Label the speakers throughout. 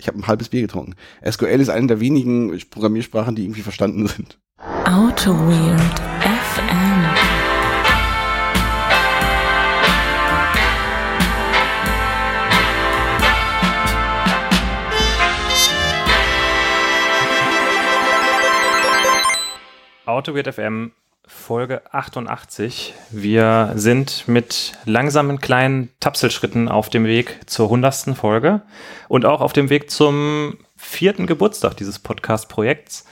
Speaker 1: Ich habe ein halbes Bier getrunken. SQL ist eine der wenigen Programmiersprachen, die irgendwie verstanden sind.
Speaker 2: Auto Weird FM.
Speaker 3: Auto Weird FM Folge 88. Wir sind mit langsamen kleinen Tapselschritten auf dem Weg zur 100. Folge und auch auf dem Weg zum vierten Geburtstag dieses Podcast-Projekts.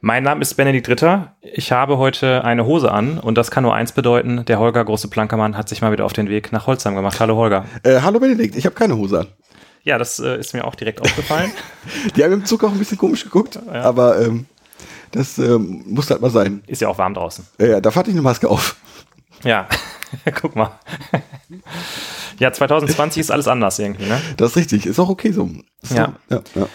Speaker 3: Mein Name ist Benedikt Ritter. Ich habe heute eine Hose an und das kann nur eins bedeuten. Der Holger Große Plankermann hat sich mal wieder auf den Weg nach Holzheim gemacht. Hallo Holger.
Speaker 1: Äh, hallo Benedikt, ich habe keine Hose an.
Speaker 3: Ja, das äh, ist mir auch direkt aufgefallen.
Speaker 1: Die haben im Zug auch ein bisschen komisch geguckt,
Speaker 3: Ja.
Speaker 1: aber ähm, das ähm, muss halt mal sein.
Speaker 3: Ist ja auch warm draußen.
Speaker 1: Ja, da hatte ich eine Maske auf.
Speaker 3: Ja, guck mal. ja, 2020 ist alles anders irgendwie, ne?
Speaker 1: Das ist richtig, ist auch okay so.
Speaker 3: Ja.
Speaker 1: So, ja, ja.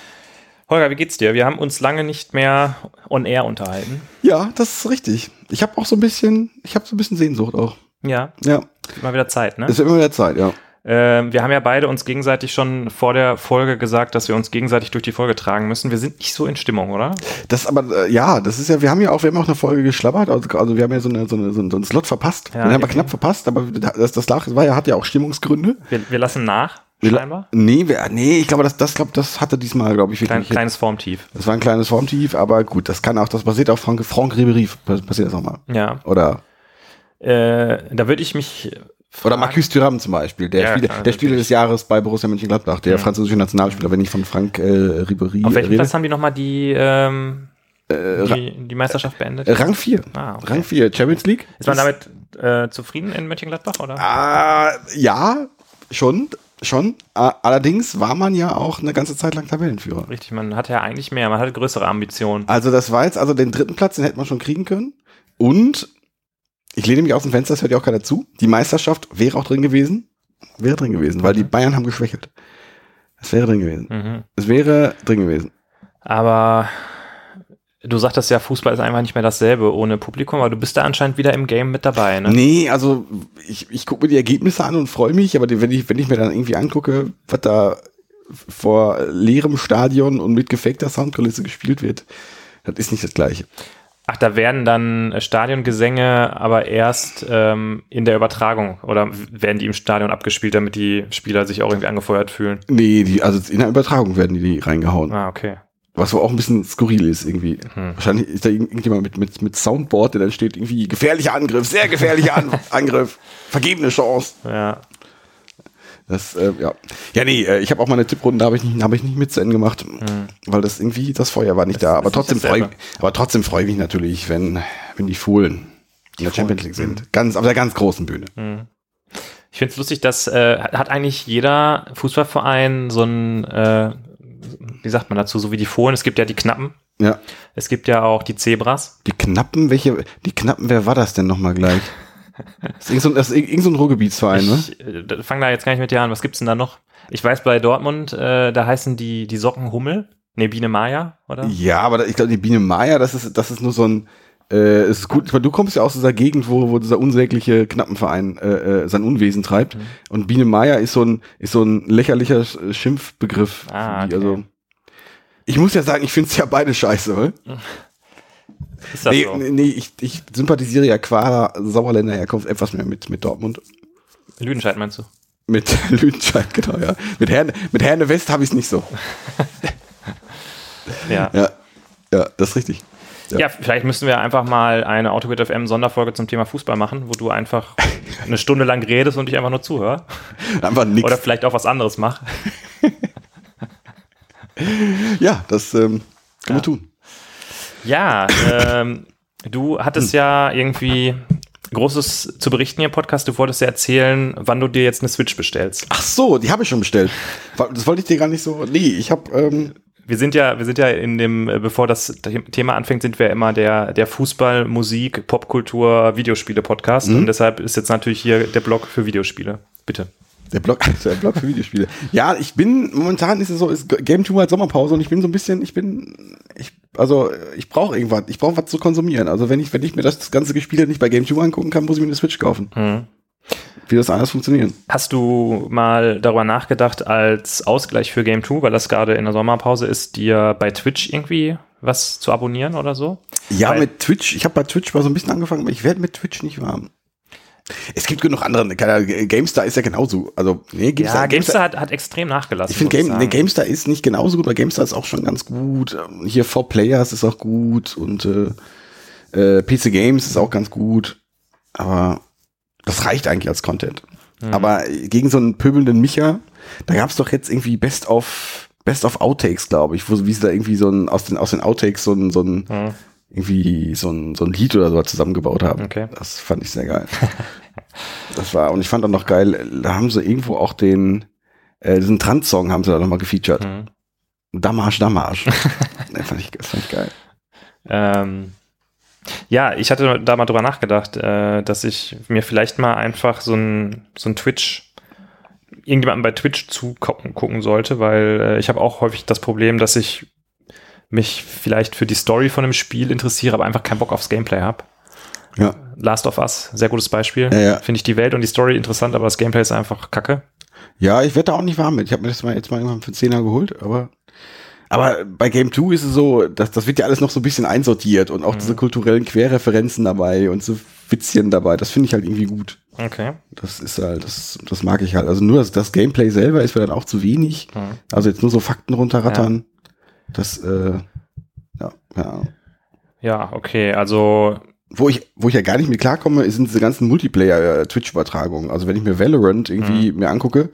Speaker 3: Holger, wie geht's dir? Wir haben uns lange nicht mehr on air unterhalten.
Speaker 1: ja, das ist richtig. Ich habe auch so ein bisschen, ich habe so ein bisschen Sehnsucht auch.
Speaker 3: Ja,
Speaker 1: Ja,
Speaker 3: mal wieder Zeit, ne?
Speaker 1: es wird immer wieder Zeit, ja.
Speaker 3: Ähm, wir haben ja beide uns gegenseitig schon vor der Folge gesagt, dass wir uns gegenseitig durch die Folge tragen müssen. Wir sind nicht so in Stimmung, oder?
Speaker 1: Das aber, äh, ja, das ist ja, wir haben ja auch, wir haben auch eine Folge geschlabbert, also, also wir haben ja so, eine, so, eine, so, einen, Slot verpasst.
Speaker 3: Ja,
Speaker 1: Den haben wir knapp verpasst, aber das, das war ja, hat ja auch Stimmungsgründe.
Speaker 3: Wir, wir lassen nach, scheinbar.
Speaker 1: Nee, wir, nee, ich glaube, das, das, glaub, das hatte diesmal, glaube ich,
Speaker 3: Klein,
Speaker 1: wirklich.
Speaker 3: kleines Formtief.
Speaker 1: Das war ein kleines Formtief, aber gut, das kann auch, das passiert auch Frank, Franck Ribéry, passiert das auch mal.
Speaker 3: Ja.
Speaker 1: Oder,
Speaker 3: Äh, da würde ich mich.
Speaker 1: Oder Marcus Thuram zum Beispiel, der,
Speaker 3: Ja,
Speaker 1: Spieler,
Speaker 3: klar,
Speaker 1: der Spieler des Jahres bei Borussia Mönchengladbach, der französische Nationalspieler, wenn ich von Frank äh, Ribéry
Speaker 3: Auf welchem. Platz haben die nochmal die, ähm,
Speaker 1: Ra-
Speaker 3: die, die Meisterschaft beendet?
Speaker 1: Äh, Rang 4.
Speaker 3: Ah, okay.
Speaker 1: Rang 4, Champions League.
Speaker 3: Ist man damit äh, zufrieden in Mönchengladbach, oder?
Speaker 1: Ah, ja, schon, schon. Allerdings war man ja auch eine ganze Zeit lang Tabellenführer.
Speaker 3: Richtig, man hatte ja eigentlich mehr, man hatte größere Ambitionen.
Speaker 1: Also das war jetzt, also den dritten Platz, den hätte man schon kriegen können. Und ich lehne mich aus dem Fenster, das hört ja auch keiner zu. Die Meisterschaft wäre auch drin gewesen. Wäre drin gewesen, weil die Bayern haben geschwächelt. Es wäre drin gewesen.
Speaker 3: Mhm.
Speaker 1: Es wäre drin gewesen.
Speaker 3: Aber du sagtest ja, Fußball ist einfach nicht mehr dasselbe ohne Publikum, aber du bist da anscheinend wieder im Game mit dabei, ne?
Speaker 1: Nee, also ich, ich gucke mir die Ergebnisse an und freue mich, aber wenn, ich, wenn ich mir dann irgendwie angucke, was da vor leerem Stadion und mit gefakter Soundkulisse gespielt wird, das ist nicht das Gleiche.
Speaker 3: Ach, da werden dann äh, Stadiongesänge aber erst ähm, in der Übertragung oder werden die im Stadion abgespielt, damit die Spieler sich auch irgendwie angefeuert fühlen?
Speaker 1: Nee, die, also in der Übertragung werden die, die reingehauen.
Speaker 3: Ah, okay.
Speaker 1: Was wohl auch ein bisschen skurril ist irgendwie.
Speaker 3: Hm.
Speaker 1: Wahrscheinlich ist da irgend- irgendjemand mit, mit, mit Soundboard, der dann steht irgendwie gefährlicher Angriff, sehr gefährlicher An Angriff, vergebene Chance.
Speaker 3: Ja.
Speaker 1: Das, äh, ja. Ja, nee, äh, ich habe auch meine Tipprunde, da habe ich nicht, habe ich nicht mit zu Ende gemacht, weil das irgendwie, das Feuer war nicht da. Aber trotzdem freue
Speaker 3: dasselbe.
Speaker 1: aber trotzdem freue ich mich natürlich, wenn, wenn die Fohlen in der Champions League sind. Ganz, auf der ganz großen Bühne.
Speaker 3: Ich finde es lustig, dass äh, hat eigentlich jeder Fußballverein so ein, äh, wie sagt man dazu, so wie die Fohlen. Es gibt ja die Knappen,
Speaker 1: Ja.
Speaker 3: es gibt ja auch die Zebras.
Speaker 1: Die Knappen, welche, die Knappen, wer war das denn nochmal gleich? Das ist irgend so irgend so ein Ruhrgebietsverein, ne?
Speaker 3: Ich äh, fange da jetzt gar nicht mit dir an. Was gibt's denn da noch? Ich weiß, bei Dortmund, äh, da heißen die, die Socken Hummel. Ne, Biene Maya, oder?
Speaker 1: Ja, aber da- ich glaube, die Biene Maya, das ist, das ist nur so ein, äh, es ist gut, weil du kommst ja aus dieser Gegend, wo, wo dieser unsägliche Knappenverein äh, äh, sein Unwesen treibt.
Speaker 3: Mhm.
Speaker 1: Und Biene Maya ist so ein, ist so ein lächerlicher Sch- Schimpfbegriff.
Speaker 3: Ah, okay.
Speaker 1: Also, ich muss ja sagen, ich finde es ja beide scheiße, oder?
Speaker 3: Ist das
Speaker 1: Nee,
Speaker 3: so?
Speaker 1: nee, ich, ich sympathisiere ja qua Sauerländer Herkunft etwas mehr mit, mit Dortmund.
Speaker 3: Lüdenscheid meinst du?
Speaker 1: Mit Lüdenscheid, genau, ja. Mit Herne, mit Herne West habe ich es nicht so.
Speaker 3: Ja.
Speaker 1: Ja, ja, das ist richtig.
Speaker 3: Ja, vielleicht müssen wir einfach mal eine Autogrid FM Sonderfolge zum Thema Fußball machen, wo du einfach eine Stunde lang redest und ich einfach nur zuhöre.
Speaker 1: Einfach nix.
Speaker 3: Oder vielleicht auch was anderes mach.
Speaker 1: ja, das ähm, können wir tun.
Speaker 3: Ja, ähm, du hattest ja irgendwie Großes zu berichten hier im Podcast. Du wolltest ja erzählen, wann du dir jetzt eine Switch bestellst.
Speaker 1: Ach so, die habe ich schon bestellt. Das wollte ich dir gar nicht so. Nee, ich habe. Ähm,
Speaker 3: Wir sind ja, wir sind ja in dem, äh, bevor das Thema anfängt, sind wir immer der, der Fußball, Musik, Popkultur, Videospiele-Podcast. Und deshalb ist jetzt natürlich hier der Blog für Videospiele. Bitte.
Speaker 1: Der Blog, der Blog für Videospiele. Ja, ich bin momentan ist es so, ist Game Two hat Sommerpause und ich bin so ein bisschen, ich bin, ich, also ich brauche irgendwas, ich brauche was zu konsumieren. Also wenn ich, wenn ich mir das ganze Gespiel nicht bei Game Two angucken kann, muss ich mir eine Switch kaufen. wie das alles funktioniert.
Speaker 3: Hast du mal darüber nachgedacht, als Ausgleich für Game 2, weil das gerade in der Sommerpause ist, dir bei Twitch irgendwie was zu abonnieren oder so?
Speaker 1: Ja,
Speaker 3: Weil-
Speaker 1: mit Twitch. Ich habe bei Twitch mal so ein bisschen angefangen, aber ich werde mit Twitch nicht warm. Es gibt genug andere. Ahnung, GameStar ist ja genauso. Also, nee,
Speaker 3: Ja, GameStar hat, hat extrem nachgelassen.
Speaker 1: Ich finde, Game, nee, GameStar ist nicht genauso gut, weil GameStar ist auch schon ganz gut. Ähm, Hier 4Players ist auch gut und äh, äh, PC Games ist auch ganz gut. Aber das reicht eigentlich als Content.
Speaker 3: Mhm.
Speaker 1: Aber gegen so einen pöbelnden Micha, da gab es doch jetzt irgendwie Best of Best of Outtakes, glaube ich, wo wie sie da irgendwie so ein aus den aus den Outtakes so ein so ein
Speaker 3: Mhm.
Speaker 1: Irgendwie so ein so ein Lied oder so zusammengebaut haben.
Speaker 3: Okay.
Speaker 1: Das fand ich sehr geil. das war und ich fand auch noch geil, da haben sie irgendwo auch den äh, diesen Trans-Song haben sie da nochmal gefeatured.
Speaker 3: Mhm.
Speaker 1: Damarsch, Damarsch. das, fand ich, das fand ich geil.
Speaker 3: Ähm, ja, ich hatte da mal drüber nachgedacht, äh, dass ich mir vielleicht mal einfach so ein, so ein Twitch, irgendjemanden bei Twitch zugucken gucken sollte, weil äh, ich habe auch häufig das Problem, dass ich mich vielleicht für die Story von einem Spiel interessiere, aber einfach keinen Bock aufs Gameplay habe.
Speaker 1: Ja.
Speaker 3: Last of Us, sehr gutes Beispiel.
Speaker 1: Ja, ja.
Speaker 3: Finde ich die Welt und die Story interessant, aber das Gameplay ist einfach kacke.
Speaker 1: Ja, ich werde da auch nicht warm mit. Ich habe mir das mal jetzt mal irgendwann für 10er geholt, aber aber bei Game 2 ist es so, das, das wird ja alles noch so ein bisschen einsortiert und auch diese kulturellen Querreferenzen dabei und so Witzchen dabei. Das finde ich halt irgendwie gut.
Speaker 3: Okay.
Speaker 1: Das ist halt, das, das mag ich halt. Also nur das, das Gameplay selber ist mir dann auch zu wenig.
Speaker 3: Mhm.
Speaker 1: Also jetzt nur so Fakten runterrattern. Das, äh, ja, ja.
Speaker 3: Ja, okay, also
Speaker 1: Wo ich, wo ich ja gar nicht mehr klarkomme, sind diese ganzen Multiplayer-Twitch-Übertragungen. Also wenn ich mir Valorant irgendwie mir angucke,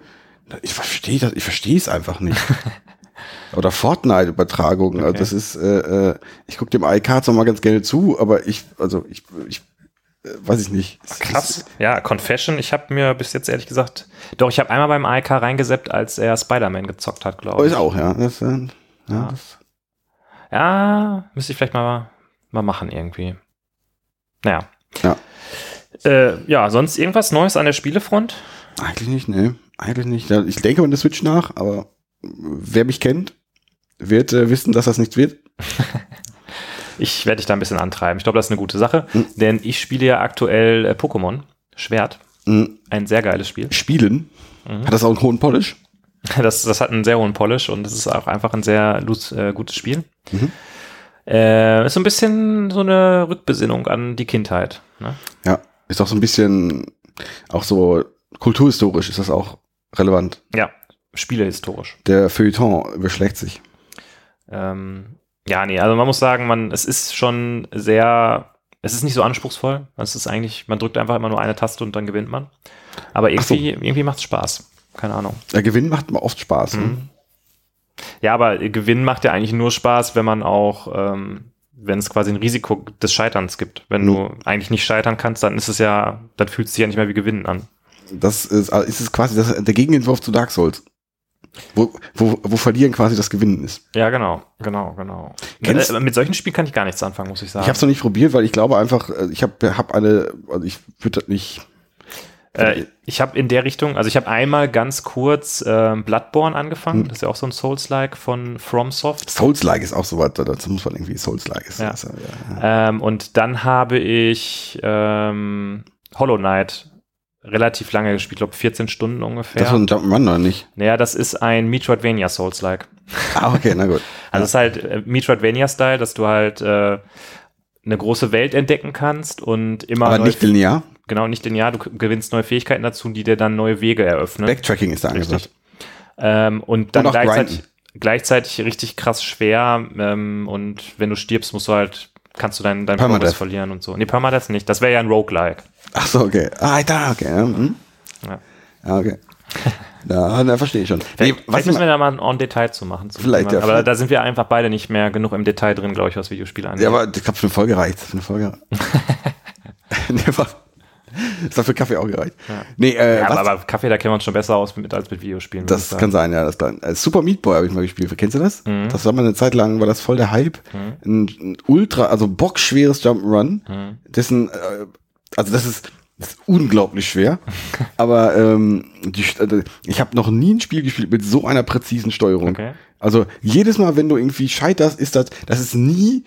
Speaker 1: ich verstehe das, ich verstehe es einfach nicht. Oder Fortnite-Übertragungen. Also
Speaker 3: Okay.
Speaker 1: das ist, äh, äh, ich gucke dem AEK zwar mal ganz gerne zu, aber ich, also ich, ich äh, weiß ich nicht.
Speaker 3: Krass.
Speaker 1: ist-
Speaker 3: Ja, Confession. Ich habe mir bis jetzt ehrlich gesagt, doch, ich habe einmal beim AEK reingeseppt, als er Spider-Man gezockt hat,
Speaker 1: Oh,
Speaker 3: glaube
Speaker 1: ist
Speaker 3: ich.
Speaker 1: auch, ja. Das, äh, ja,
Speaker 3: Ja. Ja, müsste ich vielleicht mal, mal machen irgendwie. Naja.
Speaker 1: Ja.
Speaker 3: Äh, ja, sonst irgendwas Neues an der Spielefront?
Speaker 1: eigentlich nicht, ne. Eigentlich nicht. Ich denke über der Switch nach, aber wer mich kennt, wird äh, wissen, dass das nichts wird.
Speaker 3: Ich werde dich da ein bisschen antreiben. Ich glaube, das ist eine gute Sache,
Speaker 1: Hm.
Speaker 3: denn ich spiele ja aktuell äh, Pokémon Schwert.
Speaker 1: Mhm.
Speaker 3: Ein sehr geiles Spiel.
Speaker 1: Spielen.
Speaker 3: Mhm.
Speaker 1: Hat das auch einen hohen Polish?
Speaker 3: Das, das hat einen sehr hohen Polish und es ist auch einfach ein sehr äh, gutes Spiel.
Speaker 1: Mhm.
Speaker 3: Äh, ist so ein bisschen so eine Rückbesinnung an die Kindheit. Ne?
Speaker 1: Ja, ist auch so ein bisschen, auch so kulturhistorisch ist das auch relevant.
Speaker 3: Ja, spielehistorisch.
Speaker 1: Der Feuilleton überschlägt sich.
Speaker 3: Ähm, ja, nee, also man muss sagen, man, es ist schon sehr, es ist nicht so anspruchsvoll. Es ist eigentlich, man drückt einfach immer nur eine Taste und dann gewinnt man. Aber
Speaker 1: Ach so.
Speaker 3: irgendwie, irgendwie macht es Spaß. Keine Ahnung.
Speaker 1: Der Gewinn macht mir oft Spaß. Ne?
Speaker 3: Mhm. Ja, aber Gewinn macht ja eigentlich nur Spaß, wenn man auch, ähm, wenn es quasi ein Risiko des Scheiterns gibt. Wenn
Speaker 1: Mhm.
Speaker 3: du eigentlich nicht scheitern kannst, dann ist es ja, dann fühlt es sich ja nicht mehr wie Gewinnen an.
Speaker 1: Das ist, also ist es quasi das, der Gegenentwurf zu Dark Souls. Wo, wo, wo Verlieren quasi das Gewinnen ist.
Speaker 3: Ja, genau, genau, genau.
Speaker 1: Kennst-
Speaker 3: Äh, mit solchen Spielen kann ich gar nichts anfangen, muss ich sagen.
Speaker 1: Ich habe es noch nicht probiert, weil ich glaube einfach, äh, ich habe hab eine, also ich würde das nicht.
Speaker 3: Äh, ich habe in der Richtung, also ich habe einmal ganz kurz ähm, Bloodborne angefangen.
Speaker 1: Hm.
Speaker 3: Das ist ja auch so ein Souls-like von FromSoft.
Speaker 1: Souls-like ist auch so was, dazu muss man irgendwie Souls-like ist.
Speaker 3: Ja.
Speaker 1: das, ja, ja.
Speaker 3: Ähm, und dann habe ich ähm, Hollow Knight relativ lange gespielt, glaube 14 Stunden ungefähr.
Speaker 1: Das war ein Jump'n'Run, oder nicht?
Speaker 3: naja, das ist ein Metroidvania Souls-like.
Speaker 1: Ah, okay, na gut.
Speaker 3: Also es ist halt äh, Metroidvania-Style, dass du halt äh, eine große Welt entdecken kannst und immer
Speaker 1: Aber nicht linear.
Speaker 3: Genau nicht linear, du gewinnst neue Fähigkeiten dazu, die dir dann neue Wege eröffnen.
Speaker 1: Backtracking ist da angesagt.
Speaker 3: Ähm, und dann
Speaker 1: Und
Speaker 3: gleichzeitig,
Speaker 1: grinden.
Speaker 3: gleichzeitig richtig krass schwer. Ähm, und wenn du stirbst, musst du halt, kannst du dein, dein. Progress verlieren und so. Nee, Permadeath nicht. Das wäre ja ein Roguelike.
Speaker 1: Ach so, okay. Ah, da, okay. Ja, hm.
Speaker 3: Ja.
Speaker 1: ja okay. Ja, da verstehe ich schon. Nee, was
Speaker 3: müssen wir da mal ein en Detail zu machen. Zum
Speaker 1: Vielleicht, ja,
Speaker 3: Aber
Speaker 1: vielleicht.
Speaker 3: da sind wir einfach beide nicht mehr genug im Detail drin, glaube ich, was Videospiele angeht.
Speaker 1: ja, aber ich glaube, für eine Folge reicht. Für eine Folge. Was? Ist dafür Kaffee auch gereicht.
Speaker 3: Ja.
Speaker 1: Nee, äh,
Speaker 3: ja, aber, aber Kaffee, da kennen wir uns schon besser aus mit, als mit Videospielen.
Speaker 1: das kann sein, ja. Das kann. Äh, Super Meat Boy habe ich mal gespielt. Kennst du das?
Speaker 3: Mhm.
Speaker 1: Das war mal eine Zeit lang, war das voll der Hype. Ein, ein ultra, also bockschweres Jump'n'Run,
Speaker 3: Mhm.
Speaker 1: dessen, äh, also das ist, das ist unglaublich schwer. aber ähm, die, äh, ich habe noch nie ein Spiel gespielt mit so einer präzisen Steuerung.
Speaker 3: Okay.
Speaker 1: Also jedes Mal, wenn du irgendwie scheiterst, ist das, das ist nie,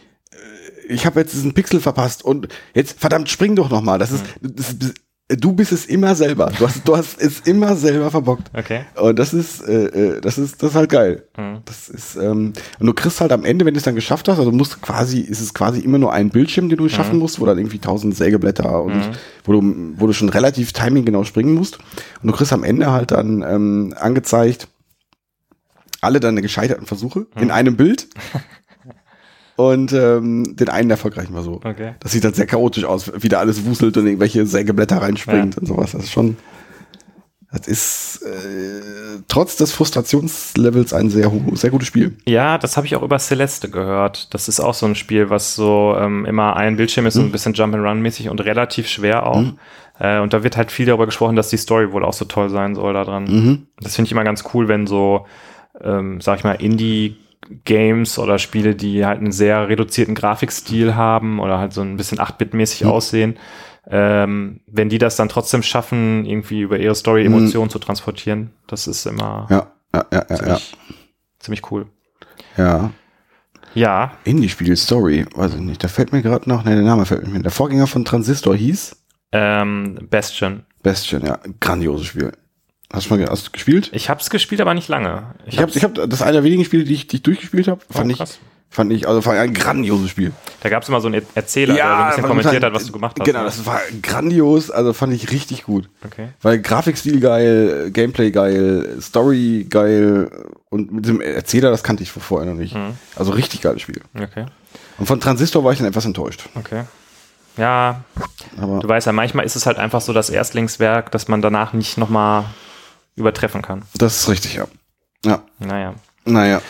Speaker 1: ich habe jetzt diesen Pixel verpasst und jetzt verdammt spring doch noch mal. Das ist,
Speaker 3: Mhm.
Speaker 1: das ist du bist es immer selber. Du hast, du hast es immer selber verbockt.
Speaker 3: Okay.
Speaker 1: Und das ist, äh, äh, das ist, das ist halt geil.
Speaker 3: Mhm.
Speaker 1: Das ist, ähm, und du kriegst halt am Ende, wenn du es dann geschafft hast, also musst quasi, ist es quasi immer nur ein Bildschirm, den du schaffen musst, wo dann irgendwie tausend Sägeblätter und wo du, wo du schon relativ timinggenau springen musst. Und du kriegst am Ende halt dann ähm, angezeigt, alle deine gescheiterten Versuche in einem Bild. Und ähm, den einen erfolgreichen Versuch.
Speaker 3: Okay.
Speaker 1: Das sieht dann sehr chaotisch aus, wie da alles wuselt und irgendwelche Sägeblätter reinspringt und sowas. Das ist schon, das ist äh, trotz des Frustrationslevels ein sehr, sehr gutes Spiel.
Speaker 3: Ja, das habe ich auch über Celeste gehört. Das ist auch so ein Spiel, was so ähm, immer ein Bildschirm ist und ein bisschen Jump'n'Run-mäßig und relativ schwer auch. Äh, und da wird halt viel darüber gesprochen, dass die Story wohl auch so toll sein soll da dran. Das finde ich immer ganz cool, wenn so, ähm, sag ich mal, Indie-Games oder Spiele, die halt einen sehr reduzierten Grafikstil haben oder halt so ein bisschen 8-Bit-mäßig aussehen, ähm, wenn die das dann trotzdem schaffen, irgendwie über ihre Story Emotionen zu transportieren, das ist immer
Speaker 1: Ja, ja, ja, ja, ja.
Speaker 3: ziemlich, ziemlich cool.
Speaker 1: ja.
Speaker 3: Ja,
Speaker 1: Indie-Spiel, Story, weiß ich nicht. Da fällt mir gerade noch, ne, der Name fällt mir nicht. Der Vorgänger von Transistor hieß
Speaker 3: ähm, Bastion.
Speaker 1: Bastion, ja. Grandioses Spiel. Hast du mal hast du gespielt?
Speaker 3: Ich habe es gespielt, aber nicht lange.
Speaker 1: Ich habe ich hab, das ist einer der wenigen Spiele, die ich, die ich durchgespielt habe. Fand
Speaker 3: Oh,
Speaker 1: ich,
Speaker 3: krass.
Speaker 1: fand ich, also fand ich ein grandioses Spiel.
Speaker 3: Da gab es immer so einen Erzähler, der so ein bisschen
Speaker 1: war
Speaker 3: kommentiert
Speaker 1: total-
Speaker 3: hat, was du gemacht hast.
Speaker 1: Genau,
Speaker 3: ne?
Speaker 1: das war grandios, also fand ich richtig gut.
Speaker 3: Okay.
Speaker 1: Weil Grafikstil geil, Gameplay geil, Story geil und mit diesem Erzähler, das kannte ich vorher noch nicht.
Speaker 3: Mhm.
Speaker 1: Also richtig geiles Spiel.
Speaker 3: Okay.
Speaker 1: Und von Transistor war ich dann etwas enttäuscht.
Speaker 3: Okay. Ja,
Speaker 1: Aber
Speaker 3: du weißt ja, manchmal ist es halt einfach so das Erstlingswerk, dass man danach nicht nochmal übertreffen kann.
Speaker 1: das ist richtig, ja. Ja,
Speaker 3: Naja.
Speaker 1: naja.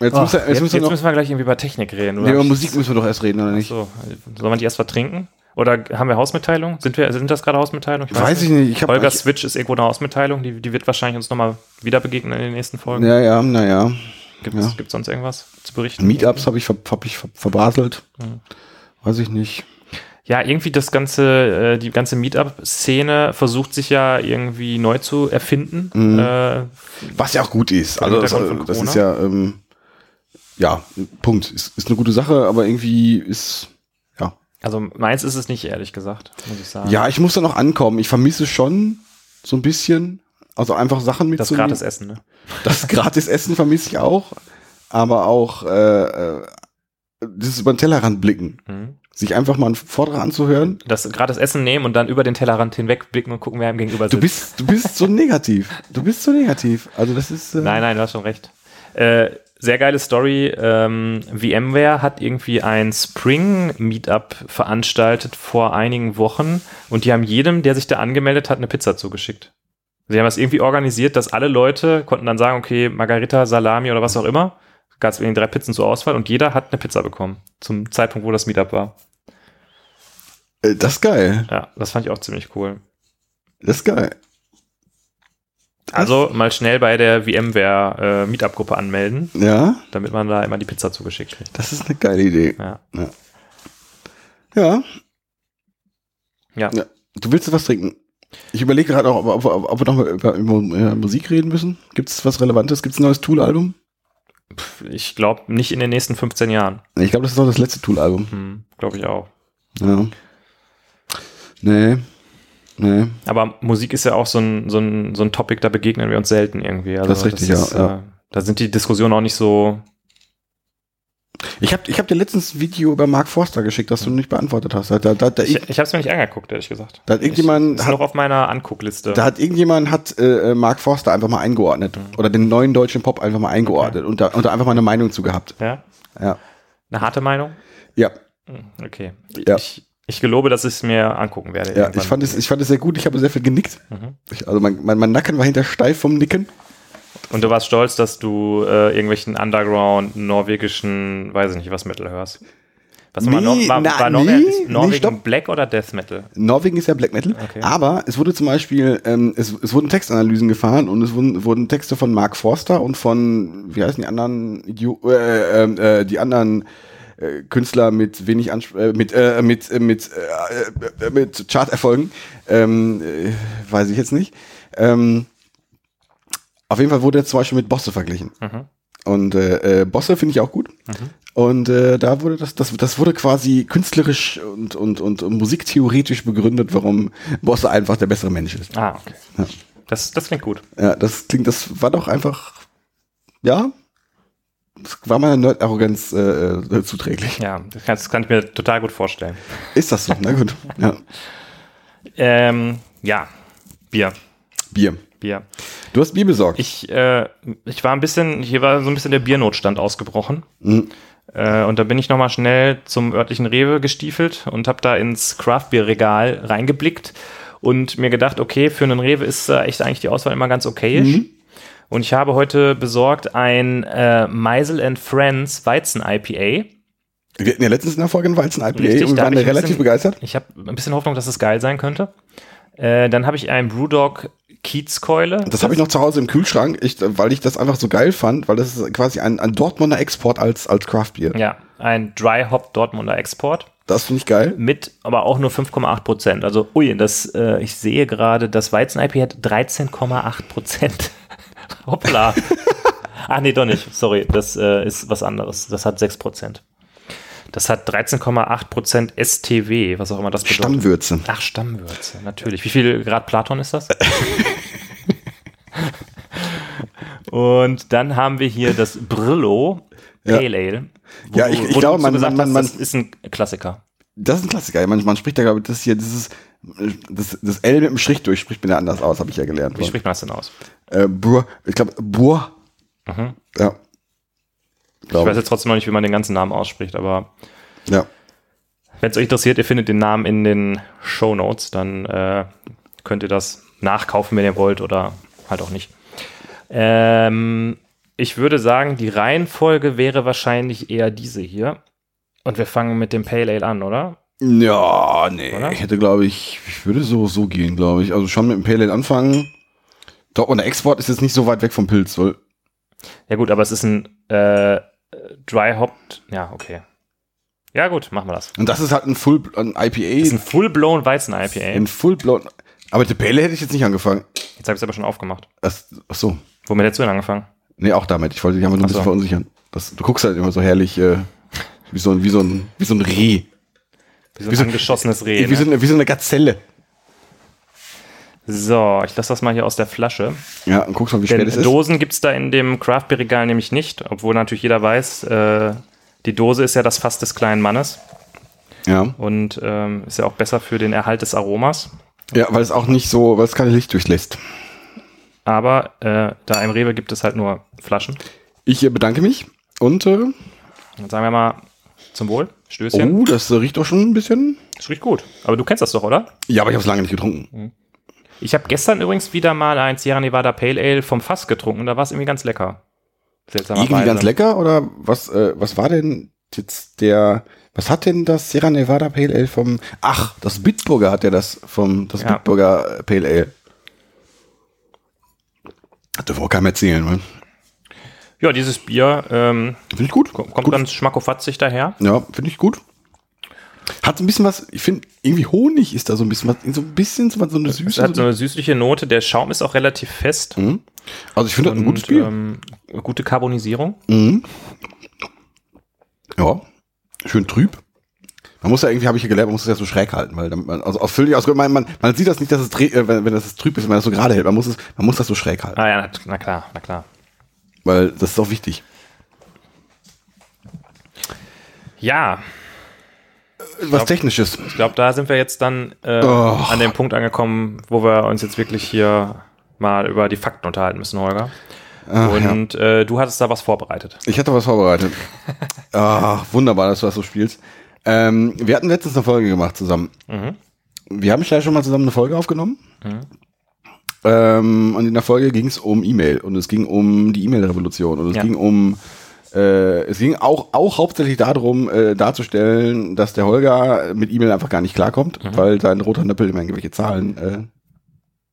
Speaker 1: Jetzt, müssen, wir, jetzt,
Speaker 3: jetzt,
Speaker 1: müssen wir
Speaker 3: jetzt müssen wir gleich irgendwie über Technik reden.
Speaker 1: nee, über Musik müssen wir doch erst reden, oder nicht?
Speaker 3: So, sollen wir die erst vertrinken? Oder haben wir Hausmitteilung? Sind, wir, sind das gerade Hausmitteilungen?
Speaker 1: Weiß ich nicht. Ich hab,
Speaker 3: Holger Switch ist irgendwo eine Hausmitteilung, die, die wird wahrscheinlich uns nochmal wieder begegnen in den nächsten Folgen.
Speaker 1: ja, ja, naja.
Speaker 3: Gibt
Speaker 1: ja.
Speaker 3: es sonst irgendwas zu berichten?
Speaker 1: Meetups habe ich, ver, hab ich ver, verbaselt.
Speaker 3: Mhm.
Speaker 1: Weiß ich nicht.
Speaker 3: Ja, irgendwie das ganze, äh, die ganze Meetup-Szene versucht sich ja irgendwie neu zu erfinden.
Speaker 1: Mhm.
Speaker 3: Äh,
Speaker 1: Was ja auch gut ist. Also das,
Speaker 3: von
Speaker 1: das ist ja, ähm, ja, Punkt. Ist, ist eine gute Sache, aber irgendwie ist, ja.
Speaker 3: also meins ist es nicht, ehrlich gesagt, muss ich sagen.
Speaker 1: Ja, ich muss da noch ankommen. Ich vermisse schon so ein bisschen. Also einfach Sachen
Speaker 3: das
Speaker 1: mitzunehmen.
Speaker 3: gratis Essen, ne?
Speaker 1: Das gratis Essen vermisse ich auch. Aber auch äh, äh, dieses über den Tellerrand blicken.
Speaker 3: Mhm.
Speaker 1: Sich einfach mal einen Vortrag anzuhören.
Speaker 3: Das gratis Essen nehmen und dann über den Tellerrand hinwegblicken und gucken, wer ihm gegenüber
Speaker 1: Du
Speaker 3: sitzt.
Speaker 1: bist, du bist so negativ. Du bist so negativ. Also das ist. Äh,
Speaker 3: Nein, nein, du hast schon recht. Äh, sehr geile Story. Ähm, VMware hat irgendwie ein Spring-Meetup veranstaltet vor einigen Wochen und die haben jedem, der sich da angemeldet hat, eine Pizza zugeschickt. Sie haben das irgendwie organisiert, dass alle Leute konnten dann sagen, okay, Margarita, Salami oder was auch immer. Gab es irgendwie drei Pizzen zur Auswahl und jeder hat eine Pizza bekommen. Zum Zeitpunkt, wo das Meetup war.
Speaker 1: Äh, Das ist geil.
Speaker 3: Ja, das fand ich auch ziemlich cool.
Speaker 1: Das ist geil.
Speaker 3: Also mal schnell bei der VMware äh, Meetup-Gruppe anmelden,
Speaker 1: Ja,
Speaker 3: damit man da immer die Pizza zugeschickt kriegt.
Speaker 1: das ist eine geile Idee.
Speaker 3: Ja.
Speaker 1: Ja.
Speaker 3: Ja.
Speaker 1: ja. Du willst was trinken? Ich überlege gerade auch, ob, ob, ob wir noch mal über, über äh, Musik reden müssen. Gibt es was Relevantes? Gibt es ein neues Tool-Album?
Speaker 3: Ich glaube nicht in den nächsten 15 Jahren.
Speaker 1: Ich glaube, das ist auch das letzte Tool-Album.
Speaker 3: Hm, glaube ich auch.
Speaker 1: Ja. Nee. Nee.
Speaker 3: Aber Musik ist ja auch so ein, so ein, so ein Topic, da begegnen wir uns selten irgendwie. Also
Speaker 1: Das ist richtig, ja, ja.
Speaker 3: Äh, da sind die Diskussionen auch nicht so.
Speaker 1: Ich habe ich hab dir letztens ein Video über Mark Forster geschickt, das du nicht beantwortet hast. Da, da, da, da,
Speaker 3: Ich, ich habe es mir nicht angeguckt, ehrlich gesagt.
Speaker 1: da hat irgendjemand,
Speaker 3: ich, ist
Speaker 1: hat,
Speaker 3: noch auf meiner Anguckliste.
Speaker 1: da hat irgendjemand hat äh, Mark Forster einfach mal eingeordnet
Speaker 3: Mhm.
Speaker 1: oder den neuen deutschen Pop einfach mal eingeordnet und, da, und da einfach mal eine Meinung zu gehabt.
Speaker 3: ja?
Speaker 1: Ja.
Speaker 3: Eine harte Meinung?
Speaker 1: Ja.
Speaker 3: Hm, Okay.
Speaker 1: Ja.
Speaker 3: Ich, ich gelobe, dass ich es mir angucken werde.
Speaker 1: Ja,
Speaker 3: irgendwann.
Speaker 1: ich fand, es, ich fand es sehr gut. Ich habe sehr viel genickt.
Speaker 3: Mhm.
Speaker 1: Ich, also mein, mein, mein Nacken war hinter steif vom Nicken.
Speaker 3: Und du warst stolz, dass du äh, irgendwelchen Underground, norwegischen, weiß ich nicht, was Metal hörst. Was war,
Speaker 1: Nee,
Speaker 3: Nor war,
Speaker 1: na,
Speaker 3: war
Speaker 1: nee,
Speaker 3: Norwegen,
Speaker 1: nee,
Speaker 3: Norwegen
Speaker 1: stopp.
Speaker 3: Black oder Death Metal?
Speaker 1: Norwegen ist ja Black Metal.
Speaker 3: Okay.
Speaker 1: Aber es wurde zum Beispiel, ähm, es, es wurden Textanalysen gefahren und es wurden, wurden Texte von Mark Forster und von, wie heißen die anderen Idio äh, ähm, äh, die anderen äh, Künstler mit wenig Ansp äh, mit äh, mit äh, mit äh, äh, mit Charterfolgen, ähm, äh, weiß ich jetzt nicht. Ähm, auf jeden Fall wurde er zum Beispiel mit Bosse verglichen.
Speaker 3: Mhm.
Speaker 1: Und äh, äh, Bosse finde ich auch gut. Und äh, da wurde das, das, das wurde quasi künstlerisch und, und, und, und musiktheoretisch begründet, warum Bosse einfach der bessere Mensch ist.
Speaker 3: Ah, okay.
Speaker 1: Ja.
Speaker 3: Das, das klingt gut.
Speaker 1: Ja, das klingt, das war doch einfach, ja, das war meiner Nerd-Arroganz äh, äh, zuträglich.
Speaker 3: Ja, das kann, das kann ich mir total gut vorstellen.
Speaker 1: Ist das so? Na gut. Ja.
Speaker 3: Ähm, ja, Bier.
Speaker 1: Bier.
Speaker 3: Bier.
Speaker 1: Du hast Bier besorgt.
Speaker 3: Ich, äh, ich war ein bisschen, hier war so ein bisschen der Biernotstand ausgebrochen.
Speaker 1: Mhm.
Speaker 3: Äh, und da bin ich nochmal schnell zum örtlichen Rewe gestiefelt und habe da ins Craftbeer-Regal reingeblickt und mir gedacht, okay, für einen Rewe ist äh, echt eigentlich die Auswahl immer ganz okayisch.
Speaker 1: Mhm.
Speaker 3: Und ich habe heute besorgt ein äh, Meisel and Friends Weizen IPA.
Speaker 1: Wir hatten ja letztens in der Folge einen Weizen IPA
Speaker 3: Richtig,
Speaker 1: und waren
Speaker 3: ein
Speaker 1: relativ
Speaker 3: bisschen-
Speaker 1: begeistert.
Speaker 3: Ich habe ein bisschen Hoffnung, dass es geil sein könnte. Äh, dann habe ich einen Brewdog Kiezkeule.
Speaker 1: Das habe ich noch zu Hause im Kühlschrank, ich, weil ich das einfach so geil fand, weil das ist quasi ein, ein Dortmunder Export als, als Craftbier.
Speaker 3: Ja, ein Dry Hop Dortmunder Export.
Speaker 1: Das finde ich geil.
Speaker 3: mit aber auch nur 5,8 Prozent. Also, ui, das, äh, ich sehe gerade, das Weizen-IP hat 13,8 Prozent. Hoppla. Ach nee, doch nicht. Sorry, das äh, ist was anderes. Das hat 6 Prozent. Das hat 13,8 Prozent STW, was auch immer das bedeutet.
Speaker 1: Stammwürze.
Speaker 3: Ach, Stammwürze, natürlich. Wie viel Grad Platon ist das? Und dann haben wir hier das Brillo
Speaker 1: Ja.
Speaker 3: Pale Ale. wo
Speaker 1: Ja, ich- ich glaube, man-
Speaker 3: gesagt
Speaker 1: man-
Speaker 3: hast,
Speaker 1: man-
Speaker 3: das ist ein Klassiker.
Speaker 1: Das ist ein Klassiker. Man, man spricht da, glaube ich, das hier, dieses, das, das L mit dem Strich durch spricht mir da anders aus, habe ich ja gelernt.
Speaker 3: Wie spricht man das denn aus?
Speaker 1: Äh, Bur, ich glaube, Bur.
Speaker 3: Mhm.
Speaker 1: Ja.
Speaker 3: Ich
Speaker 1: Glaub
Speaker 3: weiß jetzt trotzdem noch nicht, wie man den ganzen Namen ausspricht, aber
Speaker 1: Ja.
Speaker 3: wenn es euch interessiert, ihr findet den Namen in den Show Notes, dann äh, könnt ihr das nachkaufen, wenn ihr wollt oder halt auch nicht. Ähm, ich würde sagen, die Reihenfolge wäre wahrscheinlich eher diese hier. Und wir fangen mit dem Pale Ale an, oder?
Speaker 1: Ja, nee.
Speaker 3: Oder?
Speaker 1: Ich hätte, glaube ich, ich würde so, so gehen, glaube ich. Also schon mit dem Pale Ale anfangen. Dortmunder Export ist jetzt nicht so weit weg vom Pilz, weil
Speaker 3: Ja gut, aber es ist ein äh, Dry Hopped. Ja, okay. Ja gut, machen wir das.
Speaker 1: Und das ist halt ein Full, ein
Speaker 3: Das ist
Speaker 1: IPA,
Speaker 3: ein Full-Blown Weizen-IPA.
Speaker 1: ein Full Blown. Aber der Pale hätte ich jetzt nicht angefangen.
Speaker 3: Jetzt habe ich es aber schon aufgemacht.
Speaker 1: Das, ach so.
Speaker 3: Womit hättest du denn angefangen?
Speaker 1: Nee, auch damit. Ich wollte dich einfach nur ein
Speaker 3: so.
Speaker 1: bisschen verunsichern. Das, du guckst halt immer so herrlich, äh, wie so ein, wie so ein, wie so ein Reh.
Speaker 3: Wie so ein
Speaker 1: Wie so-
Speaker 3: angeschossenes Reh.
Speaker 1: Wie, so
Speaker 3: Ne?
Speaker 1: eine, wie so eine Gazelle.
Speaker 3: So, ich lasse das mal hier aus der Flasche.
Speaker 1: Ja, und guckst mal, wie
Speaker 3: Denn
Speaker 1: spät es ist.
Speaker 3: Dosen gibt's da in dem Craft-Beer-Regal nämlich nicht, obwohl natürlich jeder weiß, äh, die Dose ist ja das Fass des kleinen Mannes
Speaker 1: Ja.
Speaker 3: und ähm, ist ja auch besser für den Erhalt des Aromas.
Speaker 1: ja, weil es auch nicht so, weil es keine Licht durchlässt.
Speaker 3: Aber äh, da im Rewe gibt es halt nur Flaschen.
Speaker 1: Ich äh, bedanke mich und äh,
Speaker 3: Dann sagen wir mal zum Wohl, Stößchen.
Speaker 1: oh, das riecht doch schon ein bisschen.
Speaker 3: Das riecht gut. Aber du kennst das doch, oder?
Speaker 1: Ja, aber ich habe es lange nicht getrunken.
Speaker 3: Ich habe gestern übrigens wieder mal ein Sierra Nevada Pale Ale vom Fass getrunken. Da war es irgendwie ganz lecker.
Speaker 1: Irgendwie ganz lecker oder was? Äh, was war denn jetzt der? Was hat denn das Sierra Nevada Pale Ale vom? Ach, das Bitburger hat ja das vom das
Speaker 3: Ja.
Speaker 1: Bitburger äh, Pale Ale. Wir auch keinem erzählen, ne?
Speaker 3: Ja, dieses Bier ähm,
Speaker 1: Finde ich gut.
Speaker 3: kommt
Speaker 1: gut.
Speaker 3: ganz schmackofatzig daher.
Speaker 1: Ja, finde ich gut. Hat so ein bisschen was, ich finde, irgendwie Honig ist da so ein bisschen was, so ein bisschen so, eine
Speaker 3: Es
Speaker 1: Süße.
Speaker 3: hat so eine süßliche Note. Der Schaum ist auch relativ fest.
Speaker 1: Mhm. Also ich finde das ein gutes Bier.
Speaker 3: ähm, gute Carbonisierung.
Speaker 1: Mhm. Ja, schön trüb. Man muss ja irgendwie, habe ich ja gelernt, man muss es ja so schräg halten, weil man, also aus völlig aus, man, man, man sieht das nicht, dass es äh, wenn, wenn das trüb ist, wenn man das so gerade hält. Man muss es, man muss das so schräg halten,
Speaker 3: Ah ja, na, na klar, na klar.
Speaker 1: weil das ist auch wichtig.
Speaker 3: Ja,
Speaker 1: Was Technisches.
Speaker 3: ich glaube, da sind wir jetzt dann äh,
Speaker 1: Oh.
Speaker 3: an dem Punkt angekommen, wo wir uns jetzt wirklich hier mal über die Fakten unterhalten müssen, Holger.
Speaker 1: Ach, ja.
Speaker 3: Und äh, du hattest da was vorbereitet.
Speaker 1: Ich hatte was vorbereitet. Ah, wunderbar, dass du das so spielst. Ähm, wir hatten letztens eine Folge gemacht zusammen.
Speaker 3: Mhm.
Speaker 1: Wir haben vielleicht schon mal zusammen eine Folge aufgenommen. Ähm, und in der Folge ging es um E-Mail und es ging um die E-Mail-Revolution und es
Speaker 3: Ja.
Speaker 1: ging um äh, es ging auch, auch hauptsächlich darum, äh, darzustellen, dass der Holger mit E-Mail einfach gar nicht klarkommt, weil sein roter Nöppel immer irgendwelche Zahlen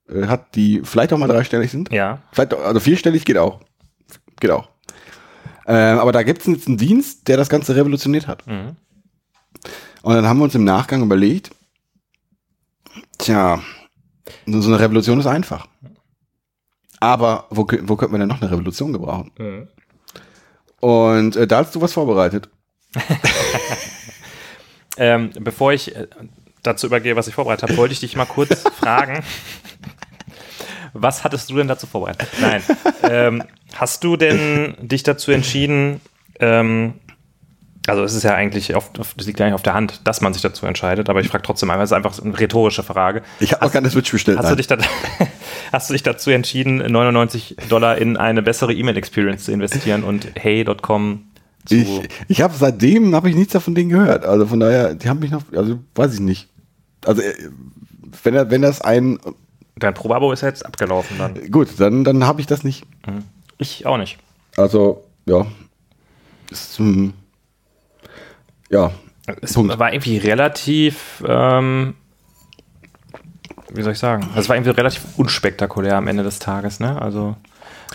Speaker 1: äh, äh, hat, die vielleicht auch mal dreistellig sind.
Speaker 3: Ja.
Speaker 1: Vielleicht, also vierstellig geht auch. Geht auch. Ähm, aber da gibt es jetzt einen Dienst, der das Ganze revolutioniert hat.
Speaker 3: Mhm.
Speaker 1: Und dann haben wir uns im Nachgang überlegt, tja, so eine Revolution ist einfach. Aber wo, wo könnten wir denn noch eine Revolution gebrauchen?
Speaker 3: Mhm.
Speaker 1: Und äh, da hast du was vorbereitet.
Speaker 3: Ähm, bevor ich äh, dazu übergehe, was ich vorbereitet habe, wollte ich dich mal kurz fragen. Was hattest du denn dazu vorbereitet? Nein. Ähm, hast du denn dich dazu entschieden, ähm, also es ist ja eigentlich, auf, das liegt ja eigentlich auf der Hand, dass man sich dazu entscheidet, aber ich frage trotzdem einmal, es ist einfach eine rhetorische Frage.
Speaker 1: Ich habe noch keine Switch bestellt.
Speaker 3: Hast du, dich da, hast du dich dazu entschieden, 99 Dollar in eine bessere E-Mail-Experience zu investieren und hey.com zu.
Speaker 1: Ich, ich habe seitdem habe ich nichts davon denen gehört. Also von daher, die haben mich noch, also weiß ich nicht. Also äh, wenn wenn das ein
Speaker 3: Dein Probeabo ist jetzt abgelaufen dann.
Speaker 1: gut, dann dann habe ich das nicht.
Speaker 3: Ich auch nicht.
Speaker 1: Also ja, ist hm, ja
Speaker 3: Es
Speaker 1: Punkt.
Speaker 3: war irgendwie relativ, ähm, wie soll ich sagen? Es war irgendwie relativ unspektakulär am Ende des Tages, ne? Also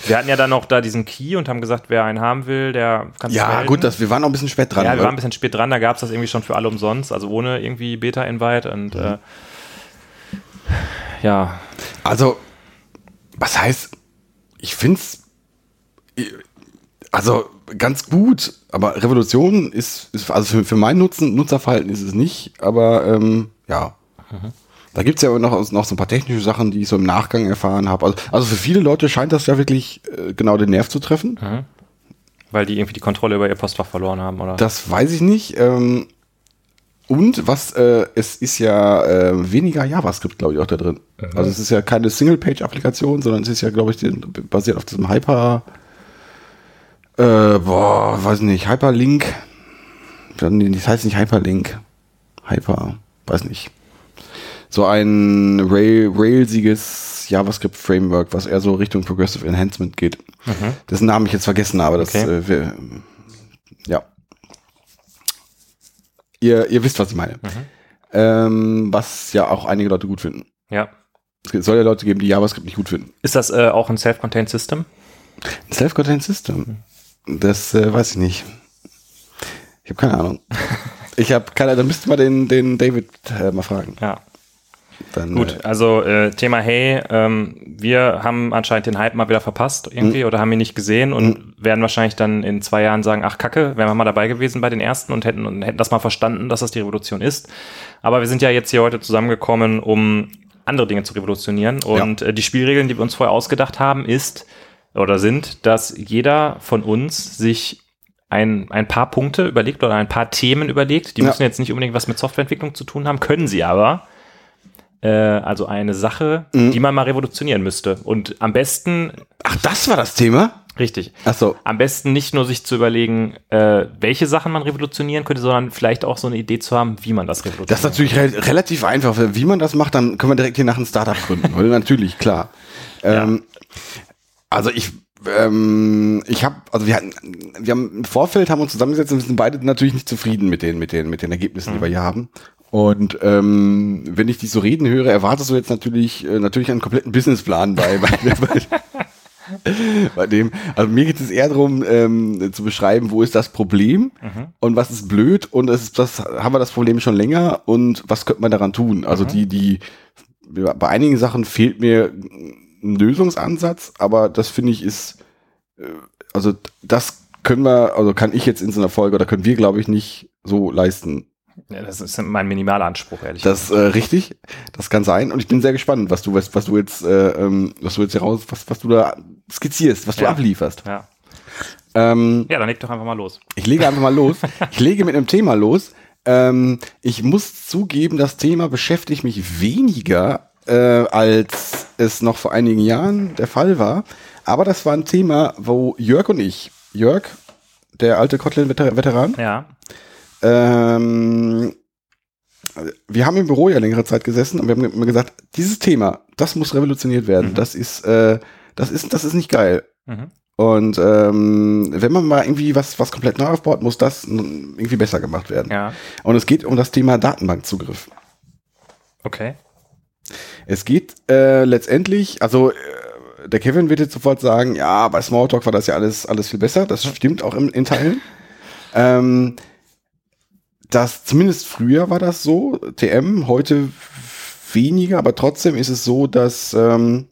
Speaker 3: wir hatten ja dann noch da diesen Key und haben gesagt, wer einen haben will, der kann sich
Speaker 1: ja
Speaker 3: melden.
Speaker 1: gut, das wir waren noch ein bisschen spät dran.
Speaker 3: Ja, wir waren ein bisschen spät dran, da gab es das irgendwie schon für alle umsonst, also ohne irgendwie Beta-Invite und
Speaker 1: Mhm.
Speaker 3: äh, ja,
Speaker 1: Also, was heißt, ich find's also ganz gut, aber Revolution ist, ist also für, für mein Nutzen, Nutzerverhalten ist es nicht, aber ähm, ja. Da gibt's ja noch, noch so ein paar technische Sachen, die ich so im Nachgang erfahren habe. Also, also für viele Leute scheint das ja wirklich äh, genau den Nerv zu treffen.
Speaker 3: weil die irgendwie die Kontrolle über ihr Postfach verloren haben, oder?
Speaker 1: Das weiß ich nicht. Ähm, und was, äh, es ist ja äh, weniger JavaScript, glaube ich, auch da drin. Also es ist ja keine Single-Page-Applikation, sondern es ist ja, glaube ich, den, basiert auf diesem Hyper, äh, boah, weiß nicht, Hyperlink. Das heißt nicht Hyperlink. Hyper, weiß nicht. So ein Rail, railsiges JavaScript-Framework, was eher so Richtung Progressive Enhancement geht. Dessen Namen ich jetzt vergessen habe. Das,
Speaker 3: Okay.
Speaker 1: äh, wir, ja. Ihr, ihr wisst, was ich meine. Ähm, was ja auch einige Leute gut finden.
Speaker 3: ja.
Speaker 1: Es soll ja Leute geben, die JavaScript nicht gut finden.
Speaker 3: Ist das äh, auch ein Self-Contained System?
Speaker 1: Ein Self-Contained System. Das äh, weiß ich nicht. Ich habe keine Ahnung. Ich habe keine, dann müsste mal den, den David äh, mal fragen.
Speaker 3: Ja.
Speaker 1: Dann,
Speaker 3: Gut,
Speaker 1: Äh,
Speaker 3: also äh, Thema Hey, ähm, wir haben anscheinend den Hype mal wieder verpasst irgendwie oder haben ihn nicht gesehen und werden wahrscheinlich dann in zwei Jahren sagen, ach Kacke, wären wir mal dabei gewesen bei den ersten und hätten und hätten das mal verstanden, dass das die Revolution ist. Aber wir sind ja jetzt hier heute zusammengekommen, um andere Dinge zu revolutionieren und äh, die Spielregeln, die wir uns vorher ausgedacht haben, ist oder sind, dass jeder von uns sich ein, ein paar Punkte überlegt oder ein paar Themen überlegt. Die
Speaker 1: Ja.
Speaker 3: müssen jetzt nicht unbedingt was mit Softwareentwicklung zu tun haben, können sie aber äh, also eine Sache,
Speaker 1: Mhm.
Speaker 3: die man mal revolutionieren müsste. Und am besten,
Speaker 1: ach, das war das Thema?
Speaker 3: richtig,
Speaker 1: Ach so.
Speaker 3: am besten nicht nur sich zu überlegen, äh, welche Sachen man revolutionieren könnte, sondern vielleicht auch so eine Idee zu haben, wie man das revolutioniert.
Speaker 1: Das ist natürlich re relativ einfach. Wie man das macht, dann können wir direkt hier nach einem Startup gründen. Natürlich, klar. Ähm, Also ich, ähm, ich habe, also wir hatten, wir haben im Vorfeld haben uns zusammengesetzt und wir sind beide natürlich nicht zufrieden mit den, mit den, mit den Ergebnissen, die wir hier haben. Und ähm, wenn ich dich so reden höre, erwartest du jetzt natürlich, äh, natürlich einen kompletten Businessplan bei, bei, bei, bei dem. Also mir geht es eher darum, ähm, zu beschreiben, wo ist das Problem und was ist blöd und es ist, das haben wir das Problem schon länger und was könnte man daran tun? Also die, die bei einigen Sachen fehlt mir ein Lösungsansatz, aber das finde ich ist, äh, also das können wir, also kann ich jetzt in so einer Folge oder können wir, glaube ich, nicht so leisten.
Speaker 3: ja, das ist mein minimaler Anspruch, ehrlich
Speaker 1: Das äh, richtig, das kann sein und ich bin sehr gespannt, was du was, was du jetzt, äh, ähm, was du jetzt heraus, was, was du da skizzierst, was du
Speaker 3: Ja.
Speaker 1: ablieferst.
Speaker 3: Ja.
Speaker 1: Ähm,
Speaker 3: ja, dann leg doch einfach mal los.
Speaker 1: ich lege einfach mal los. Ich lege mit einem Thema los. Ähm, ich muss zugeben, das Thema beschäftigt mich weniger, äh, als es noch vor einigen Jahren der Fall war. Aber das war ein Thema, wo Jörg und ich, Jörg, der alte Kotlin-Veteran,
Speaker 3: Ja.
Speaker 1: ähm, wir haben im Büro ja längere Zeit gesessen und wir haben immer gesagt, dieses Thema, das muss revolutioniert werden. Das ist, äh, das ist, das ist nicht geil.
Speaker 3: Mhm.
Speaker 1: Und ähm, wenn man mal irgendwie was, was komplett neu aufbaut, muss das irgendwie besser gemacht werden.
Speaker 3: Ja.
Speaker 1: Und es geht um das Thema Datenbankzugriff.
Speaker 3: Okay.
Speaker 1: Es geht äh, letztendlich, also äh, der Kevin wird jetzt sofort sagen, ja, bei Smalltalk war das ja alles, alles viel besser. Das stimmt auch im, in Teilen. ähm, das, zumindest früher war das so, TM, heute weniger, aber trotzdem ist es so, dass ähm,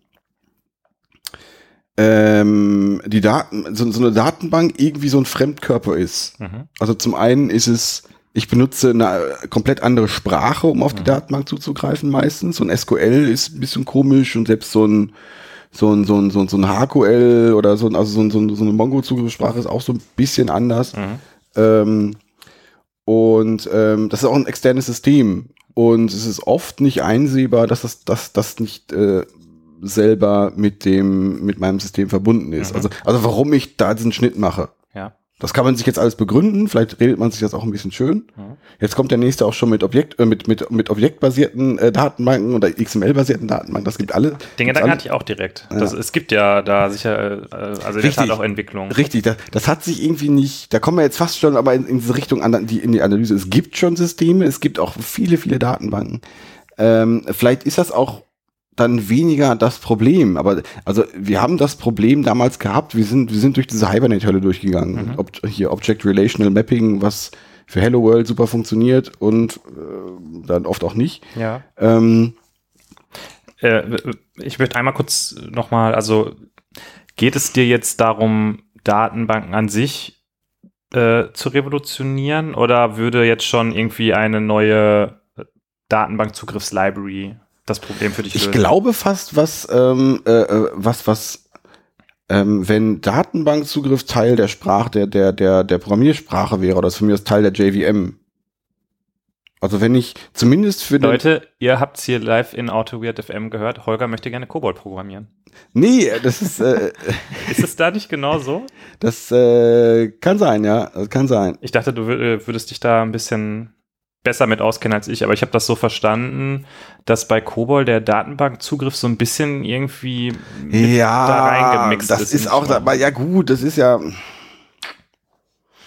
Speaker 1: ähm, die Daten, so, so eine Datenbank irgendwie so ein Fremdkörper ist.
Speaker 3: Mhm.
Speaker 1: Also zum einen ist es, ich benutze eine komplett andere Sprache, um auf die Datenbank zuzugreifen meistens. So ein SQL ist ein bisschen komisch und selbst so ein so ein, so ein, so ein, so ein HQL oder so ein, also so, ein, so, ein, so eine Mongo-Zugriffssprache ist auch so ein bisschen anders.
Speaker 3: Mhm.
Speaker 1: Ähm, und ähm, das ist auch ein externes System. Und es ist oft nicht einsehbar, dass das, dass das nicht äh, selber mit dem, mit meinem System verbunden ist.
Speaker 3: Mhm.
Speaker 1: Also, also warum ich da diesen Schnitt mache.
Speaker 3: Ja.
Speaker 1: Das kann man sich jetzt alles begründen, vielleicht redet man sich das auch ein bisschen schön. Jetzt kommt der nächste auch schon mit Objekt, äh, mit, mit, mit objektbasierten äh, Datenbanken oder XML-basierten Datenbanken. Das gibt alle.
Speaker 3: Den Gedanken
Speaker 1: alle.
Speaker 3: hatte ich auch direkt. Das, es gibt ja da sicher, äh, also in
Speaker 1: Richtig.
Speaker 3: Tat auch Entwicklung.
Speaker 1: Richtig, das, das hat sich irgendwie nicht, da kommen wir jetzt fast schon aber in, in diese Richtung an die, in die Analyse. Es gibt schon Systeme, es gibt auch viele, viele Datenbanken. Ähm, vielleicht ist das auch dann weniger das Problem, aber also wir haben das Problem damals gehabt, wir sind, wir sind durch diese Hibernate-Hölle durchgegangen.
Speaker 3: Mhm.
Speaker 1: Ob, hier Object Relational Mapping, was für Hello World super funktioniert und äh, dann oft auch nicht.
Speaker 3: Ja.
Speaker 1: Ähm,
Speaker 3: Äh, ich möchte einmal kurz nochmal, also geht es dir jetzt darum, Datenbanken an sich äh, zu revolutionieren oder würde jetzt schon irgendwie eine neue Datenbankzugriffs-Library das Problem für dich
Speaker 1: Ich
Speaker 3: lösen?
Speaker 1: glaube fast, was, ähm, äh, äh, was, was, ähm, wenn Datenbankzugriff Teil der Sprache, der, der, der, der Programmiersprache wäre, oder das für mich ist Teil der JVM. Also wenn ich zumindest für den,
Speaker 3: Leute, ihr habt es hier live in AutoWeird FM gehört. Holger möchte gerne Kobold programmieren.
Speaker 1: nee, das ist, äh,
Speaker 3: Ist es da nicht genau so?
Speaker 1: das äh, kann sein, ja, das kann sein.
Speaker 3: Ich dachte, du äh, würdest dich da ein bisschen besser mit auskennen als ich, aber ich habe das so verstanden, dass bei Cobol der Datenbankzugriff so ein bisschen irgendwie
Speaker 1: Ja,
Speaker 3: da reingemixt
Speaker 1: das
Speaker 3: ist.
Speaker 1: ist auch, aber ja gut, das ist ja,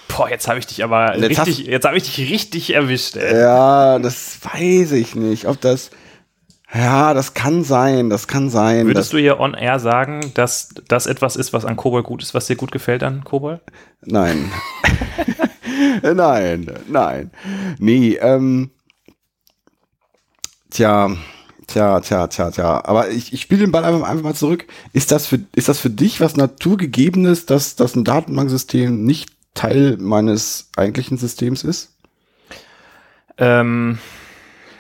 Speaker 3: Boah, jetzt habe ich dich aber
Speaker 1: Jetzt
Speaker 3: richtig, jetzt habe ich dich richtig erwischt, ey.
Speaker 1: ja, das weiß ich nicht, ob das, ja, das kann sein, das kann sein.
Speaker 3: Würdest du hier on air sagen, dass das etwas ist, was an Kobol gut ist, was dir gut gefällt an Kobol?
Speaker 1: Nein. nein, nein. Nee, ähm. Tja, tja, tja, tja, tja. Aber ich, ich spiele den Ball einfach, einfach mal zurück. Ist das, für, ist das für dich was Naturgegebenes, dass, dass ein Datenbanksystem nicht Teil meines eigentlichen Systems ist?
Speaker 3: Ähm,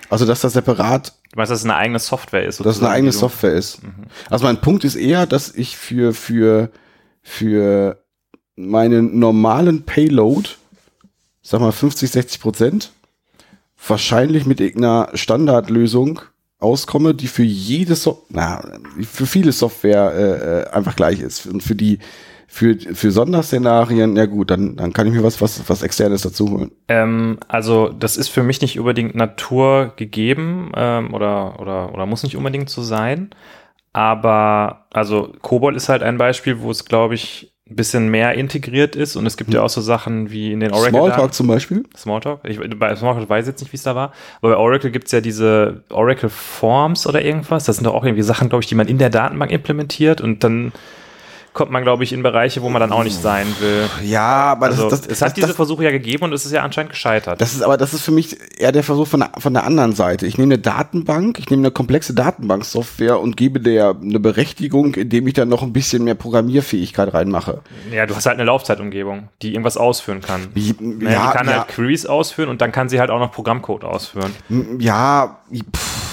Speaker 1: Also, dass das separat,
Speaker 3: du meinst, dass es eine eigene Software ist?
Speaker 1: dass es eine eigene Software ist. Also, mein Punkt ist eher, dass ich für, für, für meinen normalen Payload, sag mal 50, 60 Prozent, wahrscheinlich mit irgendeiner Standardlösung auskomme, die für jede so na, für viele Software äh, äh, einfach gleich ist. Und für die, für, für Sonderszenarien, ja gut, dann, dann kann ich mir was, was, was externes dazu holen.
Speaker 3: Ähm, also das ist für mich nicht unbedingt Natur gegeben ähm, oder, oder, oder muss nicht unbedingt so sein. Aber also Cobol ist halt ein Beispiel, wo es, glaube ich, ein bisschen mehr integriert ist. Und es gibt ja auch so Sachen wie in den Oracle.
Speaker 1: Smalltalk zum Beispiel.
Speaker 3: Smalltalk. Ich, bei Smalltalk weiß ich jetzt nicht, wie es da war. Aber bei Oracle gibt's ja diese Oracle Forms oder irgendwas. Das sind doch auch irgendwie Sachen, glaube ich, die man in der Datenbank implementiert. Und dann kommt man, glaube ich, in Bereiche, wo man dann auch nicht sein will.
Speaker 1: Ja, aber
Speaker 3: Also,
Speaker 1: das, das,
Speaker 3: es
Speaker 1: das,
Speaker 3: hat diese
Speaker 1: das,
Speaker 3: Versuche ja gegeben und es ist ja anscheinend gescheitert.
Speaker 1: Das ist aber, das ist für mich eher der Versuch von der, von der anderen Seite. Ich nehme eine Datenbank, ich nehme eine komplexe Datenbanksoftware und gebe der eine Berechtigung, indem ich dann noch ein bisschen mehr Programmierfähigkeit reinmache.
Speaker 3: Ja, du hast halt eine Laufzeitumgebung, die irgendwas ausführen kann.
Speaker 1: Wie-
Speaker 3: Naja,
Speaker 1: ja,
Speaker 3: die kann
Speaker 1: ja.
Speaker 3: halt Queries ausführen und dann kann sie halt auch noch Programmcode ausführen.
Speaker 1: Ja, pff,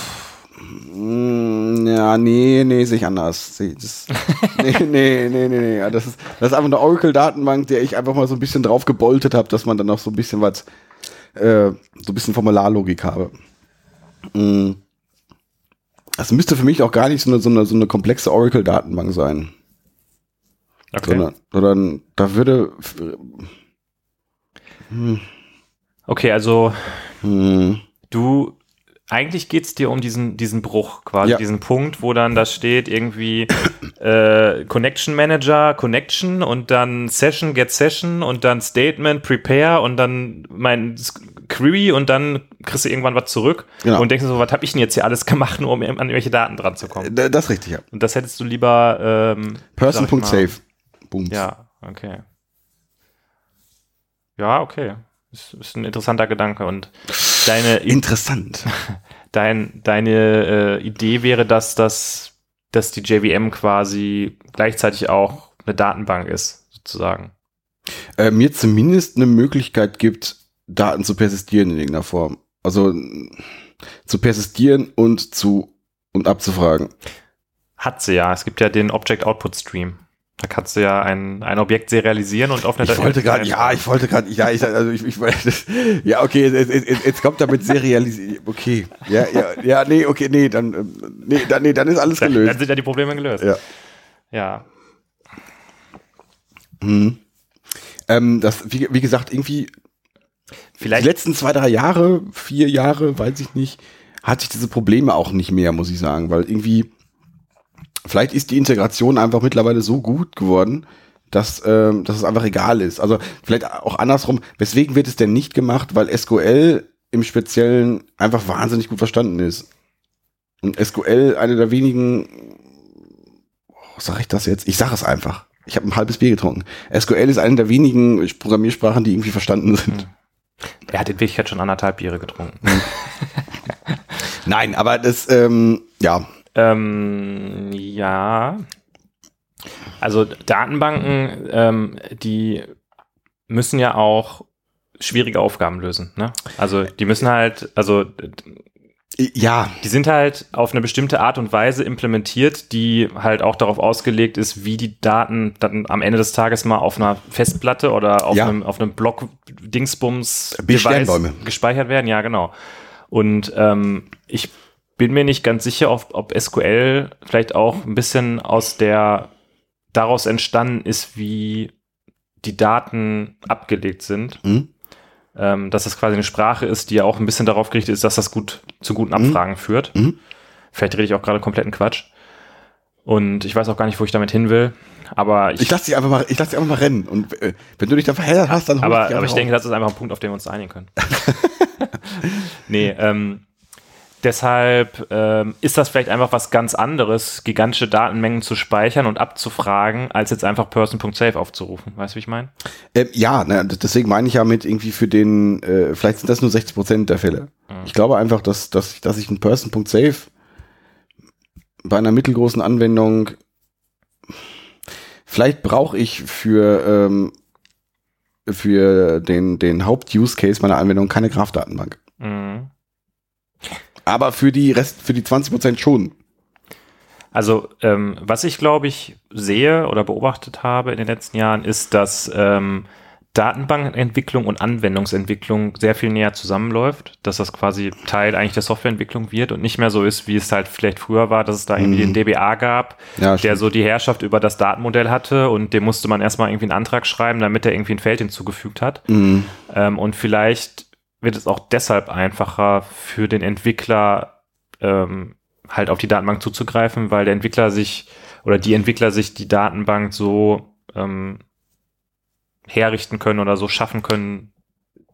Speaker 1: ja, nee, nee, sehe ich anders. Das, nee, nee, nee, nee, nee. Das ist, das ist einfach eine Oracle-Datenbank, der ich einfach mal so ein bisschen drauf geboltet habe, dass man dann noch so ein bisschen was, äh, so ein bisschen Formularlogik habe. Mm. Das müsste für mich auch gar nicht so eine, so eine, so eine komplexe Oracle-Datenbank sein.
Speaker 3: Okay.
Speaker 1: Sondern, sondern da würde,
Speaker 3: Okay, also
Speaker 1: hm,
Speaker 3: du, eigentlich geht's dir um diesen, diesen Bruch quasi,
Speaker 1: Ja.
Speaker 3: diesen Punkt, wo dann da steht irgendwie äh, Connection Manager, Connection und dann Session, Get Session und dann Statement, Prepare und dann mein Query und dann kriegst du irgendwann was zurück
Speaker 1: Genau.
Speaker 3: und denkst so, was habe ich denn jetzt hier alles gemacht, nur um an irgendwelche Daten dran zu kommen?
Speaker 1: d- das ist richtig, ja.
Speaker 3: Und das hättest du lieber ähm,
Speaker 1: Person.save. Boom.
Speaker 3: Ja, okay. Ja, okay. Ist, ist ein interessanter Gedanke. Und deine,
Speaker 1: Interessant.
Speaker 3: dein, deine äh, Idee wäre, dass das dass die JVM quasi gleichzeitig auch eine Datenbank ist, sozusagen.
Speaker 1: Äh, mir zumindest eine Möglichkeit gibt, Daten zu persistieren in irgendeiner Form. Also zu persistieren und zu und abzufragen.
Speaker 3: Hat sie ja. Es gibt ja den Object Output Stream. Da kannst du ja ein, ein Objekt serialisieren und auf eine
Speaker 1: Ich wollte gerade, ja, ich wollte gerade, ja, ich, also ich, ich das, ja, okay, jetzt, jetzt, jetzt kommt damit serialisieren, okay, ja, ja, ja, nee, okay, nee, dann, ähm, nee, dann, nee, dann ist alles
Speaker 3: Dann
Speaker 1: gelöst.
Speaker 3: sind ja die Probleme gelöst.
Speaker 1: Ja.
Speaker 3: Ja.
Speaker 1: Mhm. Ähm, das, wie, wie gesagt, irgendwie die
Speaker 3: Vielleicht,
Speaker 1: letzten zwei, drei Jahre, vier Jahre, weiß ich nicht, hatte ich diese Probleme auch nicht mehr, muss ich sagen, weil irgendwie, vielleicht ist die Integration einfach mittlerweile so gut geworden, dass, ähm, dass es einfach egal ist. Also vielleicht auch andersrum, weswegen wird es denn nicht gemacht, weil SQL im Speziellen einfach wahnsinnig gut verstanden ist. Und SQL eine der wenigen, oh, sag ich das jetzt? Ich sag es einfach. Ich habe ein halbes Bier getrunken. SQL ist eine der wenigen Programmiersprachen, die irgendwie verstanden sind.
Speaker 3: er hat in Wirklichkeit schon anderthalb Biere getrunken.
Speaker 1: Nein, aber das, ähm, ja,
Speaker 3: Ähm, ja. Also Datenbanken, ähm, die müssen ja auch schwierige Aufgaben lösen. Ne? Also die müssen halt, also
Speaker 1: ja,
Speaker 3: die sind halt auf eine bestimmte Art und Weise implementiert, die halt auch darauf ausgelegt ist, wie die Daten dann am Ende des Tages mal auf einer Festplatte oder auf
Speaker 1: Ja.
Speaker 3: einem, auf einem Block Dingsbums gespeichert werden. Ja, genau. Und ähm, ich bin mir nicht ganz sicher, ob, ob SQL vielleicht auch ein bisschen aus der daraus entstanden ist, wie die Daten abgelegt sind.
Speaker 1: Hm?
Speaker 3: Ähm, dass das quasi eine Sprache ist, die ja auch ein bisschen darauf gerichtet ist, dass das gut zu guten Abfragen führt.
Speaker 1: Mhm.
Speaker 3: Vielleicht rede ich auch gerade kompletten Quatsch. Und ich weiß auch gar nicht, wo ich damit hin will. Aber ich,
Speaker 1: ich lasse dich einfach mal, ich lasse dich einfach mal rennen. Und äh, wenn du dich da verheddert hast, dann hol
Speaker 3: aber,
Speaker 1: dich
Speaker 3: aber ich denke, das ist einfach ein Punkt, auf den wir uns einigen können. nee, ähm, deshalb ähm, ist das vielleicht einfach was ganz anderes, gigantische Datenmengen zu speichern und abzufragen, als jetzt einfach person.save aufzurufen. Weißt du, wie ich meine?
Speaker 1: äh, ja, ne, deswegen meine ich ja mit irgendwie für den, äh, vielleicht sind das nur 60 Prozent der Fälle. Ich glaube einfach, dass, dass, dass ich ein Person.save bei einer mittelgroßen Anwendung vielleicht brauche ich für ähm, für den den Haupt-Use-Case meiner Anwendung keine Graph-Datenbank.
Speaker 3: Mhm.
Speaker 1: Aber für die Rest, für die 20 Prozent schon.
Speaker 3: Also, ähm, was ich glaube ich sehe oder beobachtet habe in den letzten Jahren, ist, dass ähm, Datenbankentwicklung und Anwendungsentwicklung sehr viel näher zusammenläuft, dass das quasi Teil eigentlich der Softwareentwicklung wird und nicht mehr so ist, wie es halt vielleicht früher war, dass es da irgendwie
Speaker 1: Mhm.
Speaker 3: den DBA gab,
Speaker 1: Ja,
Speaker 3: der so die Herrschaft über das Datenmodell hatte und dem musste man erstmal irgendwie einen Antrag schreiben, damit er irgendwie ein Feld hinzugefügt hat.
Speaker 1: Mhm.
Speaker 3: Ähm, und vielleicht wird es auch deshalb einfacher für den Entwickler, ähm, halt auf die Datenbank zuzugreifen, weil der Entwickler sich oder die Entwickler sich die Datenbank so ähm, herrichten können oder so schaffen können.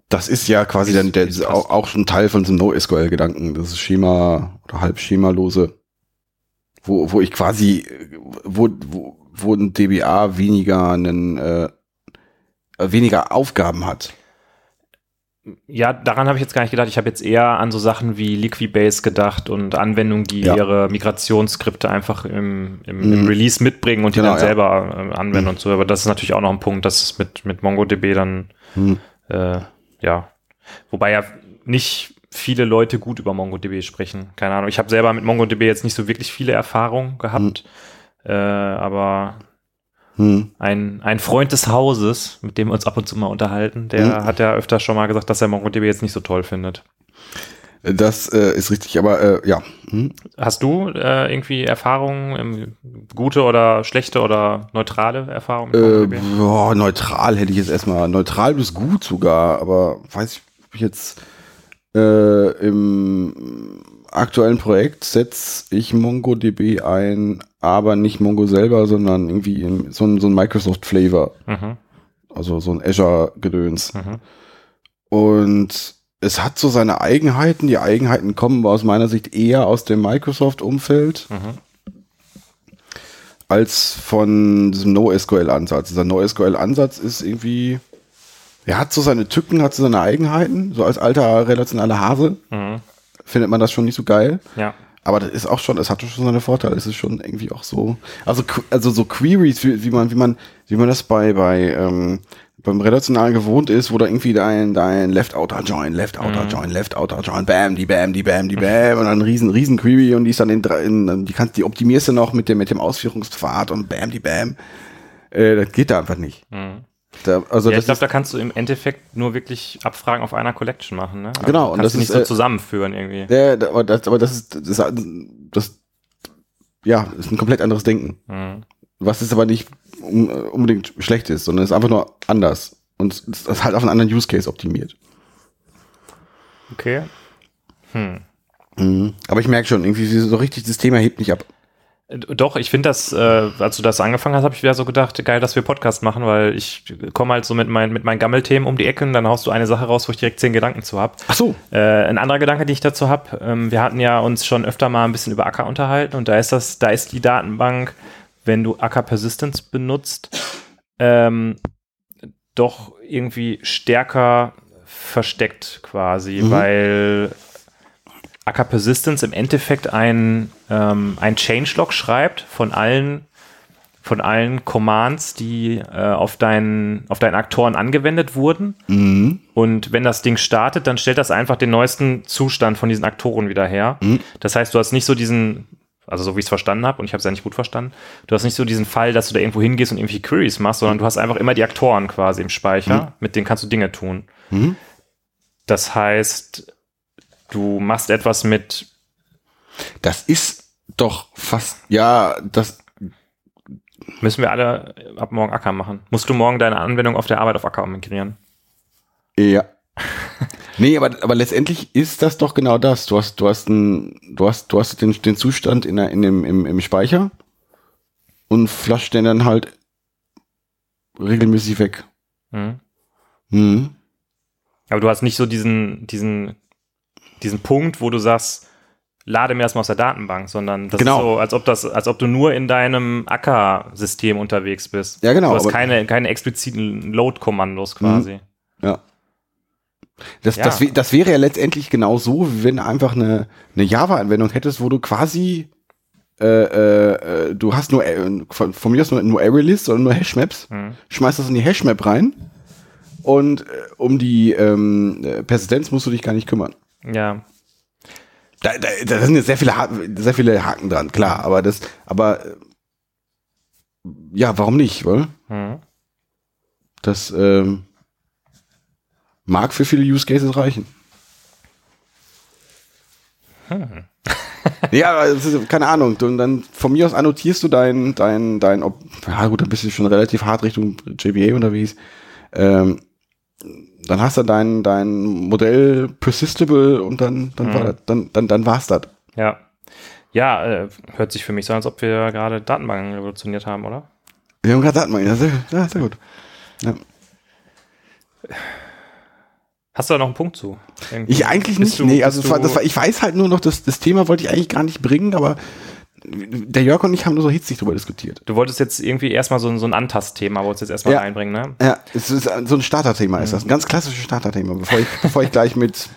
Speaker 1: Das ist ja quasi dann der, auch, auch schon Teil von so einem NoSQL-Gedanken. Das ist Schema oder halb schemalose, wo, wo ich quasi, wo, wo, wo ein DBA weniger einen, äh, weniger Aufgaben hat.
Speaker 3: Ja, daran habe ich jetzt gar nicht gedacht. Ich habe jetzt eher an so Sachen wie Liquibase gedacht und Anwendungen, die
Speaker 1: Ja.
Speaker 3: ihre Migrationsskripte einfach im, im, im
Speaker 1: Mhm.
Speaker 3: Release mitbringen und die
Speaker 1: Genau,
Speaker 3: dann
Speaker 1: ja.
Speaker 3: selber äh, anwenden
Speaker 1: Mhm.
Speaker 3: und so. Aber das ist natürlich auch noch ein Punkt, dass es mit, mit MongoDB dann
Speaker 1: Hm.
Speaker 3: Äh, ja. Wobei ja nicht viele Leute gut über MongoDB sprechen. Keine Ahnung. Ich habe selber mit MongoDB jetzt nicht so wirklich viele Erfahrungen gehabt. Äh, aber
Speaker 1: Hm.
Speaker 3: ein, ein Freund des Hauses, mit dem wir uns ab und zu mal unterhalten, der
Speaker 1: Mhm.
Speaker 3: hat ja öfter schon mal gesagt, dass er MongoDB jetzt nicht so toll findet.
Speaker 1: Das äh, ist richtig, aber äh, ja. Hm.
Speaker 3: Hast du äh, irgendwie Erfahrungen, ähm, gute oder schlechte oder neutrale Erfahrungen mit
Speaker 1: Äh, boah, neutral hätte ich jetzt erstmal. Neutral bis gut sogar, aber weiß ich ob ich jetzt äh, im aktuellen Projekt setze ich MongoDB ein, aber nicht Mongo selber, sondern irgendwie in, so ein, so ein Microsoft-Flavor,
Speaker 3: Mhm,
Speaker 1: also so ein Azure-Gedöns.
Speaker 3: mhm,
Speaker 1: Und es hat so seine Eigenheiten. Die Eigenheiten kommen aus meiner Sicht eher aus dem Microsoft-Umfeld
Speaker 3: mhm,
Speaker 1: als von diesem NoSQL-Ansatz. Dieser NoSQL-Ansatz ist irgendwie, er hat so seine Tücken, hat so seine Eigenheiten. So als alter relationaler Hase
Speaker 3: mhm.
Speaker 1: Findet man das schon nicht so geil.
Speaker 3: Ja.
Speaker 1: Aber das ist auch schon, es hat schon seine Vorteile. Es ist schon irgendwie auch so, also, also so Queries, wie, wie man, wie man, wie man das bei, bei, ähm, beim Relationalen gewohnt ist, wo da irgendwie dein, dein Left Outer Join, Left Outer Join, Left Outer Join, Bam, die Bam, die Bam, die Bam und dann ein riesen, riesen Query und die ist dann in, drei- in die kannst, die optimierst du noch mit dem, mit dem Ausführungspfad und Bam, die Bam. Äh, das geht da einfach nicht. Da, also
Speaker 3: Ja, ich glaube,
Speaker 1: ist,
Speaker 3: da kannst du im Endeffekt nur wirklich Abfragen auf einer Collection machen. Ne? Also
Speaker 1: Genau, und das
Speaker 3: nicht
Speaker 1: ist,
Speaker 3: so
Speaker 1: äh,
Speaker 3: zusammenführen irgendwie.
Speaker 1: ja, aber das, aber das ist, das, das, ja, ist ein komplett anderes Denken.
Speaker 3: Mhm.
Speaker 1: Was ist aber nicht unbedingt schlecht ist, sondern ist einfach nur anders. Und es ist halt auf einen anderen Use Case optimiert.
Speaker 3: Okay. Hm.
Speaker 1: Mhm. Aber ich merke schon, irgendwie so richtig, das Thema hebt nicht ab.
Speaker 3: Doch, ich finde das, äh, als du das angefangen hast, habe ich wieder so gedacht, geil, dass wir Podcast machen, weil ich komme halt so mit, mein, mit meinen Gammelthemen um die Ecke und dann haust du eine Sache raus, wo ich direkt zehn Gedanken zu habe.
Speaker 1: Ach so.
Speaker 3: Äh, ein anderer Gedanke, den ich dazu habe, ähm, wir hatten ja uns schon öfter mal ein bisschen über Acker unterhalten und da ist das, da ist die Datenbank, wenn du Acker Persistence benutzt, ähm, doch irgendwie stärker versteckt quasi,
Speaker 1: Mhm.
Speaker 3: weil Acker Persistence im Endeffekt ein, ähm, ein Changelog schreibt von allen von allen Commands, die äh, auf, deinen, auf deinen Aktoren angewendet wurden.
Speaker 1: Mhm.
Speaker 3: Und wenn das Ding startet, dann stellt das einfach den neuesten Zustand von diesen Aktoren wieder her.
Speaker 1: Mhm.
Speaker 3: Das heißt, du hast nicht so diesen, also so wie ich es verstanden habe, und ich habe es ja nicht gut verstanden, du hast nicht so diesen Fall, dass du da irgendwo hingehst und irgendwie Queries machst, sondern du hast einfach immer die Aktoren quasi im Speicher, mit denen kannst du Dinge tun.
Speaker 1: Mhm.
Speaker 3: Das heißt, du machst etwas mit,
Speaker 1: Das ist doch fast, ja, das,
Speaker 3: müssen wir alle ab morgen Acker machen. Musst du morgen deine Anwendung auf der Arbeit auf Acker migrieren?
Speaker 1: ja. nee, aber, aber letztendlich ist das doch genau das. Du hast, du hast, ein, du hast, du hast den, den Zustand in, der, in dem, im, im Speicher und flasht den dann halt regelmäßig weg.
Speaker 3: Mhm.
Speaker 1: Mhm.
Speaker 3: Aber du hast nicht so diesen, diesen, diesen Punkt, wo du sagst, lade mir erstmal aus der Datenbank, sondern das
Speaker 1: Genau.
Speaker 3: ist so, als ob das, als ob du nur in deinem Acker-System unterwegs bist.
Speaker 1: Ja, genau,
Speaker 3: Du hast keine, keine expliziten Load-Kommandos quasi.
Speaker 1: Ja. Das,
Speaker 3: Ja.
Speaker 1: Das, das wäre ja letztendlich genau so, wie wenn du einfach eine, eine Java-Anwendung hättest, wo du quasi äh, äh, äh, du hast nur äh, von, von mir aus nur, nur ArrayList oder nur Hashmaps,
Speaker 3: Mhm.
Speaker 1: schmeißt das in die Hashmap rein und äh, um die ähm, äh, Persistenz musst du dich gar nicht kümmern.
Speaker 3: Ja.
Speaker 1: Da, da, da sind jetzt sehr viele, sehr viele Haken dran, klar, aber das, aber äh, ja, warum nicht, weil
Speaker 3: Mhm.
Speaker 1: das ähm, mag für viele Use Cases reichen.
Speaker 3: Hm.
Speaker 1: ja, ist, keine Ahnung. Du, und dann von mir aus annotierst du dein, dein, dein, ob, ja gut, dann bist du schon relativ hart Richtung JVA unterwegs. Ähm, dann hast du dein, dein Modell persistable und dann, dann,
Speaker 3: Mhm.
Speaker 1: war das, dann, dann, dann war's das.
Speaker 3: Ja. Ja, äh, hört sich für mich so an, als ob wir gerade Datenbanken revolutioniert haben, oder?
Speaker 1: Wir haben gerade Datenbank, ja, sehr, ja, sehr gut. Ja.
Speaker 3: Hast du da noch einen Punkt zu? Irgendwie?
Speaker 1: Ich eigentlich nicht.
Speaker 3: du-
Speaker 1: nee, also das war, das war, ich weiß halt nur noch, das, das Thema wollte ich eigentlich gar nicht bringen, aber der Jörg und ich haben nur so hitzig drüber diskutiert.
Speaker 3: Du wolltest jetzt irgendwie erstmal so, ein- so ein Antastthema, wolltest jetzt erstmal
Speaker 1: Ja.
Speaker 3: reinbringen, ne?
Speaker 1: Ja, es ist so ein Starterthema, ist das. Ein ganz klassisches Starterthema, bevor ich, bevor ich gleich mit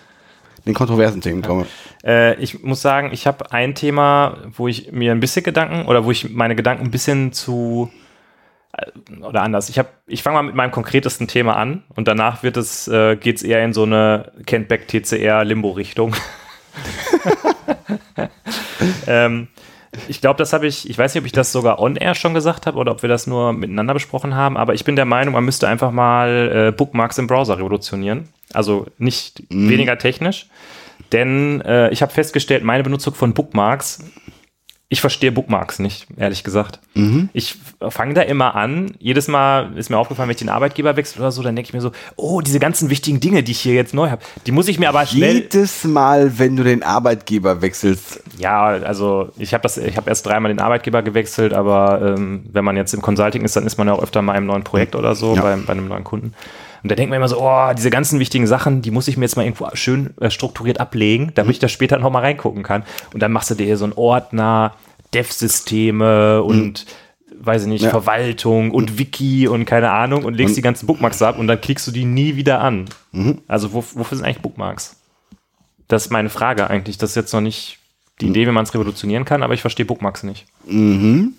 Speaker 1: den kontroversen Themen komme.
Speaker 3: Äh, ich muss sagen, ich habe ein Thema, wo ich mir ein bisschen Gedanken oder wo ich meine Gedanken ein bisschen zu äh, oder anders. Ich habe, ich fange mal mit meinem konkretesten Thema an und danach wird es, äh, geht es eher in so eine Kentback TCR Limbo Richtung. ähm, ich glaube, das habe ich, ich weiß nicht, ob ich das sogar on air schon gesagt habe oder ob wir das nur miteinander besprochen haben, aber ich bin der Meinung, man müsste einfach mal äh, Bookmarks im Browser revolutionieren. Also nicht weniger technisch, denn äh, ich habe festgestellt, meine Benutzung von Bookmarks, ich verstehe Bookmarks nicht, ehrlich gesagt. Ich fange da immer an. Jedes Mal ist mir aufgefallen, wenn ich den Arbeitgeber wechsle oder so, dann denke ich mir so, oh, diese ganzen wichtigen Dinge, die ich hier jetzt neu habe, die muss ich mir aber schnell.
Speaker 1: Jedes Mal, wenn du den Arbeitgeber wechselst,
Speaker 3: Ja, also ich habe das, ich habe erst dreimal den Arbeitgeber gewechselt, aber ähm, wenn man jetzt im Consulting ist, dann ist man ja auch öfter mal im neuen Projekt oder so,
Speaker 1: Ja.
Speaker 3: bei, bei einem neuen Kunden. Und da denkt man immer so, oh, diese ganzen wichtigen Sachen, die muss ich mir jetzt mal irgendwo schön äh, strukturiert ablegen, damit ich da später noch mal reingucken kann. Und dann machst du dir so einen Ordner, Dev-Systeme und weiß ich nicht,
Speaker 1: Ja.
Speaker 3: Verwaltung und Wiki und keine Ahnung und legst
Speaker 1: Und-
Speaker 3: die ganzen Bookmarks ab und dann klickst du die nie wieder an. Also wo, wofür sind eigentlich Bookmarks? Das ist meine Frage eigentlich. Das ist jetzt noch nicht die Idee, wie man es revolutionieren kann, aber ich verstehe Bookmarks nicht.
Speaker 1: Mhm.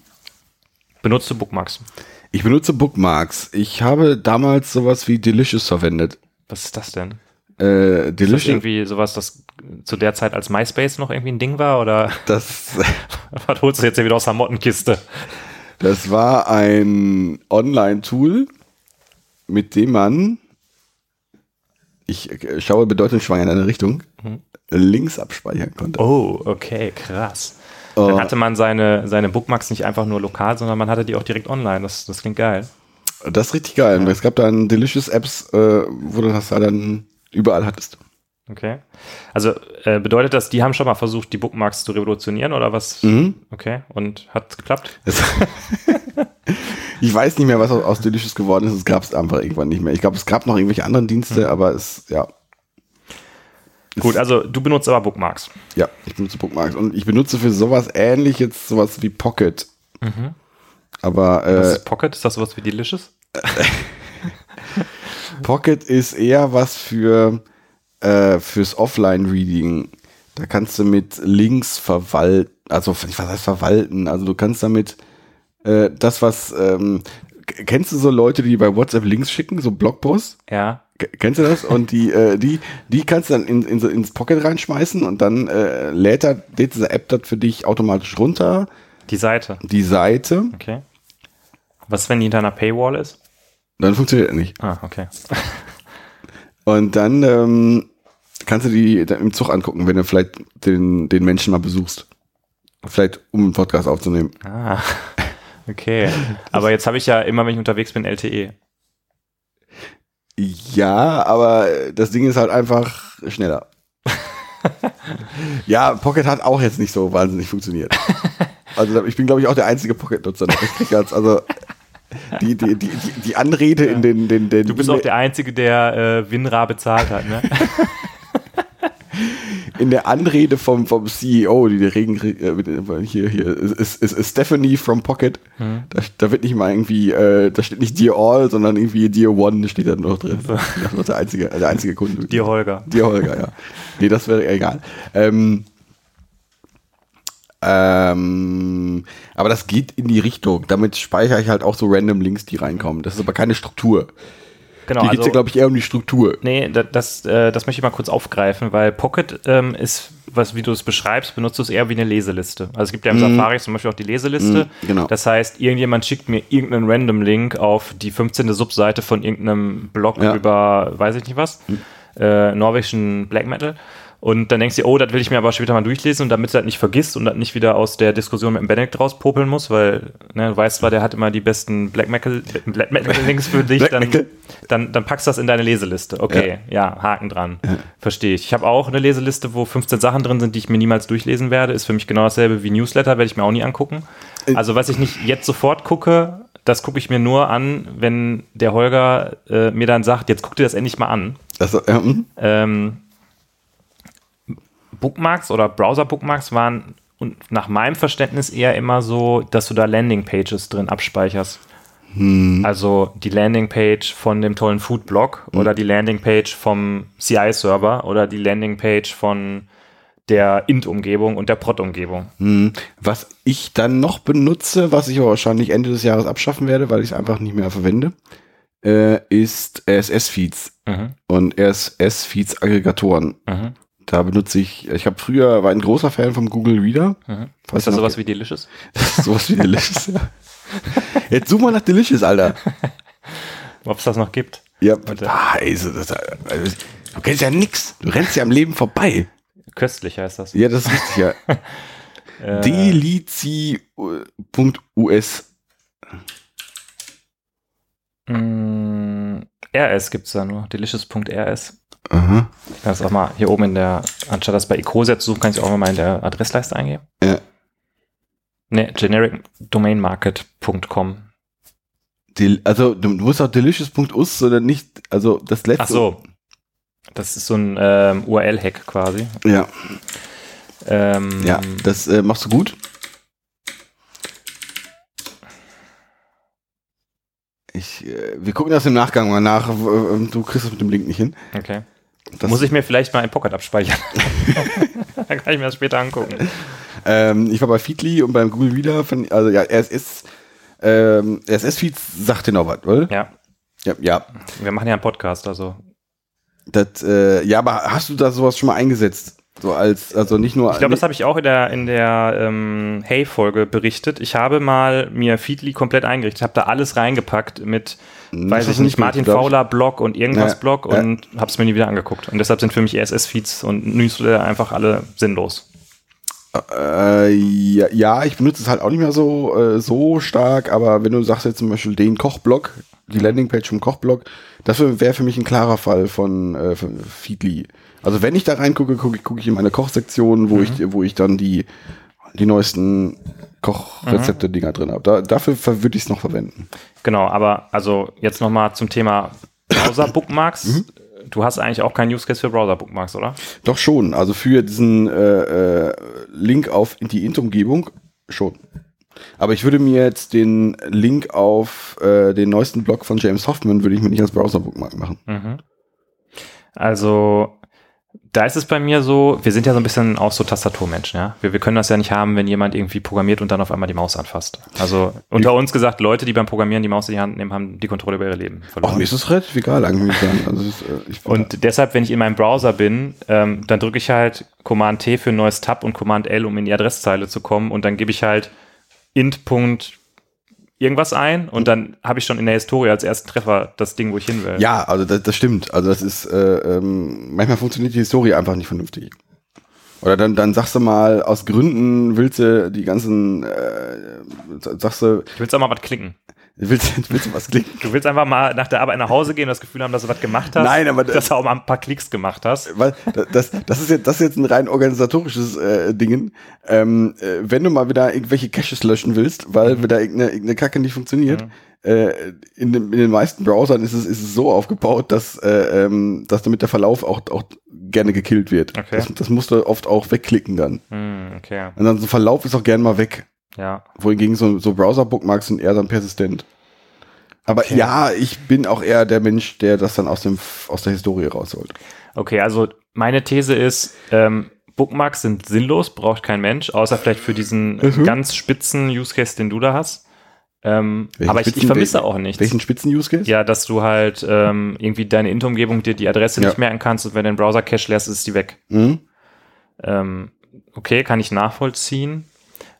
Speaker 3: Benutzt du Bookmarks?
Speaker 1: Ich benutze Bookmarks. Ich habe damals sowas wie Delicious verwendet.
Speaker 3: Was ist das denn?
Speaker 1: Äh,
Speaker 3: Ist das
Speaker 1: Delicious,
Speaker 3: irgendwie sowas, das zu der Zeit als MySpace noch irgendwie ein Ding war? Oder
Speaker 1: das,
Speaker 3: was holst du jetzt hier wieder aus der Mottenkiste?
Speaker 1: das war ein Online-Tool, mit dem man, ich schaue bedeutungsschwanger in eine Richtung, Links abspeichern konnte.
Speaker 3: Oh, okay, krass.
Speaker 1: Oh.
Speaker 3: Dann hatte man seine, seine Bookmarks nicht einfach nur lokal, sondern man hatte die auch direkt online. Das, das klingt geil.
Speaker 1: Das ist richtig geil. Es gab dann Delicious Apps, äh, wo du das dann überall hattest.
Speaker 3: Okay. Also äh, bedeutet das, die haben schon mal versucht, die Bookmarks zu revolutionieren oder was?
Speaker 1: Mhm.
Speaker 3: Okay. Und hat geklappt?
Speaker 1: Das ich weiß nicht mehr, was aus, aus Delicious geworden ist. Es gab es einfach irgendwann nicht mehr. Ich glaube, es gab noch irgendwelche anderen Dienste, aber es, ja.
Speaker 3: Gut, also du benutzt aber Bookmarks.
Speaker 1: Ja, ich benutze Bookmarks. Und ich benutze für sowas ähnlich jetzt sowas wie Pocket. Aber
Speaker 3: Was
Speaker 1: äh,
Speaker 3: ist Pocket? Ist das sowas wie Delicious?
Speaker 1: Pocket ist eher was für äh, fürs Offline-Reading. Da kannst du mit Links verwalten, also was heißt verwalten? Also du kannst damit äh, das, was ähm, kennst du so Leute, die bei WhatsApp Links schicken, so Blogposts?
Speaker 3: Ja.
Speaker 1: Kennst du das? Und die, äh, die, die kannst du dann in, in, ins Pocket reinschmeißen und dann äh, lädt er lädt diese App das für dich automatisch runter,
Speaker 3: Die Seite.
Speaker 1: die Seite,
Speaker 3: Okay. Was, wenn die hinter einer Paywall ist?
Speaker 1: dann funktioniert er nicht.
Speaker 3: Ah, okay.
Speaker 1: Und dann ähm, kannst du die dann im Zug angucken, wenn du vielleicht den, den Menschen mal besuchst. Vielleicht um einen Podcast aufzunehmen.
Speaker 3: Ah. Okay. Aber jetzt habe ich ja immer, wenn ich unterwegs bin. LTE.
Speaker 1: Ja, aber das Ding ist halt einfach schneller. ja, Pocket hat auch jetzt nicht so wahnsinnig funktioniert. Also ich bin, glaube ich, auch der einzige Pocket-Nutzer. also die, die, die, die, die Anrede in den, den, den
Speaker 3: Du bist auch der Einzige, der äh, WinRAR bezahlt hat, ne?
Speaker 1: in der Anrede vom, vom CEO, die der Regen äh, hier, hier, ist, ist, ist Stephanie from Pocket.
Speaker 3: Hm.
Speaker 1: Da, da wird nicht mal irgendwie, äh, da steht nicht Dear All, sondern irgendwie Dear One steht da noch drin. Das ist der einzige, der einzige Kunde.
Speaker 3: Dir, Holger.
Speaker 1: Dir Holger, ja. Nee, das wäre egal. Ähm, ähm, aber das geht in die Richtung. Damit speichere ich halt auch so random Links, die reinkommen. Das ist aber keine Struktur.
Speaker 3: Genau,
Speaker 1: Hier geht's
Speaker 3: also,
Speaker 1: ja, glaube ich, eher um die Struktur.
Speaker 3: nee, da- das, äh, das möchte ich mal kurz aufgreifen, weil Pocket ähm, ist, was, wie du es beschreibst, benutzt du es eher wie eine Leseliste. Also es gibt ja im Safari zum Beispiel auch die Leseliste.
Speaker 1: Mhm, genau.
Speaker 3: Das heißt, irgendjemand schickt mir irgendeinen random Link auf die 15. Subseite von irgendeinem Blog
Speaker 1: Ja. Mhm.
Speaker 3: über, weiß ich nicht was, äh, norwegischen Black Metal. Und dann denkst du, oh, das will ich mir aber später mal durchlesen und damit du das nicht vergisst und das nicht wieder aus der Diskussion mit dem Benedikt rauspopeln muss, weil ne, du weißt zwar, der hat immer die besten Black Metal, Black Metal Links für dich, dann, dann, dann packst du das in deine Leseliste. Okay, ja, Haken dran. Verstehe ich. Ich habe auch eine Leseliste, wo 15 Sachen drin sind, die ich mir niemals durchlesen werde. Ist für mich genau dasselbe wie Newsletter, werde ich mir auch nie angucken.
Speaker 1: Äh.
Speaker 3: Also was ich nicht jetzt sofort gucke, das gucke ich mir nur an, wenn der Holger äh, mir dann sagt, jetzt guck dir das endlich mal an.
Speaker 1: Das, äh, hm?
Speaker 3: Ähm, Bookmarks oder Browser-Bookmarks waren und nach meinem Verständnis eher immer so, dass du da Landingpages drin abspeicherst. Also die Landingpage von dem tollen Food-Blog oder die Landingpage vom CI-Server oder die Landingpage von der int-Umgebung und der prod-Umgebung.
Speaker 1: Hm. Was ich dann noch benutze, was ich wahrscheinlich Ende des Jahres abschaffen werde, weil ich es einfach nicht mehr verwende, äh, ist RSS-Feeds
Speaker 3: Mhm.
Speaker 1: und RSS-Feeds-Aggregatoren.
Speaker 3: Mhm.
Speaker 1: Da benutze ich, ich habe früher, war ein großer Fan vom Google Reader.
Speaker 3: Mhm. Ist das sowas wie Delicious?
Speaker 1: sowas wie Delicious, ja. Jetzt such mal nach Delicious, Alter.
Speaker 3: Ob es das noch gibt?
Speaker 1: Ja, ah, ey, so, das, also, du kennst ja nix. Du rennst ja am Leben vorbei.
Speaker 3: Köstlich heißt das.
Speaker 1: Ja, das ist richtig, ja.
Speaker 3: Äh,
Speaker 1: Delici.us.
Speaker 3: mh, RS gibt es da nur. Delicious.rs.
Speaker 1: Aha.
Speaker 3: Kannst auch mal hier oben in der, anstatt das bei Ecosia zu suchen, kannst du auch mal in der Adressleiste eingeben.
Speaker 1: Ja.
Speaker 3: Ne, genericdomainmarket.com.
Speaker 1: Also, du musst auch delicious.us oder nicht, also das letzte.
Speaker 3: Ach so. Das ist so ein ähm, URL-Hack quasi.
Speaker 1: Ja,
Speaker 3: Ähm,
Speaker 1: ja, das äh, machst du gut. Ich, äh, wir gucken das im Nachgang mal nach. Du kriegst das mit dem Link nicht hin.
Speaker 3: Okay.
Speaker 1: Das,
Speaker 3: Muss ich mir vielleicht mal in Pocket abspeichern. Dann kann ich mir das später angucken.
Speaker 1: ähm, ich war bei Feedly und beim Google Reader, von, also ja, RSS, ähm, RSS-Feeds sagt dir noch was, oder?
Speaker 3: Ja,
Speaker 1: Ja, ja.
Speaker 3: wir machen ja einen Podcast, also.
Speaker 1: Das, äh, ja, aber hast du da sowas schon mal eingesetzt? So als, also nicht nur.
Speaker 3: Ich glaube, das habe ich auch in der, in der ähm, Hey-Folge berichtet. Ich habe mal mir Feedly komplett eingerichtet, habe da alles reingepackt mit, weiß
Speaker 1: das
Speaker 3: ich nicht,
Speaker 1: gut,
Speaker 3: Martin
Speaker 1: ich.
Speaker 3: Fowler Blog und irgendwas
Speaker 1: Ja,
Speaker 3: Blog und habe es mir nie wieder angeguckt. Und deshalb sind für mich RSS-Feeds und Newsletter einfach alle sinnlos.
Speaker 1: Äh, ja, ja, ich benutze es halt auch nicht mehr so, äh, so stark, aber wenn du sagst jetzt zum Beispiel den Kochblock, die Landingpage vom Kochblock, das wäre für mich ein klarer Fall von, äh, von Feedly. Also wenn ich da reingucke, gucke ich, gucke ich in meine Kochsektion, wo ich, wo ich dann die, die neuesten Kochrezepte-Dinger drin habe. Da, dafür würde ich es noch verwenden.
Speaker 3: Genau, aber also jetzt nochmal zum Thema Browser-Bookmarks.
Speaker 1: Mhm.
Speaker 3: Du hast eigentlich auch keinen Use Case für Browser-Bookmarks, oder?
Speaker 1: Doch schon, also für diesen äh, äh, Link auf die Int-Umgebung schon. Aber ich würde mir jetzt den Link auf äh, den neuesten Blog von James Hoffman, würde ich mir nicht als Browser-Bookmark machen.
Speaker 3: Mhm. Also, da ist es bei mir so, wir sind ja so ein bisschen auch so Tastaturmenschen, ja. Wir, wir können das ja nicht haben, wenn jemand irgendwie programmiert und dann auf einmal die Maus anfasst. Also unter uns gesagt, Leute, die beim Programmieren die Maus in die Hand nehmen, haben die Kontrolle über ihr Leben verloren.
Speaker 1: mir ist das relativ egal, eigentlich. Also, es äh, ich,
Speaker 3: und deshalb, wenn ich in meinem Browser bin, ähm, dann drücke ich halt Command T für ein neues Tab und Command L, um in die Adresszeile zu kommen und dann gebe ich halt int. Irgendwas ein und dann habe ich schon in der Historie als ersten Treffer das Ding, wo ich hin will.
Speaker 1: ja, also das, das stimmt. Also das ist, äh, ähm, manchmal funktioniert die Historie einfach nicht vernünftig. Oder dann, dann sagst du mal, aus Gründen willst du die ganzen, äh, sagst du,
Speaker 3: Du willst auch mal was klicken.
Speaker 1: Willst, willst du was klicken?
Speaker 3: Du willst einfach mal nach der Arbeit nach Hause gehen und das Gefühl haben, dass du was gemacht hast.
Speaker 1: Nein, aber-
Speaker 3: dass du auch mal ein paar Klicks gemacht hast.
Speaker 1: Weil das, das, ist jetzt, das ist jetzt ein rein organisatorisches äh, Ding. Ähm, äh, wenn du mal wieder irgendwelche Caches löschen willst, weil wieder irgendeine, irgendeine Kacke nicht funktioniert, äh, in, den, in den meisten Browsern ist es, ist es so aufgebaut, dass, äh, ähm, dass damit der Verlauf auch, auch gerne gekillt wird.
Speaker 3: Okay.
Speaker 1: Das, das musst du oft auch wegklicken dann.
Speaker 3: Hm, okay.
Speaker 1: Und dann so ein Verlauf ist auch gerne mal weg.
Speaker 3: Ja.
Speaker 1: Wohingegen so, so Browser-Bookmarks sind eher dann persistent. Aber ja, ich bin auch eher der Mensch, der das dann aus, dem, aus der Historie rausholt.
Speaker 3: Okay, also meine These ist, ähm, Bookmarks sind sinnlos, braucht kein Mensch, außer vielleicht für diesen
Speaker 1: Mhm.
Speaker 3: ganz spitzen Use Case, den du da hast. Ähm, aber ich, ich
Speaker 1: Spitzen-
Speaker 3: vermisse auch nichts.
Speaker 1: Welchen Spitzen-Use-Case?
Speaker 3: Ja, dass du halt ähm, irgendwie deine Int-Umgebung dir die Adresse
Speaker 1: Ja.
Speaker 3: nicht merken kannst und wenn du den Browser-Cache leerst, ist die weg.
Speaker 1: Mhm.
Speaker 3: Ähm, okay, kann ich nachvollziehen.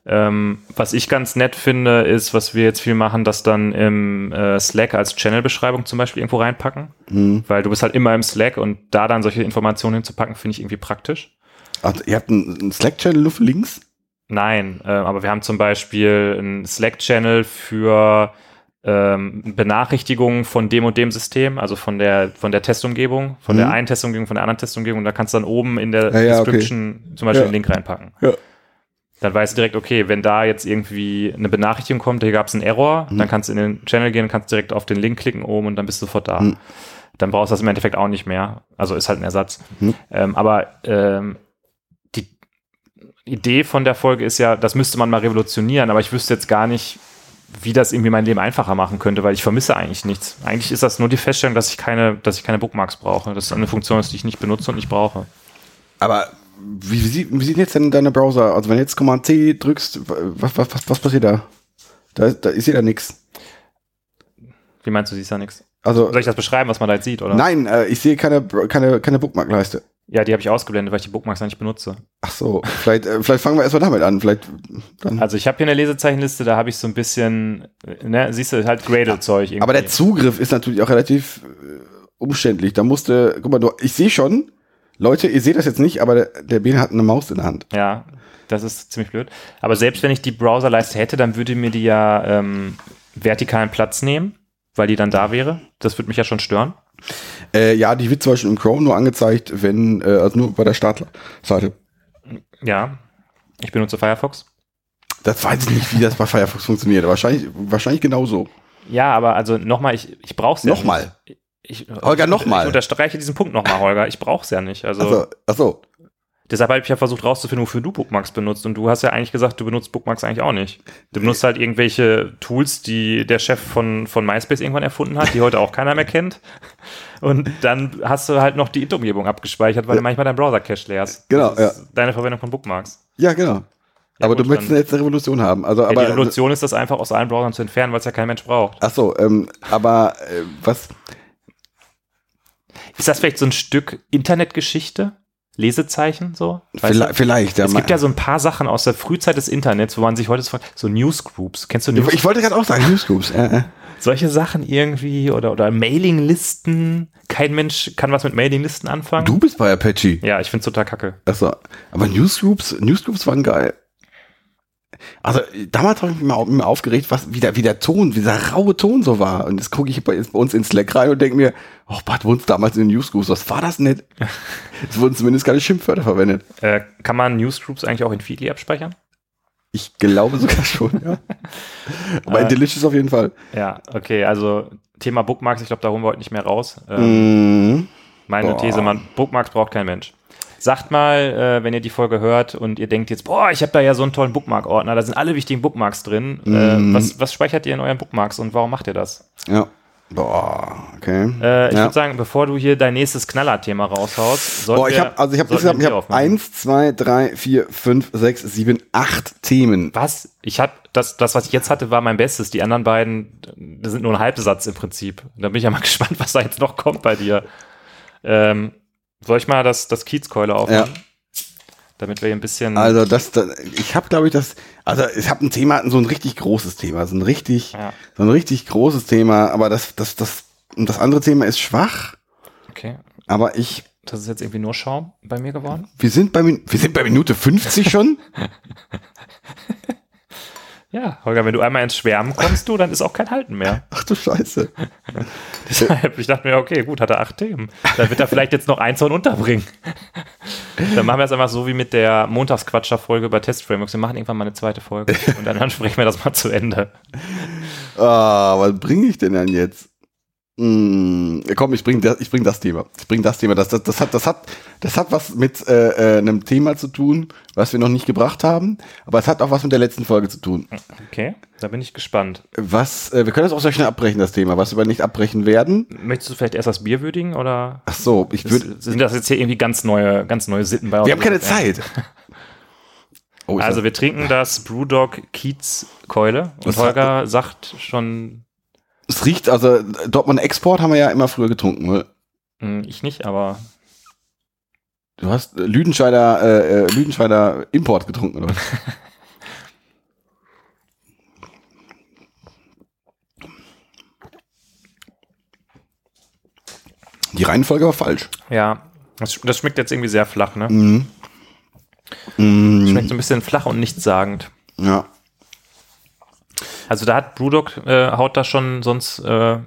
Speaker 3: Ähm, was ich ganz nett finde, ist, was wir jetzt viel machen, das dann im äh, Slack als Channel-Beschreibung zum Beispiel irgendwo reinpacken,
Speaker 1: Mhm.
Speaker 3: weil du bist halt immer im Slack und da dann solche Informationen hinzupacken, finde ich irgendwie praktisch.
Speaker 1: Ach, ihr habt einen, Slack-Channel nur für Links?
Speaker 3: Nein, äh, aber wir haben zum Beispiel einen Slack-Channel für ähm, Benachrichtigungen von dem und dem System, also von der, von der Testumgebung, von
Speaker 1: Mhm.
Speaker 3: der einen Testumgebung, von der anderen Testumgebung. Und da kannst du dann oben in der
Speaker 1: Ja, ja, okay.
Speaker 3: Description zum Beispiel
Speaker 1: Ja.
Speaker 3: einen Link reinpacken.
Speaker 1: Ja.
Speaker 3: Dann weißt du direkt, okay, wenn da jetzt irgendwie eine Benachrichtigung kommt, hier gab es einen Error,
Speaker 1: Mhm.
Speaker 3: dann kannst du in den Channel gehen, kannst direkt auf den Link klicken oben und dann bist du sofort da.
Speaker 1: Mhm.
Speaker 3: Dann brauchst du das im Endeffekt auch nicht mehr. Also ist halt ein Ersatz.
Speaker 1: Mhm.
Speaker 3: Ähm, aber ähm, die Idee von der Folge ist ja, das müsste man mal revolutionieren, aber ich wüsste jetzt gar nicht, wie das irgendwie mein Leben einfacher machen könnte, weil ich vermisse eigentlich nichts. Eigentlich ist das nur die Feststellung, dass ich keine, dass ich keine Bookmarks brauche. Das ist eine Funktion, die ich nicht benutze und nicht brauche.
Speaker 1: Aber wie, sieht, wie sieht jetzt denn deine Browser? Also wenn du jetzt Command C drückst, was, was, was, was passiert da? Da, da ist ja da nichts.
Speaker 3: Wie meinst du, siehst da nichts?
Speaker 1: Also
Speaker 3: Soll ich das beschreiben, was man da jetzt sieht, oder?
Speaker 1: nein, äh, ich sehe keine, keine, keine Bookmark-Leiste.
Speaker 3: Ja, die habe ich ausgeblendet, weil ich die Bookmarks nicht benutze.
Speaker 1: Ach so, vielleicht, äh, vielleicht fangen wir erstmal damit an. Vielleicht dann.
Speaker 3: Also ich habe hier eine Lesezeichenliste, da habe ich so ein bisschen, ne, siehst du, halt Gradle-Zeug irgendwie.
Speaker 1: Aber der Zugriff ist natürlich auch relativ äh, umständlich. Da musste, guck mal, du, ich sehe schon, Leute, ihr seht das jetzt nicht, aber der, der Ben hat eine Maus in der Hand.
Speaker 3: Ja, das ist ziemlich blöd. Aber selbst wenn ich die Browserleiste hätte, dann würde mir die ja ähm, vertikalen Platz nehmen, weil die dann da wäre. Das würde mich ja schon stören.
Speaker 1: Äh, ja, die wird zum Beispiel im Chrome nur angezeigt, wenn, äh, also nur bei der Startseite.
Speaker 3: Ja, ich benutze Firefox.
Speaker 1: Das weiß ich nicht, wie das bei Firefox funktioniert. Wahrscheinlich, wahrscheinlich genauso.
Speaker 3: Ja, aber also nochmal, ich, ich brauche es ja
Speaker 1: Nochmal.
Speaker 3: nicht. Ich,
Speaker 1: Holger,
Speaker 3: ich,
Speaker 1: nochmal.
Speaker 3: Ich unterstreiche diesen Punkt nochmal, Holger. Ich brauche es ja nicht. Also,
Speaker 1: Also, ach so.
Speaker 3: Deshalb habe ich ja versucht rauszufinden, wofür du Bookmarks benutzt. Und du hast ja eigentlich gesagt, du benutzt Bookmarks eigentlich auch nicht. Du benutzt halt irgendwelche Tools, die der Chef von, von MySpace irgendwann erfunden hat, die heute auch keiner mehr kennt. Und dann hast du halt noch die Int-Umgebung abgespeichert, weil du manchmal deinen Browser-Cache leerst.
Speaker 1: Genau,
Speaker 3: Das ist Deine Verwendung von Bookmarks.
Speaker 1: Ja, genau.
Speaker 3: Ja,
Speaker 1: aber
Speaker 3: gut,
Speaker 1: du möchtest jetzt eine Revolution haben. Also,
Speaker 3: Ja,
Speaker 1: aber,
Speaker 3: die Revolution ist das einfach aus allen Browsern zu entfernen, weil es ja kein Mensch braucht.
Speaker 1: Ach so, ähm, aber äh, was?
Speaker 3: Ist das vielleicht so ein Stück Internetgeschichte? Lesezeichen so?
Speaker 1: Vielleicht, vielleicht ja,
Speaker 3: Es gibt ja so ein paar Sachen aus der Frühzeit des Internets, wo man sich heute so fragt, so Newsgroups. Kennst du Newsgroups?
Speaker 1: ich wollte gerade auch sagen, Newsgroups. Äh, äh.
Speaker 3: Solche Sachen irgendwie oder, oder Mailinglisten. Kein Mensch kann was mit Mailinglisten anfangen.
Speaker 1: Du bist bei Apache.
Speaker 3: Ja, ich find's total kacke.
Speaker 1: Achso, aber Newsgroups, Newsgroups waren geil. Also damals habe ich mich mal, mir aufgeregt, was wie der, wie der Ton, wie dieser raue Ton so war. Und jetzt gucke ich bei, bei uns in Slack rein und denke mir, oh, Bad uns damals in den Newsgroups, was war das nicht? es wurden zumindest keine Schimpfwörter verwendet.
Speaker 3: Äh, kann man Newsgroups eigentlich auch in Feedly abspeichern?
Speaker 1: Ich glaube sogar schon, ja. Aber in
Speaker 3: Äh,
Speaker 1: Delicious auf jeden Fall.
Speaker 3: Ja, okay, also Thema Bookmarks, ich glaube, da holen wir heute nicht mehr raus. Ähm,
Speaker 1: Mhm.
Speaker 3: Meine
Speaker 1: Boah.
Speaker 3: These, man, Bookmarks braucht kein Mensch. Sagt mal, äh, wenn ihr die Folge hört und ihr denkt jetzt, boah, ich habe da ja so einen tollen Bookmark-Ordner, da sind alle wichtigen Bookmarks drin. Äh,
Speaker 1: Mhm.
Speaker 3: was, was speichert ihr in euren Bookmarks und warum macht ihr das?
Speaker 1: Ja. Boah, okay.
Speaker 3: Äh, ich
Speaker 1: ja.
Speaker 3: würde sagen, bevor du hier dein nächstes Knallerthema raushaust, sollten
Speaker 1: Boah, ich habe also ich habe insgesamt ich
Speaker 3: aufmachen.
Speaker 1: eins, zwei, drei, vier, fünf, sechs, sieben, acht Themen.
Speaker 3: Was? Ich habe das, das, was ich jetzt hatte, war mein Bestes. Die anderen beiden, das sind nur ein Halbsatz im Prinzip. Da bin ich ja mal gespannt, was da jetzt noch kommt bei dir. Ähm, soll ich mal das, das Kiezkeule aufmachen? Damit wir hier ein bisschen.
Speaker 1: Also das, das ich habe glaube ich das, also ich habe ein Thema, so ein richtig großes Thema, so ein richtig,
Speaker 3: Ja.
Speaker 1: so ein richtig großes Thema, aber das, das, das, und das andere Thema ist schwach,
Speaker 3: Okay.
Speaker 1: aber ich,
Speaker 3: Das ist jetzt irgendwie nur Schaum bei mir geworden.
Speaker 1: wir sind bei, wir sind bei Minute 50 schon.
Speaker 3: Ja, Holger, wenn du einmal ins Schwärmen kommst, du, dann ist auch kein Halten mehr.
Speaker 1: Ach du Scheiße.
Speaker 3: Deshalb, ich dachte mir, okay, gut, hat er acht Themen. Dann wird er vielleicht jetzt noch eins von unterbringen. Dann machen wir es einfach so wie mit der Montagsquatscher-Folge über Testframeworks. Wir machen irgendwann mal eine zweite Folge und dann sprechen wir das mal zu Ende.
Speaker 1: Ah, was bringe ich denn dann jetzt? Hm, komm, ich bring das, ich bring das Thema. Ich bring das Thema. Das, das, das hat, das hat, das hat was mit äh, äh, einem Thema zu tun, was wir noch nicht gebracht haben, aber es hat auch was mit der letzten Folge zu tun.
Speaker 3: Okay, da bin ich gespannt.
Speaker 1: Was, äh, wir können das auch sehr schnell abbrechen, das Thema. Was wir aber nicht abbrechen werden.
Speaker 3: Möchtest du vielleicht erst das Bier würdigen oder
Speaker 1: Ach so, ich würde.
Speaker 3: sind das jetzt hier irgendwie ganz neue, ganz neue Sitten bei uns?
Speaker 1: Wir haben keine Zeit. Oh,
Speaker 3: Also wir trinken das Brewdog Kiez Keule und Holger sagt schon,
Speaker 1: es riecht, also Dortmund Export haben wir ja immer früher getrunken. Ne?
Speaker 3: hm, ich nicht, aber
Speaker 1: Du hast äh, Lüdenscheider, äh, äh, Lüdenscheider Import getrunken, oder? Die Reihenfolge war falsch.
Speaker 3: ja, das, das schmeckt jetzt irgendwie sehr flach, ne?
Speaker 1: Mhm. Mhm.
Speaker 3: Schmeckt so ein bisschen flach und nichtssagend.
Speaker 1: Ja.
Speaker 3: Also da hat Brewdog, äh, haut da schon sonst äh,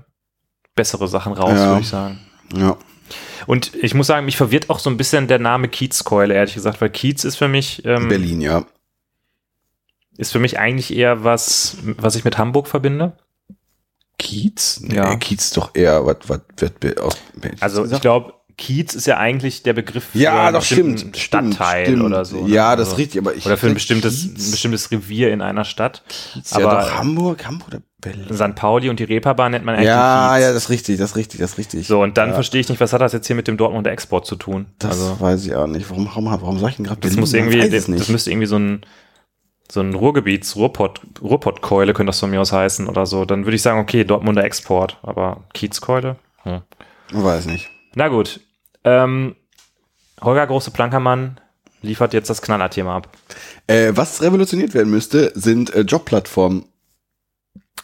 Speaker 3: bessere Sachen raus,
Speaker 1: Ja.
Speaker 3: würde ich sagen.
Speaker 1: Ja.
Speaker 3: Und ich muss sagen, mich verwirrt auch so ein bisschen der Name Kiezkeule, ehrlich gesagt, weil Kiez ist für mich, ähm,
Speaker 1: Berlin, ja.
Speaker 3: ist für mich eigentlich eher was, was ich mit Hamburg verbinde.
Speaker 1: Kiez?
Speaker 3: Ja.
Speaker 1: Nee, Kiez doch eher, was, was wird be- aus
Speaker 3: Also ich glaube, Kiez ist ja eigentlich der Begriff für
Speaker 1: Ja,
Speaker 3: einen
Speaker 1: doch, stimmt.
Speaker 3: Stadtteil
Speaker 1: stimmt,
Speaker 3: oder so. ne?
Speaker 1: Ja, das
Speaker 3: also,
Speaker 1: ist richtig, aber ich.
Speaker 3: Oder für ein bestimmtes, ein bestimmtes Revier in einer Stadt.
Speaker 1: Kiez,
Speaker 3: aber-
Speaker 1: ja, doch Hamburg, Hamburg oder Berlin.
Speaker 3: St. Pauli und die Reeperbahn nennt man eigentlich
Speaker 1: Ja,
Speaker 3: Kiez.
Speaker 1: ja, das ist richtig, das ist richtig, das ist richtig.
Speaker 3: So, und dann
Speaker 1: ja,
Speaker 3: verstehe ich nicht, was hat das jetzt hier mit dem Dortmunder Export zu tun?
Speaker 1: Das
Speaker 3: also,
Speaker 1: weiß ich auch nicht. Warum, warum, warum sag ich denn gerade
Speaker 3: das
Speaker 1: Berlin?
Speaker 3: muss irgendwie, das,
Speaker 1: nicht.
Speaker 3: müsste irgendwie so ein, so ein Ruhrgebiets, Ruhrpott, Ruhrpottkeule könnte das von mir aus heißen oder so. Dann würde ich sagen, okay, Dortmunder Export, aber Kiezkeule? Hm.
Speaker 1: Weiß nicht.
Speaker 3: Na gut. Ähm, Holger Große Plankermann liefert jetzt das Knallerthema ab.
Speaker 1: Äh, was revolutioniert werden müsste, sind äh, Jobplattformen.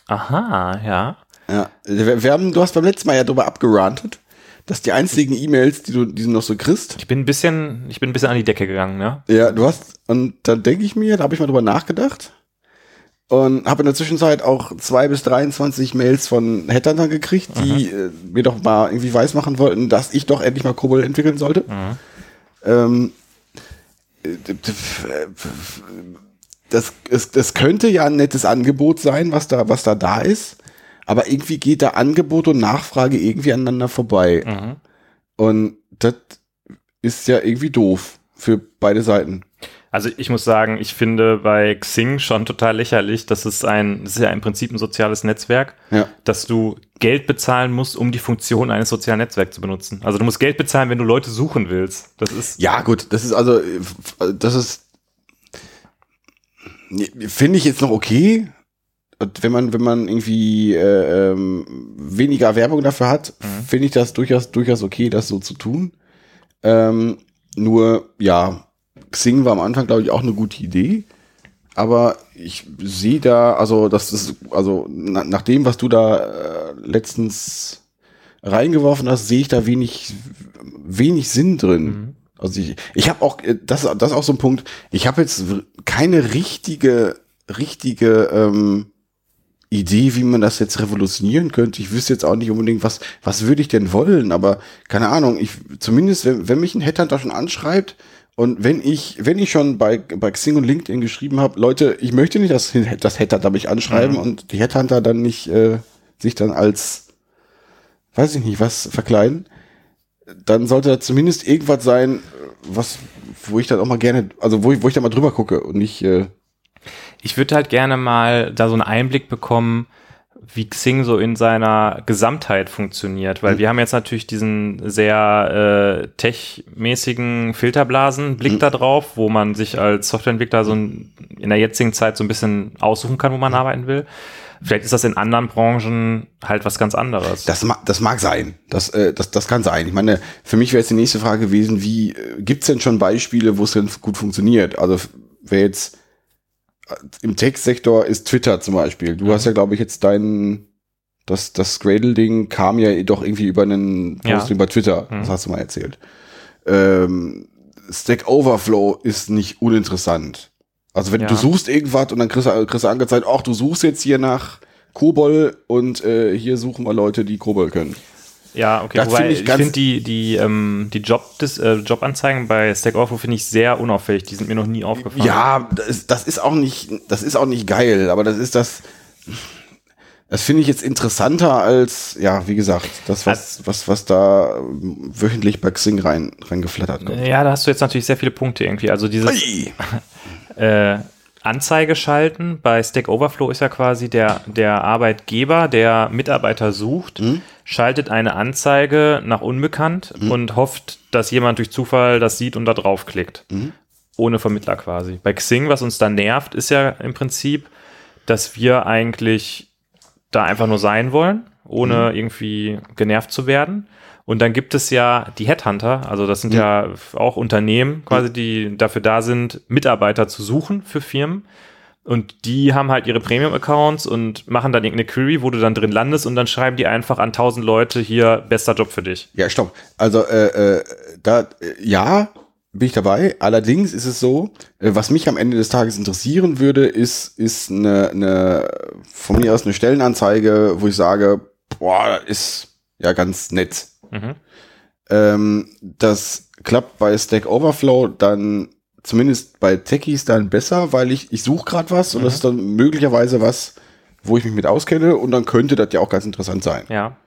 Speaker 3: Aha, ja.
Speaker 1: Ja, wir, wir haben, du hast beim letzten Mal ja darüber abgerantet, dass die einzigen E-Mails, die du, die du noch so kriegst,
Speaker 3: Ich bin ein bisschen, ich bin ein bisschen an die Decke gegangen, ne?
Speaker 1: ja, du hast, und da denke ich mir, da habe ich mal drüber nachgedacht und habe in der Zwischenzeit auch zwei bis 23 Mails von Hattern gekriegt, die äh, mir doch mal irgendwie weismachen wollten, dass ich doch endlich mal Kobol entwickeln sollte.
Speaker 3: Mhm.
Speaker 1: Ähm, äh, das, es, das könnte ja ein nettes Angebot sein, was da, was da da ist. Aber irgendwie geht da Angebot und Nachfrage irgendwie aneinander vorbei.
Speaker 3: Mhm.
Speaker 1: Und das ist ja irgendwie doof. für beide Seiten.
Speaker 3: Also ich muss sagen, ich finde bei Xing schon total lächerlich, dass es ein, das ist ja im Prinzip ein soziales Netzwerk,
Speaker 1: Ja.
Speaker 3: dass du Geld bezahlen musst, um die Funktion eines sozialen Netzwerks zu benutzen. Also du musst Geld bezahlen, wenn du Leute suchen willst. Das ist
Speaker 1: Ja, gut, das ist also, das ist, finde ich jetzt noch okay. Wenn man, wenn man irgendwie äh, ähm, weniger Werbung dafür hat, finde ich das durchaus, durchaus okay, das so zu tun. Ähm, nur, ja, Xing war am Anfang, glaube ich, auch eine gute Idee. Aber ich sehe da, also das ist, also na, nach dem, was du da äh, letztens reingeworfen hast, sehe ich da wenig, wenig Sinn drin. Also ich, ich habe auch, äh, das, das ist auch so ein Punkt, ich habe jetzt keine richtige, richtige ähm, Idee, wie man das jetzt revolutionieren könnte. Ich wüsste jetzt auch nicht unbedingt, was, was würde ich denn wollen, aber keine Ahnung, ich, zumindest, wenn, wenn mich ein Headhunter schon anschreibt, und wenn ich, wenn ich schon bei, bei Xing und LinkedIn geschrieben habe, Leute, ich möchte nicht, dass das Headhunter mich anschreiben und die Headhunter dann nicht äh, sich dann als, weiß ich nicht, was verkleiden, dann sollte da zumindest irgendwas sein, was, wo ich dann auch mal gerne, also wo ich, wo ich da mal drüber gucke und nicht, äh,
Speaker 3: Ich würde halt gerne mal da so einen Einblick bekommen, wie Xing so in seiner Gesamtheit funktioniert, weil wir haben jetzt natürlich diesen sehr äh, tech-mäßigen Filterblasen-Blick da drauf, wo man sich als Softwareentwickler so ein, in der jetzigen Zeit so ein bisschen aussuchen kann, wo man arbeiten will. Vielleicht ist das in anderen Branchen halt was ganz anderes.
Speaker 1: Das, ma das mag sein. Das, äh, das, das kann sein. Ich meine, für mich wäre jetzt die nächste Frage gewesen, wie äh, gibt's denn schon Beispiele, wo es denn gut funktioniert? Also wer jetzt im Textsektor ist Twitter zum Beispiel. Du hast ja, glaube ich, jetzt deinen das, das Gradle-Ding kam ja doch irgendwie über einen
Speaker 3: Ja.
Speaker 1: Post über Twitter. Das hast du mal erzählt. Ähm, Stack Overflow ist nicht uninteressant. Also wenn
Speaker 3: Ja.
Speaker 1: du suchst irgendwas und dann kriegst du, kriegst du angezeigt, ach, du suchst jetzt hier nach Kobol und äh, hier suchen wir Leute, die Kobol können.
Speaker 3: Ja, okay.
Speaker 1: Das
Speaker 3: Wobei,
Speaker 1: ich
Speaker 3: ich finde die, die, ähm, die Job des, äh, Jobanzeigen bei Stack Overflow finde ich sehr unauffällig. Die sind mir noch nie aufgefallen.
Speaker 1: Ja, das, ist- das ist auch nicht, das ist auch nicht geil, aber das ist das, das finde ich jetzt interessanter als, ja, wie gesagt, das, was, was, was da ähm, wöchentlich bei Xing rein, reingeflattert kommt.
Speaker 3: Ja, da hast du jetzt natürlich sehr viele Punkte irgendwie. Also dieses äh, Anzeige schalten bei Stack Overflow ist ja quasi der, der Arbeitgeber, der Mitarbeiter sucht, schaltet eine Anzeige nach unbekannt und hofft, dass jemand durch Zufall das sieht und da draufklickt. Ohne Vermittler quasi. Bei Xing, was uns da nervt, ist ja im Prinzip, dass wir eigentlich da einfach nur sein wollen, ohne irgendwie genervt zu werden. Und dann gibt es ja die Headhunter, also das sind ja auch Unternehmen quasi, die dafür da sind, Mitarbeiter zu suchen für Firmen. Und die haben halt ihre Premium-Accounts und machen dann irgendeine Query, wo du dann drin landest und dann schreiben die einfach an 1000 Leute hier, bester Job für dich.
Speaker 1: Ja, stopp. Also, äh, äh, da, äh, ja, bin ich dabei. Allerdings ist es so, äh, was mich am Ende des Tages interessieren würde, ist, ist eine, eine, von mir aus eine Stellenanzeige, wo ich sage, boah, das ist ja ganz nett.
Speaker 3: Mhm.
Speaker 1: Ähm, das klappt bei Stack Overflow dann zumindest bei Techies dann besser, weil ich, ich suche gerade was und das ist dann möglicherweise was, wo ich mich mit auskenne und dann könnte das ja auch ganz interessant sein.
Speaker 3: Ja.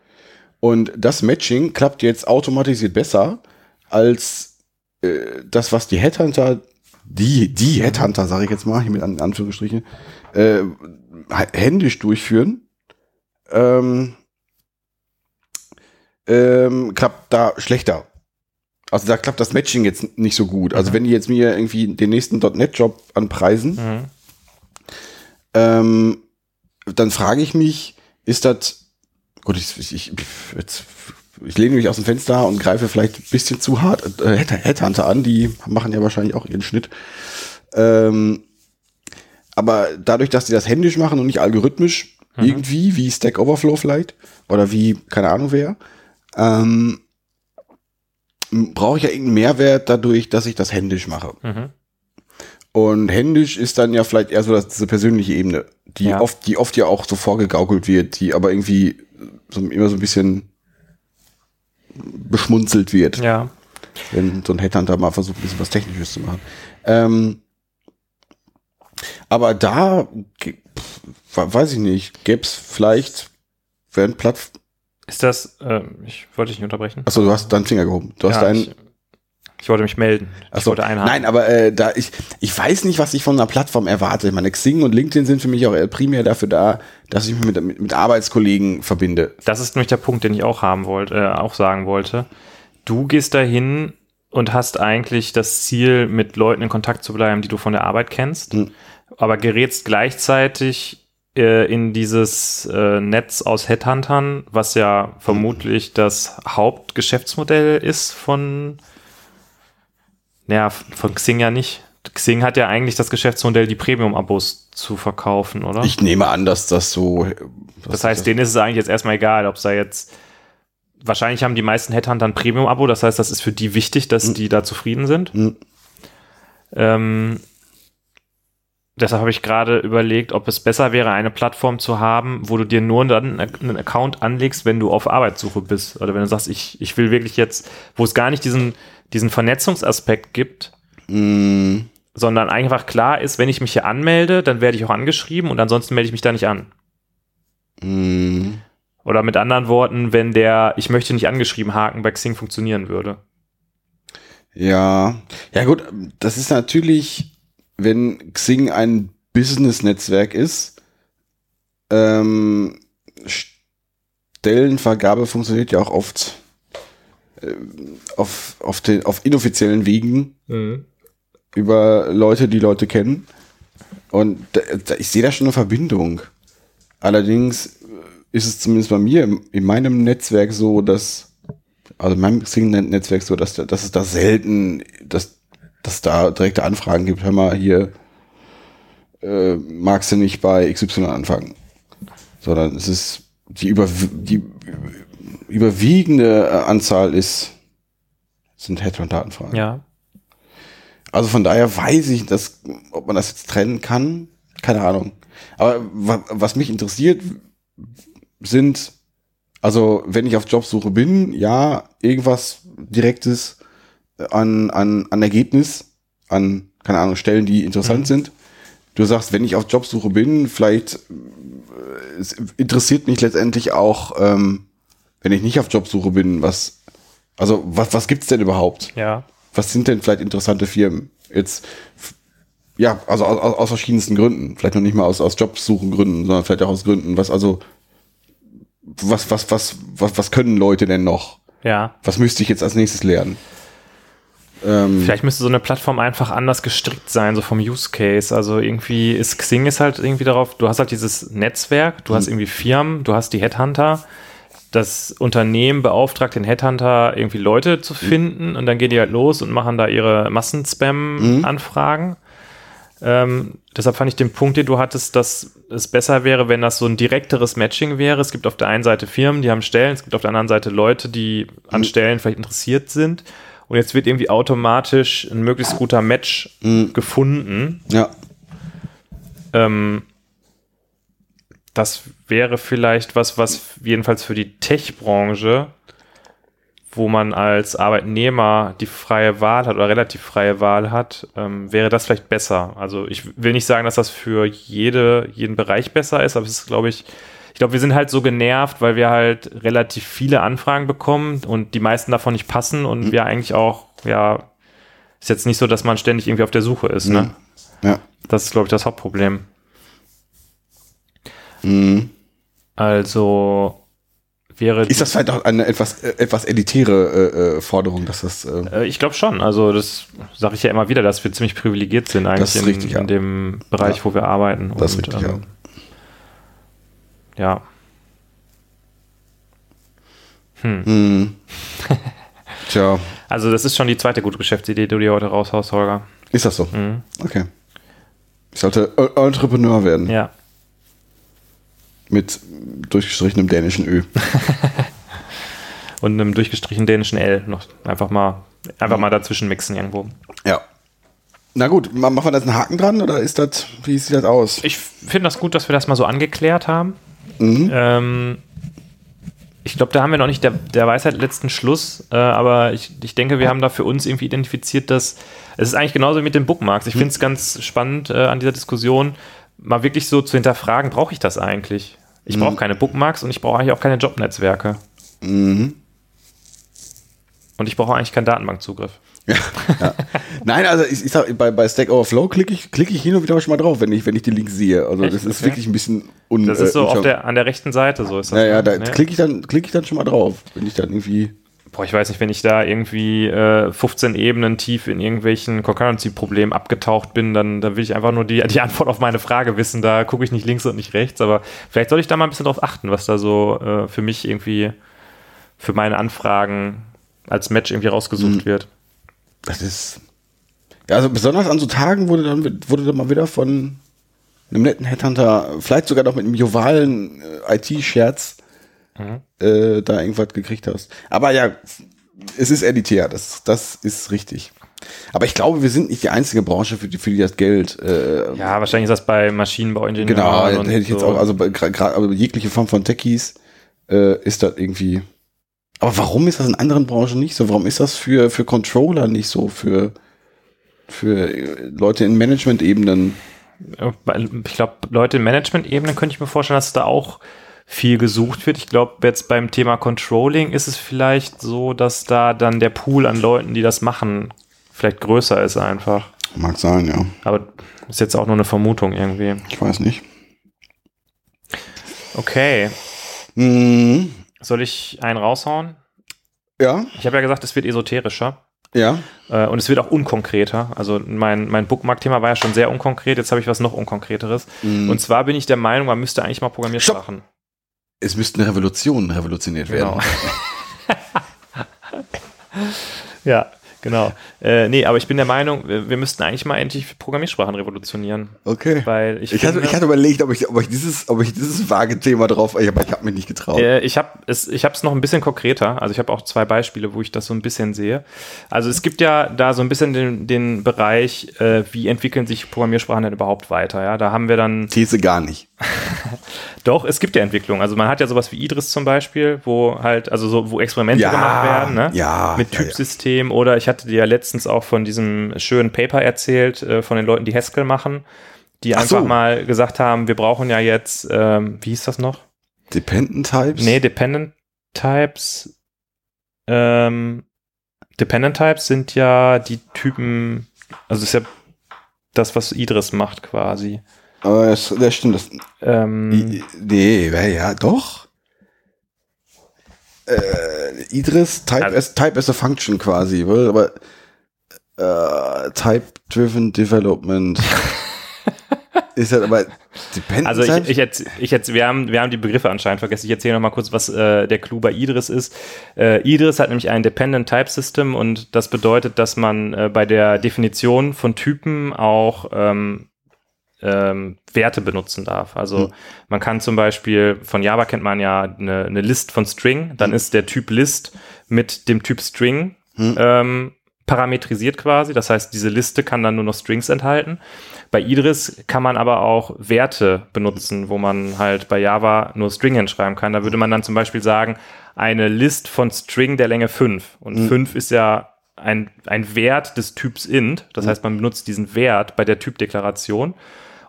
Speaker 1: Und das Matching klappt jetzt automatisiert besser als äh, das, was die Headhunter, die, die Headhunter, sage ich jetzt mal, hier mit An Anführungsstrichen, äh, händisch durchführen. Ähm, ähm, klappt da schlechter. Also da klappt das Matching jetzt nicht so gut. Also wenn die jetzt mir irgendwie den nächsten .NET-Job anpreisen,
Speaker 3: Mhm.
Speaker 1: ähm, dann frage ich mich, ist das, gut, ich, ich, ich, jetzt, ich lehne mich aus dem Fenster und greife vielleicht ein bisschen zu hart äh, Head- Headhunter an, die machen ja wahrscheinlich auch ihren Schnitt. Ähm, aber dadurch, dass die das händisch machen und nicht algorithmisch, irgendwie, wie Stack Overflow vielleicht, oder wie, keine Ahnung wer, ähm, brauche ich ja irgendeinen Mehrwert dadurch, dass ich das händisch mache.
Speaker 3: Mhm.
Speaker 1: Und händisch ist dann ja vielleicht eher so das, diese persönliche Ebene, die
Speaker 3: Ja.
Speaker 1: oft, die oft ja auch so vorgegaukelt wird, die aber irgendwie so, immer so ein bisschen beschmunzelt wird,
Speaker 3: Ja.
Speaker 1: wenn so ein Headhunter mal versucht, ein bisschen was Technisches zu machen. Ähm, aber da, weiß ich nicht, gäbe es vielleicht, wäre ein Platz,
Speaker 3: Ist das, äh, ich wollte dich nicht unterbrechen.
Speaker 1: achso, du hast deinen Finger gehoben. Du hast
Speaker 3: Ja,
Speaker 1: deinen,
Speaker 3: ich, Ich wollte mich melden. Ich
Speaker 1: Achso,
Speaker 3: wollte einhaken.
Speaker 1: nein, aber äh, da ich, ich weiß nicht, was ich von einer Plattform erwarte. Ich meine, Xing und LinkedIn sind für mich auch primär dafür da, dass ich mich mit, mit, mit Arbeitskollegen verbinde.
Speaker 3: Das ist nämlich der Punkt, den ich auch haben wollte, äh, auch sagen wollte. Du gehst dahin und hast eigentlich das Ziel, mit Leuten in Kontakt zu bleiben, die du von der Arbeit kennst,
Speaker 1: Mhm.
Speaker 3: aber gerätst gleichzeitig äh, in dieses äh, Netz aus Headhuntern, was ja vermutlich das Hauptgeschäftsmodell ist von, naja, von Xing ja nicht. Xing hat ja eigentlich das Geschäftsmodell, die Premium-Abos zu verkaufen, oder?
Speaker 1: Ich nehme an, dass das so.
Speaker 3: Das heißt, denen ist es eigentlich jetzt erstmal egal, ob es da jetzt. Wahrscheinlich haben die meisten Headhunter ein Premium-Abo, das heißt, das ist für die wichtig, dass die da zufrieden sind.
Speaker 1: Mhm.
Speaker 3: Ähm, deshalb habe ich gerade überlegt, ob es besser wäre, eine Plattform zu haben, wo du dir nur dann einen Account anlegst, wenn du auf Arbeitssuche bist. Oder wenn du sagst, ich, ich will wirklich jetzt, wo es gar nicht diesen, diesen Vernetzungsaspekt gibt,
Speaker 1: Mm,
Speaker 3: sondern einfach klar ist, wenn ich mich hier anmelde, dann werde ich auch angeschrieben und ansonsten melde ich mich da nicht an.
Speaker 1: mm,
Speaker 3: Oder mit anderen Worten, wenn der Ich möchte nicht angeschrieben Haken bei Xing funktionieren würde.
Speaker 1: ja. Ja, gut, das ist natürlich, wenn Xing ein Business-Netzwerk ist, ähm, Stellenvergabe funktioniert ja auch oft ähm, auf, auf, den, auf inoffiziellen Wegen. über Leute, die Leute kennen. Und da, da, ich sehe da schon eine Verbindung. Allerdings äh, ist es zumindest bei mir in meinem Netzwerk so, dass, also in meinem Xing-Netzwerk so, dass, da- dass es da selten, dass, dass da direkte Anfragen gibt. Hör mal, hier äh, magst du nicht bei XY anfangen. Sondern es ist die, über, die überwiegende äh, Anzahl ist, sind Headhunter-Anfragen.
Speaker 3: Ja.
Speaker 1: Also von daher weiß ich, dass, ob man das jetzt trennen kann, keine Ahnung. Aber wa was mich interessiert, sind, also wenn ich auf Jobsuche bin, ja, irgendwas Direktes an, an, an Ergebnis, an, keine Ahnung, Stellen, die interessant sind. Du sagst, wenn ich auf Jobsuche bin, vielleicht äh, es interessiert mich letztendlich auch, ähm, wenn ich nicht auf Jobsuche bin, was, also was, was gibt's denn überhaupt?
Speaker 3: Ja.
Speaker 1: was sind denn vielleicht interessante Firmen? Jetzt, ja, also aus, aus, aus verschiedensten Gründen. Vielleicht noch nicht mal aus, aus Jobsuchengründen, sondern vielleicht auch aus Gründen, was also, was, was, was, was, was können Leute denn noch?
Speaker 3: Ja.
Speaker 1: Was müsste ich jetzt als nächstes lernen? Ähm,
Speaker 3: Vielleicht müsste so eine Plattform einfach anders gestrickt sein, so vom Use Case. Also irgendwie ist Xing ist halt irgendwie darauf, du hast halt dieses Netzwerk, du hast irgendwie Firmen, du hast die Headhunter. Das Unternehmen beauftragt den Headhunter, irgendwie Leute zu finden und dann gehen die halt los und machen da ihre Massenspam-Anfragen. Ähm, deshalb fand ich den Punkt, den du hattest, dass es besser wäre, wenn das so ein direkteres Matching wäre. Es gibt auf der einen Seite Firmen, die haben Stellen, es gibt auf der anderen Seite Leute, die an Stellen vielleicht interessiert sind. Und jetzt wird irgendwie automatisch ein möglichst guter Match gefunden.
Speaker 1: ja,
Speaker 3: Ähm, das wäre vielleicht was, was jedenfalls für die Tech-Branche, wo man als Arbeitnehmer die freie Wahl hat oder relativ freie Wahl hat, ähm, wäre das vielleicht besser. Also ich will nicht sagen, dass das für jede, jeden Bereich besser ist, aber es ist, glaube ich, ich glaube, wir sind halt so genervt, weil wir halt relativ viele Anfragen bekommen und die meisten davon nicht passen und wir eigentlich auch, ja, ist jetzt nicht so, dass man ständig irgendwie auf der Suche ist, ne?
Speaker 1: ja.
Speaker 3: Das ist, glaube ich, das Hauptproblem.
Speaker 1: Mhm.
Speaker 3: Also wäre.
Speaker 1: Ist das vielleicht auch eine etwas, äh, etwas elitäre äh, äh, Forderung, dass das, äh,
Speaker 3: Äh, ich glaube schon. Also das sage ich ja immer wieder, dass wir ziemlich privilegiert sind eigentlich in,
Speaker 1: richtig, ja.
Speaker 3: in dem Bereich,
Speaker 1: Ja.
Speaker 3: wo wir arbeiten.
Speaker 1: Das ist richtig, ja.
Speaker 3: Ja.
Speaker 1: hm. Tja,
Speaker 3: Also das ist schon die zweite gute Geschäftsidee, die du dir heute raushaust, Holger.
Speaker 1: ist das so?
Speaker 3: Mhm.
Speaker 1: Okay. Ich sollte Entrepreneur werden.
Speaker 3: Ja.
Speaker 1: Mit durchgestrichenem dänischen Ö.
Speaker 3: Und einem durchgestrichenen dänischen L noch einfach mal, einfach mal dazwischen mixen irgendwo.
Speaker 1: Ja. Na gut, ma- machen wir da einen Haken dran oder ist das, wie sieht das aus?
Speaker 3: Ich finde das gut, dass wir das mal so angeklärt haben.
Speaker 1: Mhm.
Speaker 3: Ähm, ich glaube, da haben wir noch nicht der, der Weisheit letzten Schluss, äh, aber ich, ich denke, wir haben da für uns irgendwie identifiziert, dass es ist eigentlich genauso mit den Bookmarks. Ich finde es ganz spannend äh, an dieser Diskussion, mal wirklich so zu hinterfragen, brauche ich das eigentlich? Ich brauche keine Bookmarks und ich brauche eigentlich auch keine Jobnetzwerke.
Speaker 1: Mhm.
Speaker 3: Und ich brauche eigentlich keinen Datenbankzugriff.
Speaker 1: Ja, ja. Nein, also ich, ich sag, bei, bei Stack Overflow klicke ich, klicke ich hin und wieder schon mal drauf, wenn ich, wenn ich die Links sehe. Also
Speaker 3: Echt?
Speaker 1: das ist
Speaker 3: Okay.
Speaker 1: wirklich ein bisschen un,
Speaker 3: Das ist so
Speaker 1: äh,
Speaker 3: auf der, an der rechten Seite, so ist das.
Speaker 1: Ja, ja,
Speaker 3: ne?
Speaker 1: da
Speaker 3: Nee.
Speaker 1: klicke ich dann, klicke ich dann schon mal drauf, wenn ich dann irgendwie.
Speaker 3: Boah, ich weiß nicht, wenn ich da irgendwie äh, 15 Ebenen tief in irgendwelchen Concurrency-Problemen abgetaucht bin, dann, dann will ich einfach nur die, die Antwort auf meine Frage wissen. Da gucke ich nicht links und nicht rechts, aber vielleicht soll ich da mal ein bisschen drauf achten, was da so äh, für mich irgendwie für meine Anfragen als Match irgendwie rausgesucht
Speaker 1: Mhm.
Speaker 3: wird.
Speaker 1: Das ist. Ja, also besonders an so Tagen wurde dann, wurde dann mal wieder von einem netten Headhunter, vielleicht sogar noch mit einem jovalen äh, IT-Scherz,
Speaker 3: Mhm.
Speaker 1: äh, da irgendwas gekriegt hast. Aber ja, es ist elitär, das, das ist richtig. Aber ich glaube, wir sind nicht die einzige Branche, für die, für die das Geld. Äh,
Speaker 3: Ja, wahrscheinlich ist das bei Maschinenbauingenieuren
Speaker 1: genau,
Speaker 3: und
Speaker 1: hätte ich jetzt
Speaker 3: so.
Speaker 1: auch, also bei- gra- gra- also jegliche Form von Techies äh, ist das irgendwie. Aber warum ist das in anderen Branchen nicht so? Warum ist das für, für Controller nicht so? Für, für äh, Leute in Management-Ebenen?
Speaker 3: Ich glaube, Leute in Management-Ebene könnte ich mir vorstellen, dass da auch viel gesucht wird. Ich glaube, jetzt beim Thema Controlling ist es vielleicht so, dass da dann der Pool an Leuten, die das machen, vielleicht größer ist einfach.
Speaker 1: Mag sein, ja.
Speaker 3: Aber ist jetzt auch nur eine Vermutung irgendwie.
Speaker 1: Ich weiß nicht.
Speaker 3: Okay.
Speaker 1: Mhm.
Speaker 3: Soll ich einen raushauen?
Speaker 1: Ja,
Speaker 3: Ich habe ja gesagt, es wird esoterischer.
Speaker 1: ja.
Speaker 3: Äh, und es wird auch unkonkreter. Also mein, mein Bookmark-Thema war ja schon sehr unkonkret. Jetzt habe ich was noch unkonkreteres.
Speaker 1: Mhm.
Speaker 3: Und zwar bin ich der Meinung, man müsste eigentlich mal Programmiersprachen.
Speaker 1: es müsste eine Revolution revolutioniert werden.
Speaker 3: Genau. ja, genau. Äh, nee, aber ich bin der Meinung, wir, wir müssten eigentlich mal endlich Programmiersprachen revolutionieren.
Speaker 1: Okay.
Speaker 3: Weil ich,
Speaker 1: Ich hatte,
Speaker 3: finde,
Speaker 1: ich hatte überlegt, ob ich, ob ich dieses, ob ich dieses vage Thema drauf, aber ich habe mich nicht getraut.
Speaker 3: äh, ich habe es, ich habe es noch ein bisschen konkreter. Also ich habe auch zwei Beispiele, wo ich das so ein bisschen sehe. Also es gibt ja da so ein bisschen den, den Bereich, äh, wie entwickeln sich Programmiersprachen denn überhaupt weiter? Ja, da haben wir dann
Speaker 1: These gar nicht.
Speaker 3: Doch, es gibt ja Entwicklung. Also man hat ja sowas wie Idris zum Beispiel, wo halt, also so, wo Experimente
Speaker 1: Ja,
Speaker 3: gemacht werden, ne?
Speaker 1: ja,
Speaker 3: Mit
Speaker 1: ja, ja.
Speaker 3: Typsystem oder ich hatte dir ja letztens auch von diesem schönen Paper erzählt, äh, von den Leuten, die Haskell machen, die
Speaker 1: Ach
Speaker 3: einfach
Speaker 1: so.
Speaker 3: mal gesagt haben, wir brauchen ja jetzt, ähm, wie hieß das noch?
Speaker 1: Dependent Types?
Speaker 3: Nee, Dependent Types. Ähm, Dependent Types sind ja die Typen, also ist ja das, was Idris macht quasi.
Speaker 1: Aber das, das stimmt. Das,
Speaker 3: Ähm,
Speaker 1: nee, ja, doch. Äh, Idris, Type,
Speaker 3: Also-
Speaker 1: as, type as a Function quasi, aber äh, Type-Driven Development ist halt aber Dependent
Speaker 3: Also ich, ich, jetzt, ich jetzt, wir haben, wir haben die Begriffe anscheinend vergessen. Ich erzähle noch mal kurz, was äh, der Clou bei Idris ist. Äh, Idris hat nämlich ein Dependent Type System und das bedeutet, dass man äh, bei der Definition von Typen auch ähm, ähm, Werte benutzen darf. Also
Speaker 1: Hm.
Speaker 3: man kann zum Beispiel, von Java kennt man ja eine, eine List von String, dann ist der Typ List mit dem Typ String
Speaker 1: Hm.
Speaker 3: ähm, parametrisiert quasi. Das heißt, diese Liste kann dann nur noch Strings enthalten. Bei Idris kann man aber auch Werte benutzen, wo man halt bei Java nur String hinschreiben kann. Da würde man dann zum Beispiel sagen, eine List von String der Länge 5. Und
Speaker 1: Mhm.
Speaker 3: 5 ist ja ein, ein Wert des Typs int. Das heißt, man benutzt diesen Wert bei der Typdeklaration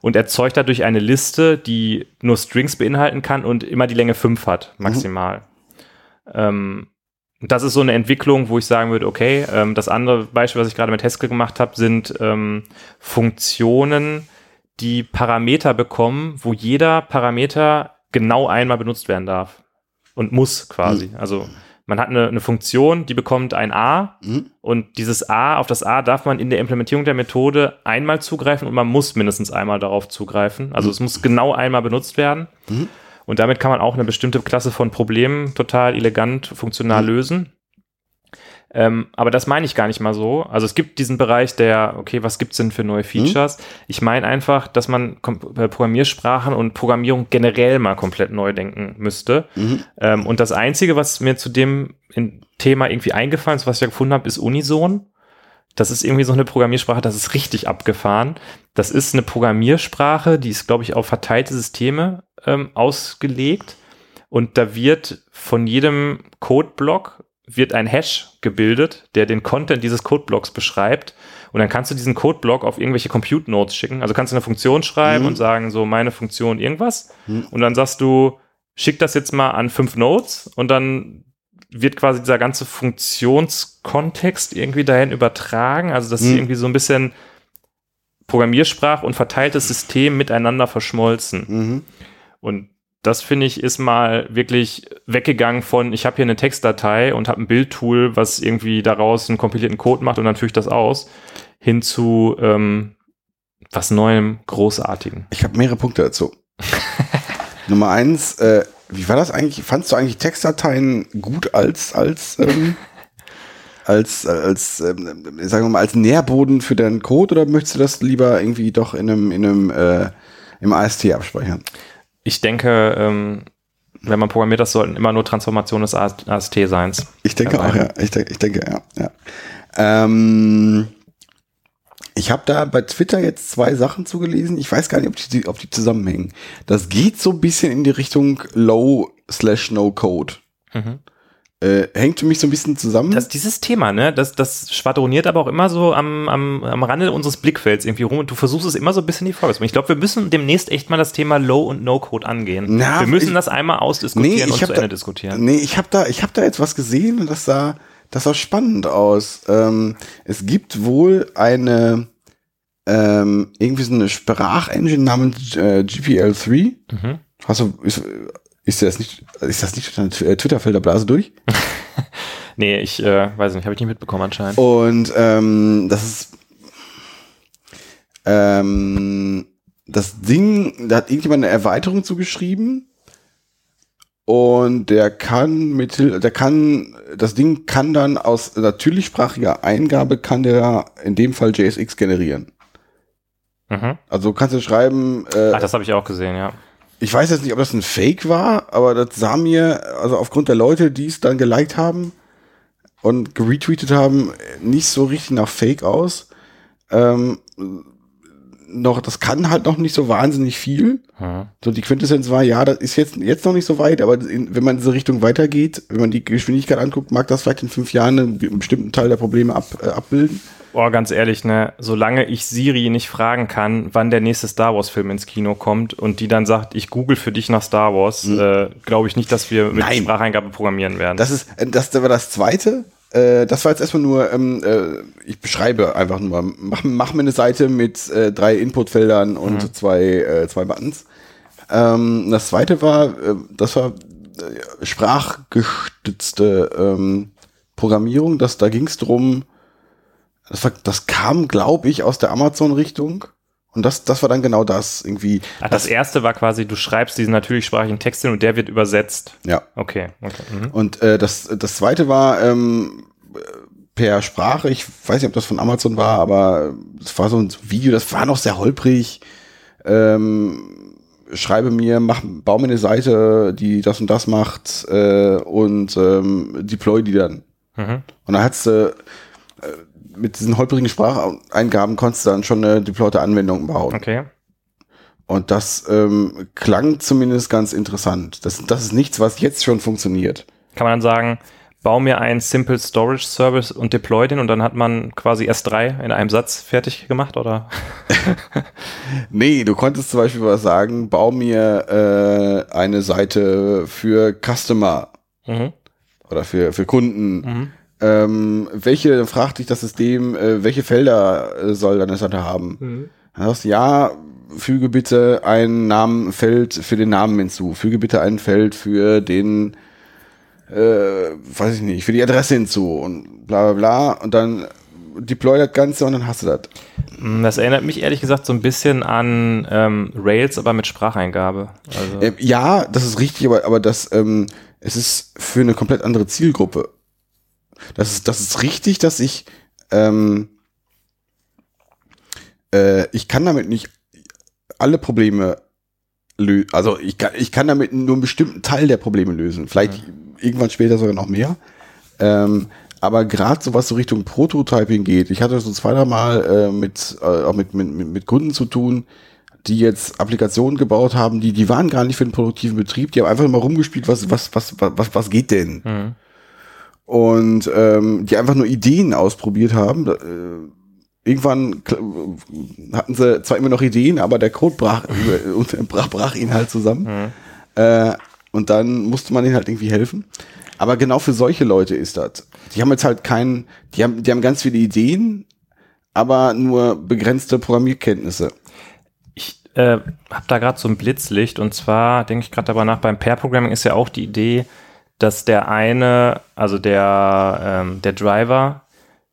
Speaker 3: und erzeugt dadurch eine Liste, die nur Strings beinhalten kann und immer die Länge 5 hat, maximal. Ähm, das ist so eine Entwicklung, wo ich sagen würde, okay, ähm, das andere Beispiel, was ich gerade mit Haskell gemacht habe, sind ähm, Funktionen, die Parameter bekommen, wo jeder Parameter genau einmal benutzt werden darf und muss quasi. Also man hat eine, eine Funktion, die bekommt ein A
Speaker 1: Mhm.
Speaker 3: und dieses A, auf das A darf man in der Implementierung der Methode einmal zugreifen und man muss mindestens einmal darauf zugreifen. Also es muss genau einmal benutzt werden.
Speaker 1: Mhm.
Speaker 3: Und damit kann man auch eine bestimmte Klasse von Problemen total elegant, funktional
Speaker 1: Mhm.
Speaker 3: lösen. Ähm, aber das meine ich gar nicht mal so. Also es gibt diesen Bereich der, okay, was gibt's denn für neue Features? Ich meine einfach, dass man äh, Programmiersprachen und Programmierung generell mal komplett neu denken müsste.
Speaker 1: Mhm.
Speaker 3: Ähm, und das Einzige, was mir zu dem Thema irgendwie eingefallen ist, was ich ja gefunden habe, ist Unison. Das ist irgendwie so eine Programmiersprache, das ist richtig abgefahren. Das ist eine Programmiersprache, die ist, glaube ich, auf verteilte Systeme ähm, ausgelegt. Und da wird von jedem Codeblock wird ein Hash gebildet, der den Content dieses Codeblocks beschreibt. Und dann kannst du diesen Codeblock auf irgendwelche Compute Nodes schicken. Also kannst du eine Funktion schreiben
Speaker 1: Mhm.
Speaker 3: und sagen, so meine Funktion irgendwas.
Speaker 1: Mhm.
Speaker 3: Und dann sagst du, schick das jetzt mal an fünf Nodes und dann wird quasi dieser ganze Funktionskontext irgendwie dahin übertragen. Also, dass
Speaker 1: Mhm.
Speaker 3: irgendwie so ein bisschen Programmiersprache und verteiltes System miteinander verschmolzen.
Speaker 1: Mhm.
Speaker 3: Und das finde ich ist mal wirklich weggegangen von, ich habe hier eine Textdatei und habe ein Bildtool, was irgendwie daraus einen kompilierten Code macht und dann führe ich das aus, hin zu ähm, was Neuem, Großartigen.
Speaker 1: Ich habe mehrere Punkte dazu. Nummer eins, äh, wie war das eigentlich? Fandst du eigentlich Textdateien gut als, als, ähm, als, als, ähm, sagen wir mal, als Nährboden für deinen Code oder möchtest du das lieber irgendwie doch in einem, in einem, äh, im AST abspeichern?
Speaker 3: Ich denke, ähm, wenn man programmiert, das sollten immer nur Transformationen des AST-Seins.
Speaker 1: Ich denke
Speaker 3: dabei.
Speaker 1: auch, ja. Ich, denke- ich denke, ja. ja. Ähm, ich habe da bei Twitter jetzt zwei Sachen zugelesen. Ich weiß gar nicht, ob die, ob die zusammenhängen. Das geht so ein bisschen in die Richtung Low slash No Code.
Speaker 3: Mhm.
Speaker 1: Äh, hängt für mich so ein bisschen zusammen.
Speaker 3: Das, dieses Thema, ne, das, das schwadroniert aber auch immer so am, am, am Rande unseres Blickfelds irgendwie rum und du versuchst es immer so ein bisschen in die Folge zu bringen. Ich glaube, wir müssen demnächst echt mal das Thema Low- und No-Code angehen.
Speaker 1: Na,
Speaker 3: wir müssen
Speaker 1: ich-
Speaker 3: das einmal ausdiskutieren und
Speaker 1: hab
Speaker 3: zu
Speaker 1: da,
Speaker 3: Ende diskutieren.
Speaker 1: Nee, ich habe da, ich habe da jetzt was gesehen und das sah, das sah spannend aus. Ähm, es gibt wohl eine ähm, irgendwie so eine Sprachengine namens äh, GPL3.
Speaker 3: Mhm.
Speaker 1: Hast du, ist, ist das nicht, ist das nicht deine äh, Twitter-Filterblase durch?
Speaker 3: Nee, ich äh, weiß nicht, habe ich nicht mitbekommen anscheinend.
Speaker 1: Und ähm, das ist ähm, das Ding, da hat irgendjemand eine Erweiterung zugeschrieben und der kann mit der kann das Ding kann dann aus natürlichsprachiger Eingabe kann der in dem Fall JSX generieren.
Speaker 3: Mhm.
Speaker 1: Also kannst du schreiben, äh,
Speaker 3: Ach, das habe ich auch gesehen, ja.
Speaker 1: Ich weiß jetzt nicht, ob das ein Fake war, aber das sah mir, also aufgrund der Leute, die es dann geliked haben und geretweetet haben, nicht so richtig nach Fake aus. Ähm, noch, das kann halt noch nicht so wahnsinnig viel.
Speaker 3: Mhm.
Speaker 1: So die Quintessenz war, ja, das ist jetzt, jetzt noch nicht so weit, aber in, wenn man in diese Richtung weitergeht, wenn man die Geschwindigkeit anguckt, mag das vielleicht in fünf Jahren einen, einen bestimmten Teil der Probleme ab, äh, abbilden.
Speaker 3: Boah, ganz ehrlich, ne, solange ich Siri nicht fragen kann, wann der nächste Star Wars-Film ins Kino kommt und die dann sagt, ich google für dich nach Star Wars, äh, glaube ich nicht, dass wir mit
Speaker 1: Mhm. Nein.
Speaker 3: Spracheingabe programmieren werden.
Speaker 1: Das ist, äh, das war das zweite. Äh, das war jetzt erstmal nur, ähm, äh, ich beschreibe einfach nur, mach, mach mir eine Seite mit äh, drei Inputfeldern und zwei, äh, zwei Buttons. Ähm, das zweite war, das war sprachgestützte ähm, Programmierung. Das, da ging es drum, das, war, das kam, glaube ich, aus der Amazon-Richtung. Und das, das war dann genau das. Irgendwie.
Speaker 3: Ach, das erste war quasi, du schreibst diesen natürlichsprachigen Text hin und der wird übersetzt.
Speaker 1: Ja.
Speaker 3: Okay, okay. Mhm.
Speaker 1: Und äh, das, das zweite war ähm, per Sprache, ich weiß nicht, ob das von Amazon war, aber es war so ein Video, das war noch sehr holprig. Ähm, schreibe mir, mach, bau mir eine Seite, die das und das macht äh, und ähm, deploy die dann.
Speaker 3: Mhm.
Speaker 1: Und dann hat's äh, mit diesen holprigen Spracheingaben konntest du dann schon eine deployte Anwendung bauen.
Speaker 3: Okay.
Speaker 1: Und das ähm, klang zumindest ganz interessant. Das, das ist nichts, was jetzt schon funktioniert.
Speaker 3: Kann man dann sagen, bau mir einen Simple Storage Service und deploy den und dann hat man quasi S3 in einem Satz fertig gemacht, oder?
Speaker 1: Nee, du konntest zum Beispiel was sagen, bau mir äh, eine Seite für Customer
Speaker 3: Mhm.
Speaker 1: oder für, für Kunden.
Speaker 3: Mhm.
Speaker 1: Ähm, welche, fragt dich das System, äh, welche Felder äh, soll deine Seite haben?
Speaker 3: Mhm.
Speaker 1: Dann sagst du, ja, füge bitte ein Namenfeld für den Namen hinzu, füge bitte ein Feld für den, äh, weiß ich nicht, für die Adresse hinzu und bla bla bla und dann deploy das Ganze und dann hast du das.
Speaker 3: Mm, Das erinnert mich ehrlich gesagt so ein bisschen an ähm, Rails, aber mit Spracheingabe. Also,
Speaker 1: Ähm, ja, das ist richtig, aber, aber das, ähm, es ist für eine komplett andere Zielgruppe. Das ist, das ist richtig, dass ich, ähm, äh, ich kann damit nicht alle Probleme lösen. Also ich kann, ich kann damit nur einen bestimmten Teil der Probleme lösen. Vielleicht irgendwann später sogar noch mehr. Ähm, aber gerade so was so Richtung Prototyping geht, ich hatte so zwei, drei Mal äh, mit, äh, auch mit, mit, mit Kunden zu tun, die jetzt Applikationen gebaut haben, die, die waren gar nicht für den produktiven Betrieb, die haben einfach mal rumgespielt, was, was, was, was, was geht denn?
Speaker 3: Mhm.
Speaker 1: Und ähm, die einfach nur Ideen ausprobiert haben. Äh, irgendwann hatten sie zwar immer noch Ideen, aber der Code brach, brach, brach ihnen halt zusammen.
Speaker 3: Mhm.
Speaker 1: Äh, und dann musste man ihnen halt irgendwie helfen. Aber genau für solche Leute ist das. Die haben jetzt halt keinen, die haben, die haben ganz viele Ideen, aber nur begrenzte Programmierkenntnisse.
Speaker 3: Ich äh, habe da gerade so ein Blitzlicht und zwar denke ich gerade darüber nach, beim Pair-Programming ist ja auch die Idee, dass der eine, also der, ähm, der Driver,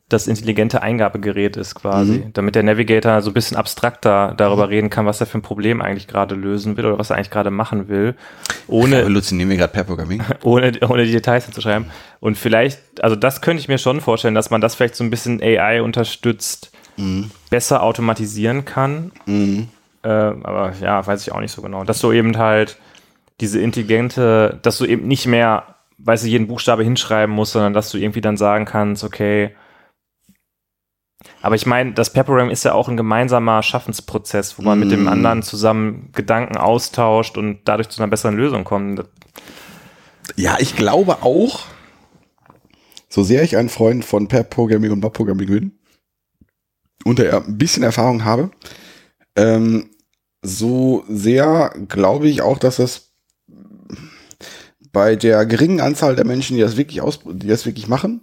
Speaker 3: das intelligente Eingabegerät ist quasi,
Speaker 1: Mhm.
Speaker 3: damit der Navigator so ein bisschen abstrakter darüber reden kann, was er für ein Problem eigentlich gerade lösen will oder was er eigentlich gerade machen will, ohne,
Speaker 1: Revolutionieren wir gerade per Programming.
Speaker 3: ohne, ohne die Details hinzuschreiben. Und vielleicht, also das könnte ich mir schon vorstellen, dass man das vielleicht so ein bisschen AI unterstützt, besser automatisieren kann.
Speaker 1: Mhm.
Speaker 3: Äh, aber ja, weiß ich auch nicht so genau. Dass du eben halt diese intelligente, dass du eben nicht mehr, weißt du, jeden Buchstabe hinschreiben musst, sondern dass du irgendwie dann sagen kannst, okay. Aber ich meine, das Pair-Programming ist ja auch ein gemeinsamer Schaffensprozess, wo man mit dem
Speaker 1: Mm.
Speaker 3: anderen zusammen Gedanken austauscht und dadurch zu einer besseren Lösung kommt.
Speaker 1: Ja, ich glaube auch, so sehr ich ein Freund von Per-Programming und Mob-Programming bin und ein bisschen Erfahrung habe, ähm, so sehr glaube ich auch, dass das bei der geringen Anzahl der Menschen, die das wirklich aus, die das wirklich machen,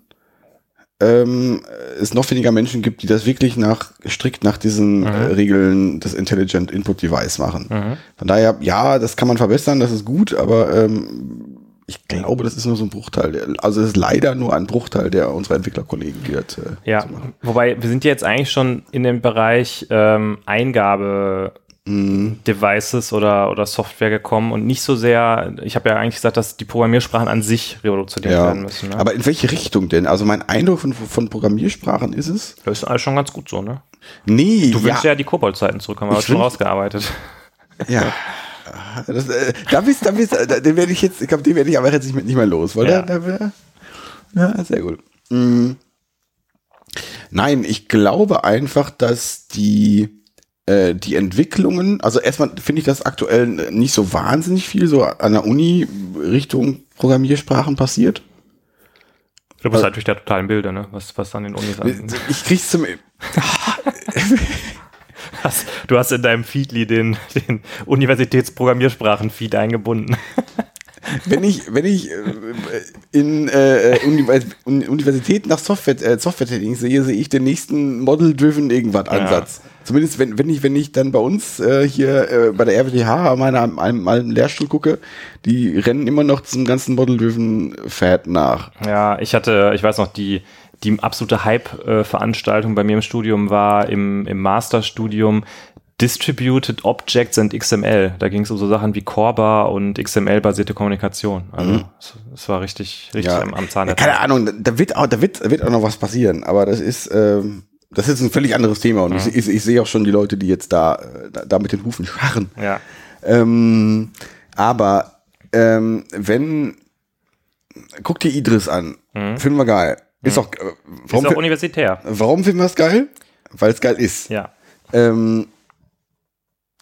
Speaker 1: ähm, es noch weniger Menschen gibt, die das wirklich nach strikt nach diesen äh, Regeln des Intelligent Input Device machen.
Speaker 3: Mhm.
Speaker 1: Von daher, ja, das kann man verbessern, das ist gut, aber ähm, ich glaube, das ist nur so ein Bruchteil. Also es ist leider nur ein Bruchteil der unserer Entwicklerkollegen, die das äh,
Speaker 3: Ja,
Speaker 1: so
Speaker 3: wobei wir sind jetzt eigentlich schon in dem Bereich ähm, Eingabe
Speaker 1: Mhm.
Speaker 3: Devices oder, oder Software gekommen und nicht so sehr, ich habe ja eigentlich gesagt, dass die Programmiersprachen an sich revolutioniert
Speaker 1: Ja,
Speaker 3: werden müssen. Ne?
Speaker 1: aber in welche Richtung denn? Also mein Eindruck von, von Programmiersprachen ist es?
Speaker 3: das ist alles schon ganz gut so, ne?
Speaker 1: Nee,
Speaker 3: Du
Speaker 1: ja,
Speaker 3: wünschst ja die Kobold-Zeiten zurück, haben wir schon rausgearbeitet.
Speaker 1: ja. Das, äh, da bist, da bist, äh, den werde ich jetzt, ich glaube, den werde ich aber jetzt nicht, mehr- nicht mehr los, weil
Speaker 3: Ja.
Speaker 1: ja, sehr gut. Mm. Nein, ich glaube einfach, dass die, äh, die Entwicklungen, also erstmal finde ich das aktuell nicht so wahnsinnig viel so an der Uni Richtung Programmiersprachen passiert.
Speaker 3: Du bist halt durch der totalen Bilder, ne? Was, was an den Unis an.
Speaker 1: Ich krieg's zum,
Speaker 3: hast. Du hast in deinem Feedly den, den Universitätsprogrammiersprachen-Feed eingebunden.
Speaker 1: wenn ich, wenn ich äh, in äh, Univers Un- Universitäten nach Software, äh, Software-Testing sehe, sehe ich den nächsten Model-Driven irgendwas Ansatz. Zumindest wenn, wenn ich, wenn ich dann bei uns äh, hier äh, bei der RWTH an meiner, einem, einem Lehrstuhl gucke, die rennen immer noch zum ganzen Model-Driven Fad nach.
Speaker 3: Ja, ich hatte, ich weiß noch, die, die absolute Hype-Veranstaltung bei mir im Studium war im, im Masterstudium Distributed Objects and XML. Da ging es um so Sachen wie Corba und XML-basierte Kommunikation. Also es, es war richtig, richtig am, am Zahn
Speaker 1: ja, keine. Ahnung, da- wird auch, da wird, da wird auch noch was passieren, aber das ist, ähm, das ist ein völlig anderes Thema und ich, ich, ich sehe auch schon die Leute, die jetzt da, äh, da, da mit den Hufen scharren.
Speaker 3: Ja.
Speaker 1: Ähm, aber ähm, wenn guck dir Idris an, finden wir geil. Ist auch, äh,
Speaker 3: Mhm. Ist auch
Speaker 1: fi-
Speaker 3: universitär.
Speaker 1: warum finden wir es geil? Weil es geil ist.
Speaker 3: Ja.
Speaker 1: Ähm,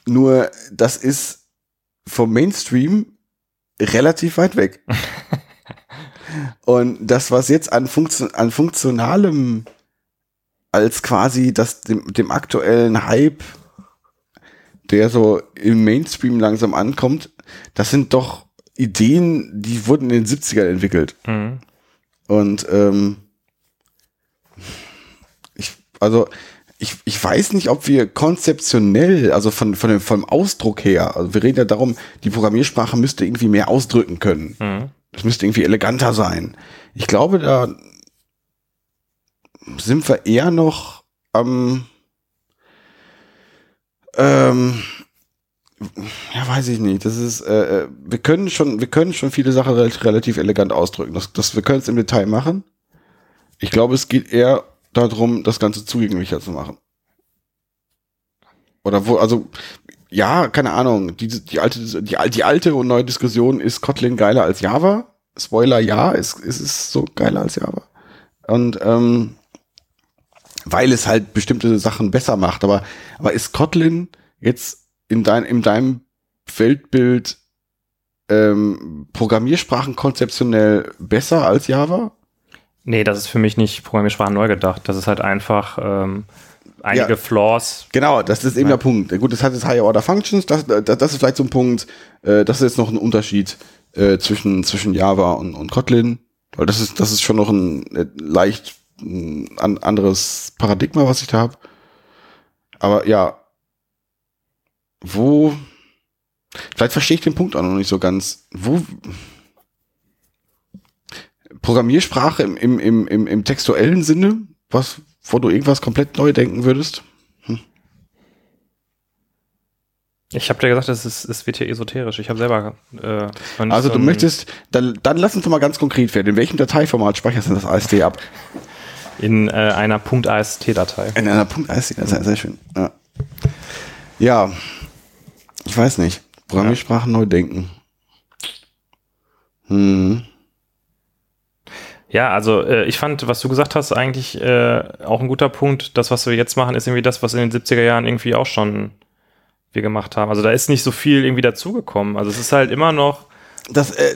Speaker 1: nur das ist vom Mainstream relativ weit weg. Und das, was jetzt an, Funktion, an funktionalem als quasi das dem, dem aktuellen Hype, der so im Mainstream langsam ankommt, das sind doch Ideen, die wurden in den 70ern entwickelt.
Speaker 3: Mhm.
Speaker 1: Und ähm, ich, also ich, ich weiß nicht, ob wir konzeptionell, also von, von dem, vom Ausdruck her, also wir reden ja darum, die Programmiersprache müsste irgendwie mehr ausdrücken können.
Speaker 3: Mhm.
Speaker 1: Das müsste irgendwie eleganter sein. Ich glaube, da sind wir eher noch am ähm, ja, weiß ich nicht. Das ist, äh, äh, wir können schon, wir können schon viele Sachen relativ, relativ elegant ausdrücken. Das, das, wir können es im Detail machen. Ich glaube, es geht eher darum, das Ganze zugänglicher zu machen. Oder wo, also, ja, keine Ahnung. Die, die alte, die, die alte und neue Diskussion ist Kotlin geiler als Java? Spoiler, ja, ist, ist es so geiler als Java. Und, ähm, weil es halt bestimmte Sachen besser macht. Aber, aber ist Kotlin jetzt in, dein, in deinem Weltbild ähm, Programmiersprachen konzeptionell besser als Java?
Speaker 3: Nee, das ist für mich nicht Programmiersprachen neu gedacht. Das ist halt einfach ähm, einige
Speaker 1: Ja.
Speaker 3: Flaws.
Speaker 1: Genau, das ist eben
Speaker 3: Ja.
Speaker 1: der Punkt. Gut, das hat jetzt Higher Order Functions, das, das, das ist vielleicht so ein Punkt, äh, das ist jetzt noch ein Unterschied äh, zwischen, zwischen Java und, und Kotlin. Weil das ist, das ist schon noch ein äh, leicht ein an, anderes Paradigma, was ich da habe. Aber ja, wo, vielleicht verstehe ich den Punkt auch noch nicht so ganz. Wo, Programmiersprache im, im, im, im, im textuellen Sinne, was, wo du irgendwas komplett neu denken würdest?
Speaker 3: Ich habe dir gesagt, es, ist, es wird hier esoterisch. Ich habe selber. Äh,
Speaker 1: Also
Speaker 3: so
Speaker 1: du möchtest, dann, dann lass uns doch mal ganz konkret werden. In welchem Dateiformat speicherst du das ASD ab?
Speaker 3: in äh, einer .ast-Datei.
Speaker 1: In einer ja sehr schön. Ja. ja, ich weiß nicht. Programmiersprachen neu denken. Hm.
Speaker 3: Ja, also äh, ich fand, was du gesagt hast, eigentlich äh, auch ein guter Punkt. Das, was wir jetzt machen, ist irgendwie das, was in den 70er Jahren irgendwie auch schon wir gemacht haben. Also da ist nicht so viel irgendwie dazugekommen. Also es ist halt immer noch.
Speaker 1: Das, äh,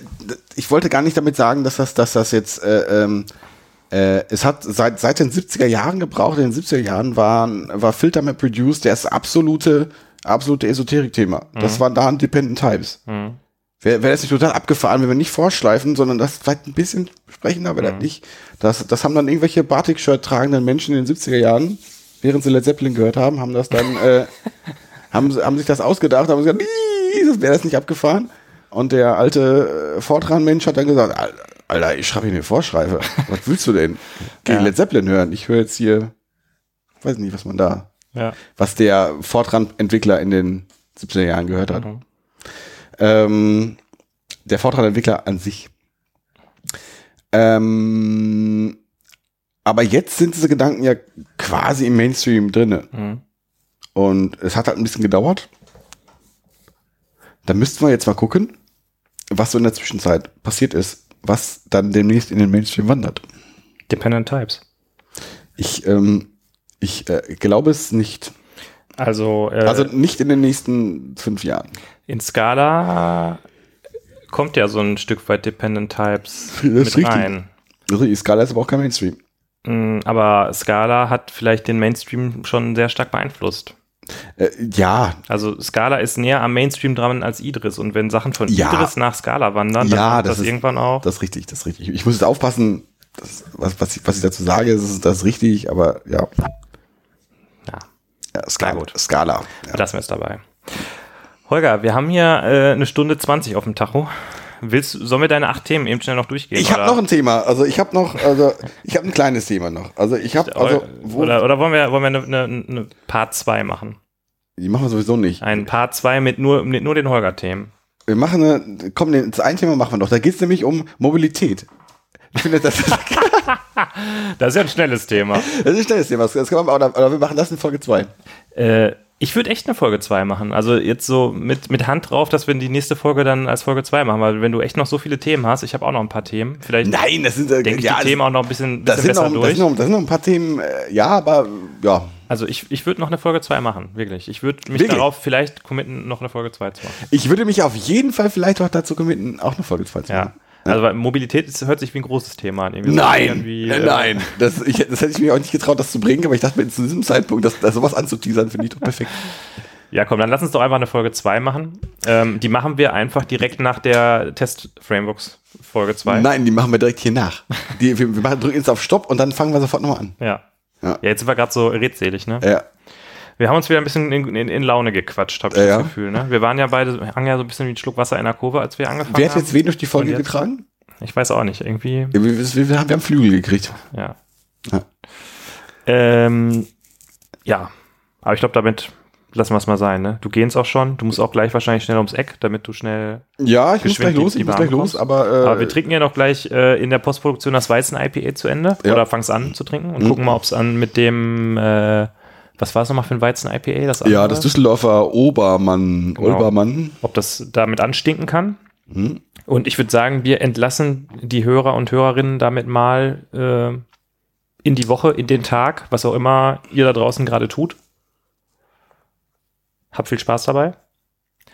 Speaker 1: ich wollte gar nicht damit sagen, dass das, dass das jetzt, äh, ähm, äh, es hat seit, seit den 70er Jahren gebraucht. In den 70er Jahren waren, war Filtermap Reduce das absolute, absolute Esoterik-Thema. Das waren da Dependent Types.
Speaker 3: Hm.
Speaker 1: Wäre wär das nicht total abgefahren, wenn wir nicht vorschleifen, sondern das vielleicht ein bisschen sprechen, aber das nicht. Das, das haben dann irgendwelche Batik-Shirt tragenden Menschen in den 70er Jahren, während sie Led Zeppelin gehört haben, haben das dann, äh, haben, haben sich das ausgedacht, haben gesagt, "Ih, das wäre das nicht abgefahren. Und der alte äh, Fortran-Mensch hat dann gesagt, "Al- Alter, ich schreibe hier eine Vorschreibe. Was willst du denn? Geh
Speaker 3: Ja.
Speaker 1: Led Zeppelin hören. Ich höre jetzt hier, weiß nicht, was man da,
Speaker 3: Ja.
Speaker 1: was der Fortran-Entwickler in den 70er Jahren gehört hat.
Speaker 3: Mhm.
Speaker 1: Ähm, der Fortran-Entwickler an sich. Ähm, aber jetzt sind diese Gedanken ja quasi im Mainstream drinne.
Speaker 3: Mhm.
Speaker 1: Und es hat halt ein bisschen gedauert. Da müssten wir jetzt mal gucken, was so in der Zwischenzeit passiert ist, was dann demnächst in den Mainstream wandert.
Speaker 3: Dependent Types.
Speaker 1: Ich, ähm, ich äh, glaube es nicht.
Speaker 3: Also, äh,
Speaker 1: Also nicht in den nächsten fünf Jahren.
Speaker 3: in Scala kommt ja so ein Stück weit Dependent Types
Speaker 1: Das
Speaker 3: mit
Speaker 1: richtig.
Speaker 3: rein.
Speaker 1: Die Skala ist aber auch kein Mainstream.
Speaker 3: Mm, Aber Scala hat vielleicht den Mainstream schon sehr stark beeinflusst.
Speaker 1: Äh, ja,
Speaker 3: Also Scala ist näher am Mainstream dran als Idris und wenn Sachen von
Speaker 1: Ja.
Speaker 3: Idris nach Scala wandern, dann
Speaker 1: Ja, das
Speaker 3: das,
Speaker 1: ist-
Speaker 3: irgendwann auch.
Speaker 1: Das ist richtig, das ist richtig. Ich muss jetzt aufpassen, das, was, was, ich, was ich dazu sage, ist das ist richtig, aber. Ja.
Speaker 3: Ja
Speaker 1: Skala.
Speaker 3: Gut.
Speaker 1: Skala. Ja.
Speaker 3: Lassen wir es dabei. Holger, wir haben hier äh, eine Stunde 20 auf dem Tacho. Willst, sollen wir deine acht Themen eben schnell noch durchgehen?
Speaker 1: Ich habe noch ein Thema, also ich habe noch, also ich habe ein kleines Thema noch. Also ich habe, also
Speaker 3: oder, oder, wollen wir, wollen wir eine, eine, eine Part 2 machen?
Speaker 1: die machen wir sowieso nicht.
Speaker 3: Ein Part 2 mit nur, mit nur den Holger-Themen.
Speaker 1: Wir machen eine, komm, das ein Thema machen wir noch. Da geht es nämlich um Mobilität. Ich finde, das, das
Speaker 3: Das ist ja ein schnelles Thema.
Speaker 1: ist ein schnelles Thema. Das kann man, oder, oder wir machen das in Folge 2.
Speaker 3: Äh, ich würde echt eine Folge 2 machen. Also jetzt so mit, mit Hand drauf, dass wir die nächste Folge dann als Folge 2 machen, weil wenn du echt noch so viele Themen hast, ich habe auch noch ein paar Themen, vielleicht
Speaker 1: Nein, das sind äh,
Speaker 3: denke ich
Speaker 1: ja,
Speaker 3: die Themen auch noch ein bisschen,
Speaker 1: das
Speaker 3: bisschen
Speaker 1: sind, noch,
Speaker 3: besser
Speaker 1: das,
Speaker 3: durch.
Speaker 1: sind noch, das sind noch ein paar Themen, äh, ja, aber ja.
Speaker 3: Also ich, ich würde noch eine Folge 2 machen, wirklich. Ich würde mich
Speaker 1: Wirklich?
Speaker 3: darauf vielleicht committen, noch eine Folge 2 zu machen.
Speaker 1: Ich würde mich auf jeden Fall vielleicht auch dazu committen, auch eine Folge 2 zu
Speaker 3: Ja. Also Mobilität ist, hört sich wie ein großes Thema an. Irgendwie
Speaker 1: Nein, äh,
Speaker 3: äh,
Speaker 1: nein. Das, ich, das hätte ich mir auch nicht getraut, das zu bringen, aber ich dachte mir zu diesem Zeitpunkt, das, das sowas anzuteasern, finde ich doch perfekt.
Speaker 3: Ja, komm, dann lass uns doch einfach eine Folge 2 machen. Ähm, die machen wir einfach direkt nach der Test-Frameworks Folge 2.
Speaker 1: Nein, die machen wir direkt hier nach. Die, wir, wir machen, drücken jetzt auf Stopp und dann fangen wir sofort nochmal an.
Speaker 3: Ja.
Speaker 1: Ja.
Speaker 3: ja. jetzt sind wir gerade so redselig, ne?
Speaker 1: Ja.
Speaker 3: Wir haben uns wieder ein bisschen in, in, in Laune gequatscht, habe ich
Speaker 1: Ja,
Speaker 3: das. Gefühl. Ne? Wir waren ja beide, hangen ja so ein bisschen wie ein Schluck Wasser in der Kurve, als wir angefangen
Speaker 1: Wer hat
Speaker 3: haben.
Speaker 1: jetzt wen durch die Folge
Speaker 3: jetzt?
Speaker 1: getragen?
Speaker 3: Ich weiß auch nicht, irgendwie,
Speaker 1: Ja, Wir, wir, haben, wir haben Flügel gekriegt.
Speaker 3: ja.
Speaker 1: Ja.
Speaker 3: Ähm, ja, aber ich glaube, damit lassen wir es mal sein. Ne? Du gehst auch schon, du musst auch gleich wahrscheinlich schnell ums Eck, damit du schnell.
Speaker 1: Ja, ich muss gleich los, ich muss gleich los, aber, äh,
Speaker 3: aber wir trinken ja noch gleich äh, in der Postproduktion das Weizen-IPA zu Ende.
Speaker 1: Ja.
Speaker 3: Oder fangst an zu trinken und
Speaker 1: Mhm.
Speaker 3: gucken mal, ob es an mit dem, äh, was war es nochmal für ein Weizen-IPA? Das
Speaker 1: ja, das Düsseldorfer Obermann,
Speaker 3: Genau.
Speaker 1: Obermann.
Speaker 3: ob das damit anstinken kann.
Speaker 1: Hm.
Speaker 3: Und ich würde sagen, wir entlassen die Hörer und Hörerinnen damit mal äh, in die Woche, in den Tag, was auch immer ihr da draußen gerade tut. Habt viel Spaß dabei.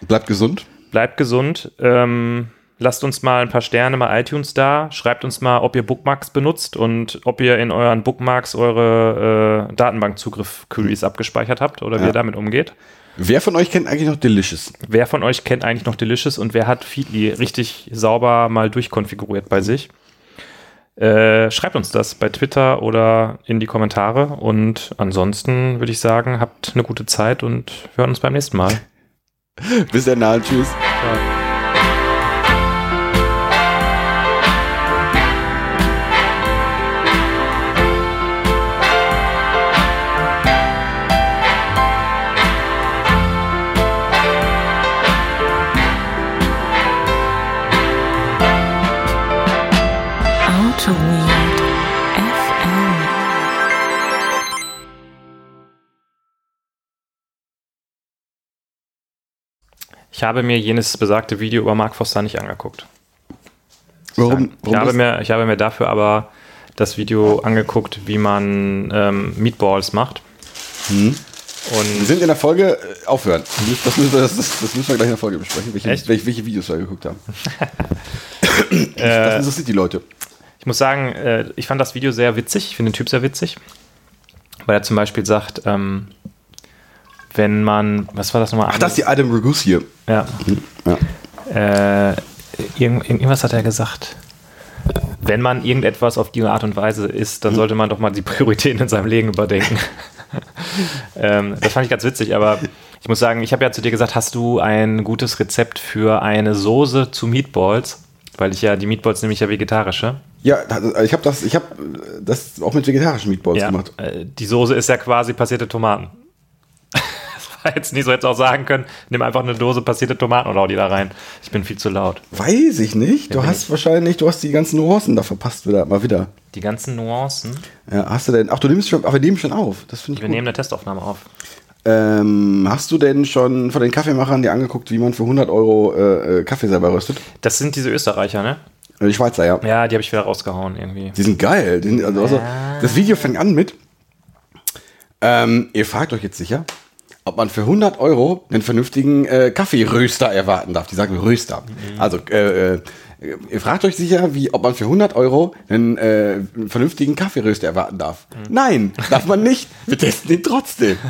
Speaker 1: Bleibt gesund.
Speaker 3: Bleibt gesund. Ähm, lasst uns mal ein paar Sterne bei iTunes da. Schreibt uns mal, ob ihr Bookmarks benutzt und ob ihr in euren Bookmarks eure äh, Datenbankzugriff-Queries abgespeichert habt oder wie
Speaker 1: Ja.
Speaker 3: ihr damit umgeht.
Speaker 1: Wer von euch kennt eigentlich noch Delicious?
Speaker 3: Wer von euch kennt eigentlich noch Delicious und wer hat Feedly richtig sauber mal durchkonfiguriert bei sich? Äh, schreibt uns das bei Twitter oder in die Kommentare. Und ansonsten würde ich sagen, habt eine gute Zeit und wir hören uns beim nächsten Mal.
Speaker 1: Bis dann, tschüss.
Speaker 2: Auto
Speaker 3: Ich habe mir jenes besagte Video über Mark Foster nicht angeguckt.
Speaker 1: Warum?
Speaker 3: Ich habe, mir, ich habe mir dafür aber das Video angeguckt, wie man ähm, Meatballs macht.
Speaker 1: Hm. Wir
Speaker 3: Und
Speaker 1: sind in der Folge äh, aufhören. Das müssen, wir, das, das, das müssen wir gleich in der Folge besprechen, welche, welche, welche Videos wir geguckt haben.
Speaker 3: äh,
Speaker 1: Das interessiert die Leute.
Speaker 3: ich muss sagen, äh, ich fand das Video sehr witzig. Ich finde den Typ sehr witzig. Weil er zum Beispiel sagt, ähm, wenn man, was war das nochmal?
Speaker 1: Ach, das ist die Adam Regus hier.
Speaker 3: Ja.
Speaker 1: Ja.
Speaker 3: Äh, irgend, irgendwas hat er gesagt. Wenn man irgendetwas auf diese Art und Weise isst, dann sollte man doch mal die Prioritäten in seinem Leben überdenken. ähm, das fand ich ganz witzig, aber ich muss sagen, ich habe ja zu dir gesagt, hast du ein gutes Rezept für eine Soße zu Meatballs? Weil ich ja, die Meatballs nämlich ja vegetarische.
Speaker 1: Ja, das- ich habe das, ich habe das auch mit vegetarischen Meatballs
Speaker 3: Ja,
Speaker 1: gemacht.
Speaker 3: äh, die Soße ist ja quasi passierte Tomaten. war jetzt nicht so, hätte auch sagen können, nimm einfach eine Dose passierte Tomaten hau die da rein. Ich bin viel zu laut.
Speaker 1: Weiß ich nicht. Du
Speaker 3: bin
Speaker 1: hast wahrscheinlich, du hast die ganzen Nuancen da verpasst wieder, mal wieder.
Speaker 3: Die ganzen Nuancen.
Speaker 1: Ja, hast du denn, ach, du nimmst schon, aber wir nehmen schon auf. Das finde ich
Speaker 3: Wir
Speaker 1: gut.
Speaker 3: nehmen eine Testaufnahme auf.
Speaker 1: Ähm, hast du denn schon von den Kaffeemachern dir angeguckt, wie man für 100 Euro äh, äh, Kaffee selber röstet?
Speaker 3: Das sind diese Österreicher, ne?
Speaker 1: Äh, Die Schweizer, ja.
Speaker 3: Ja, die habe ich wieder rausgehauen irgendwie.
Speaker 1: Die sind geil. Die sind, also, also, das Video fängt an mit, ähm, ihr fragt euch jetzt sicher, ob man für 100 Euro einen vernünftigen äh, Kaffeeröster erwarten darf. Die sagen Röster. Also, äh, äh, ihr fragt euch sicher, wie, ob man für 100 Euro einen, äh, einen vernünftigen Kaffeeröster erwarten darf. Nein, darf man nicht. Wir testen ihn trotzdem.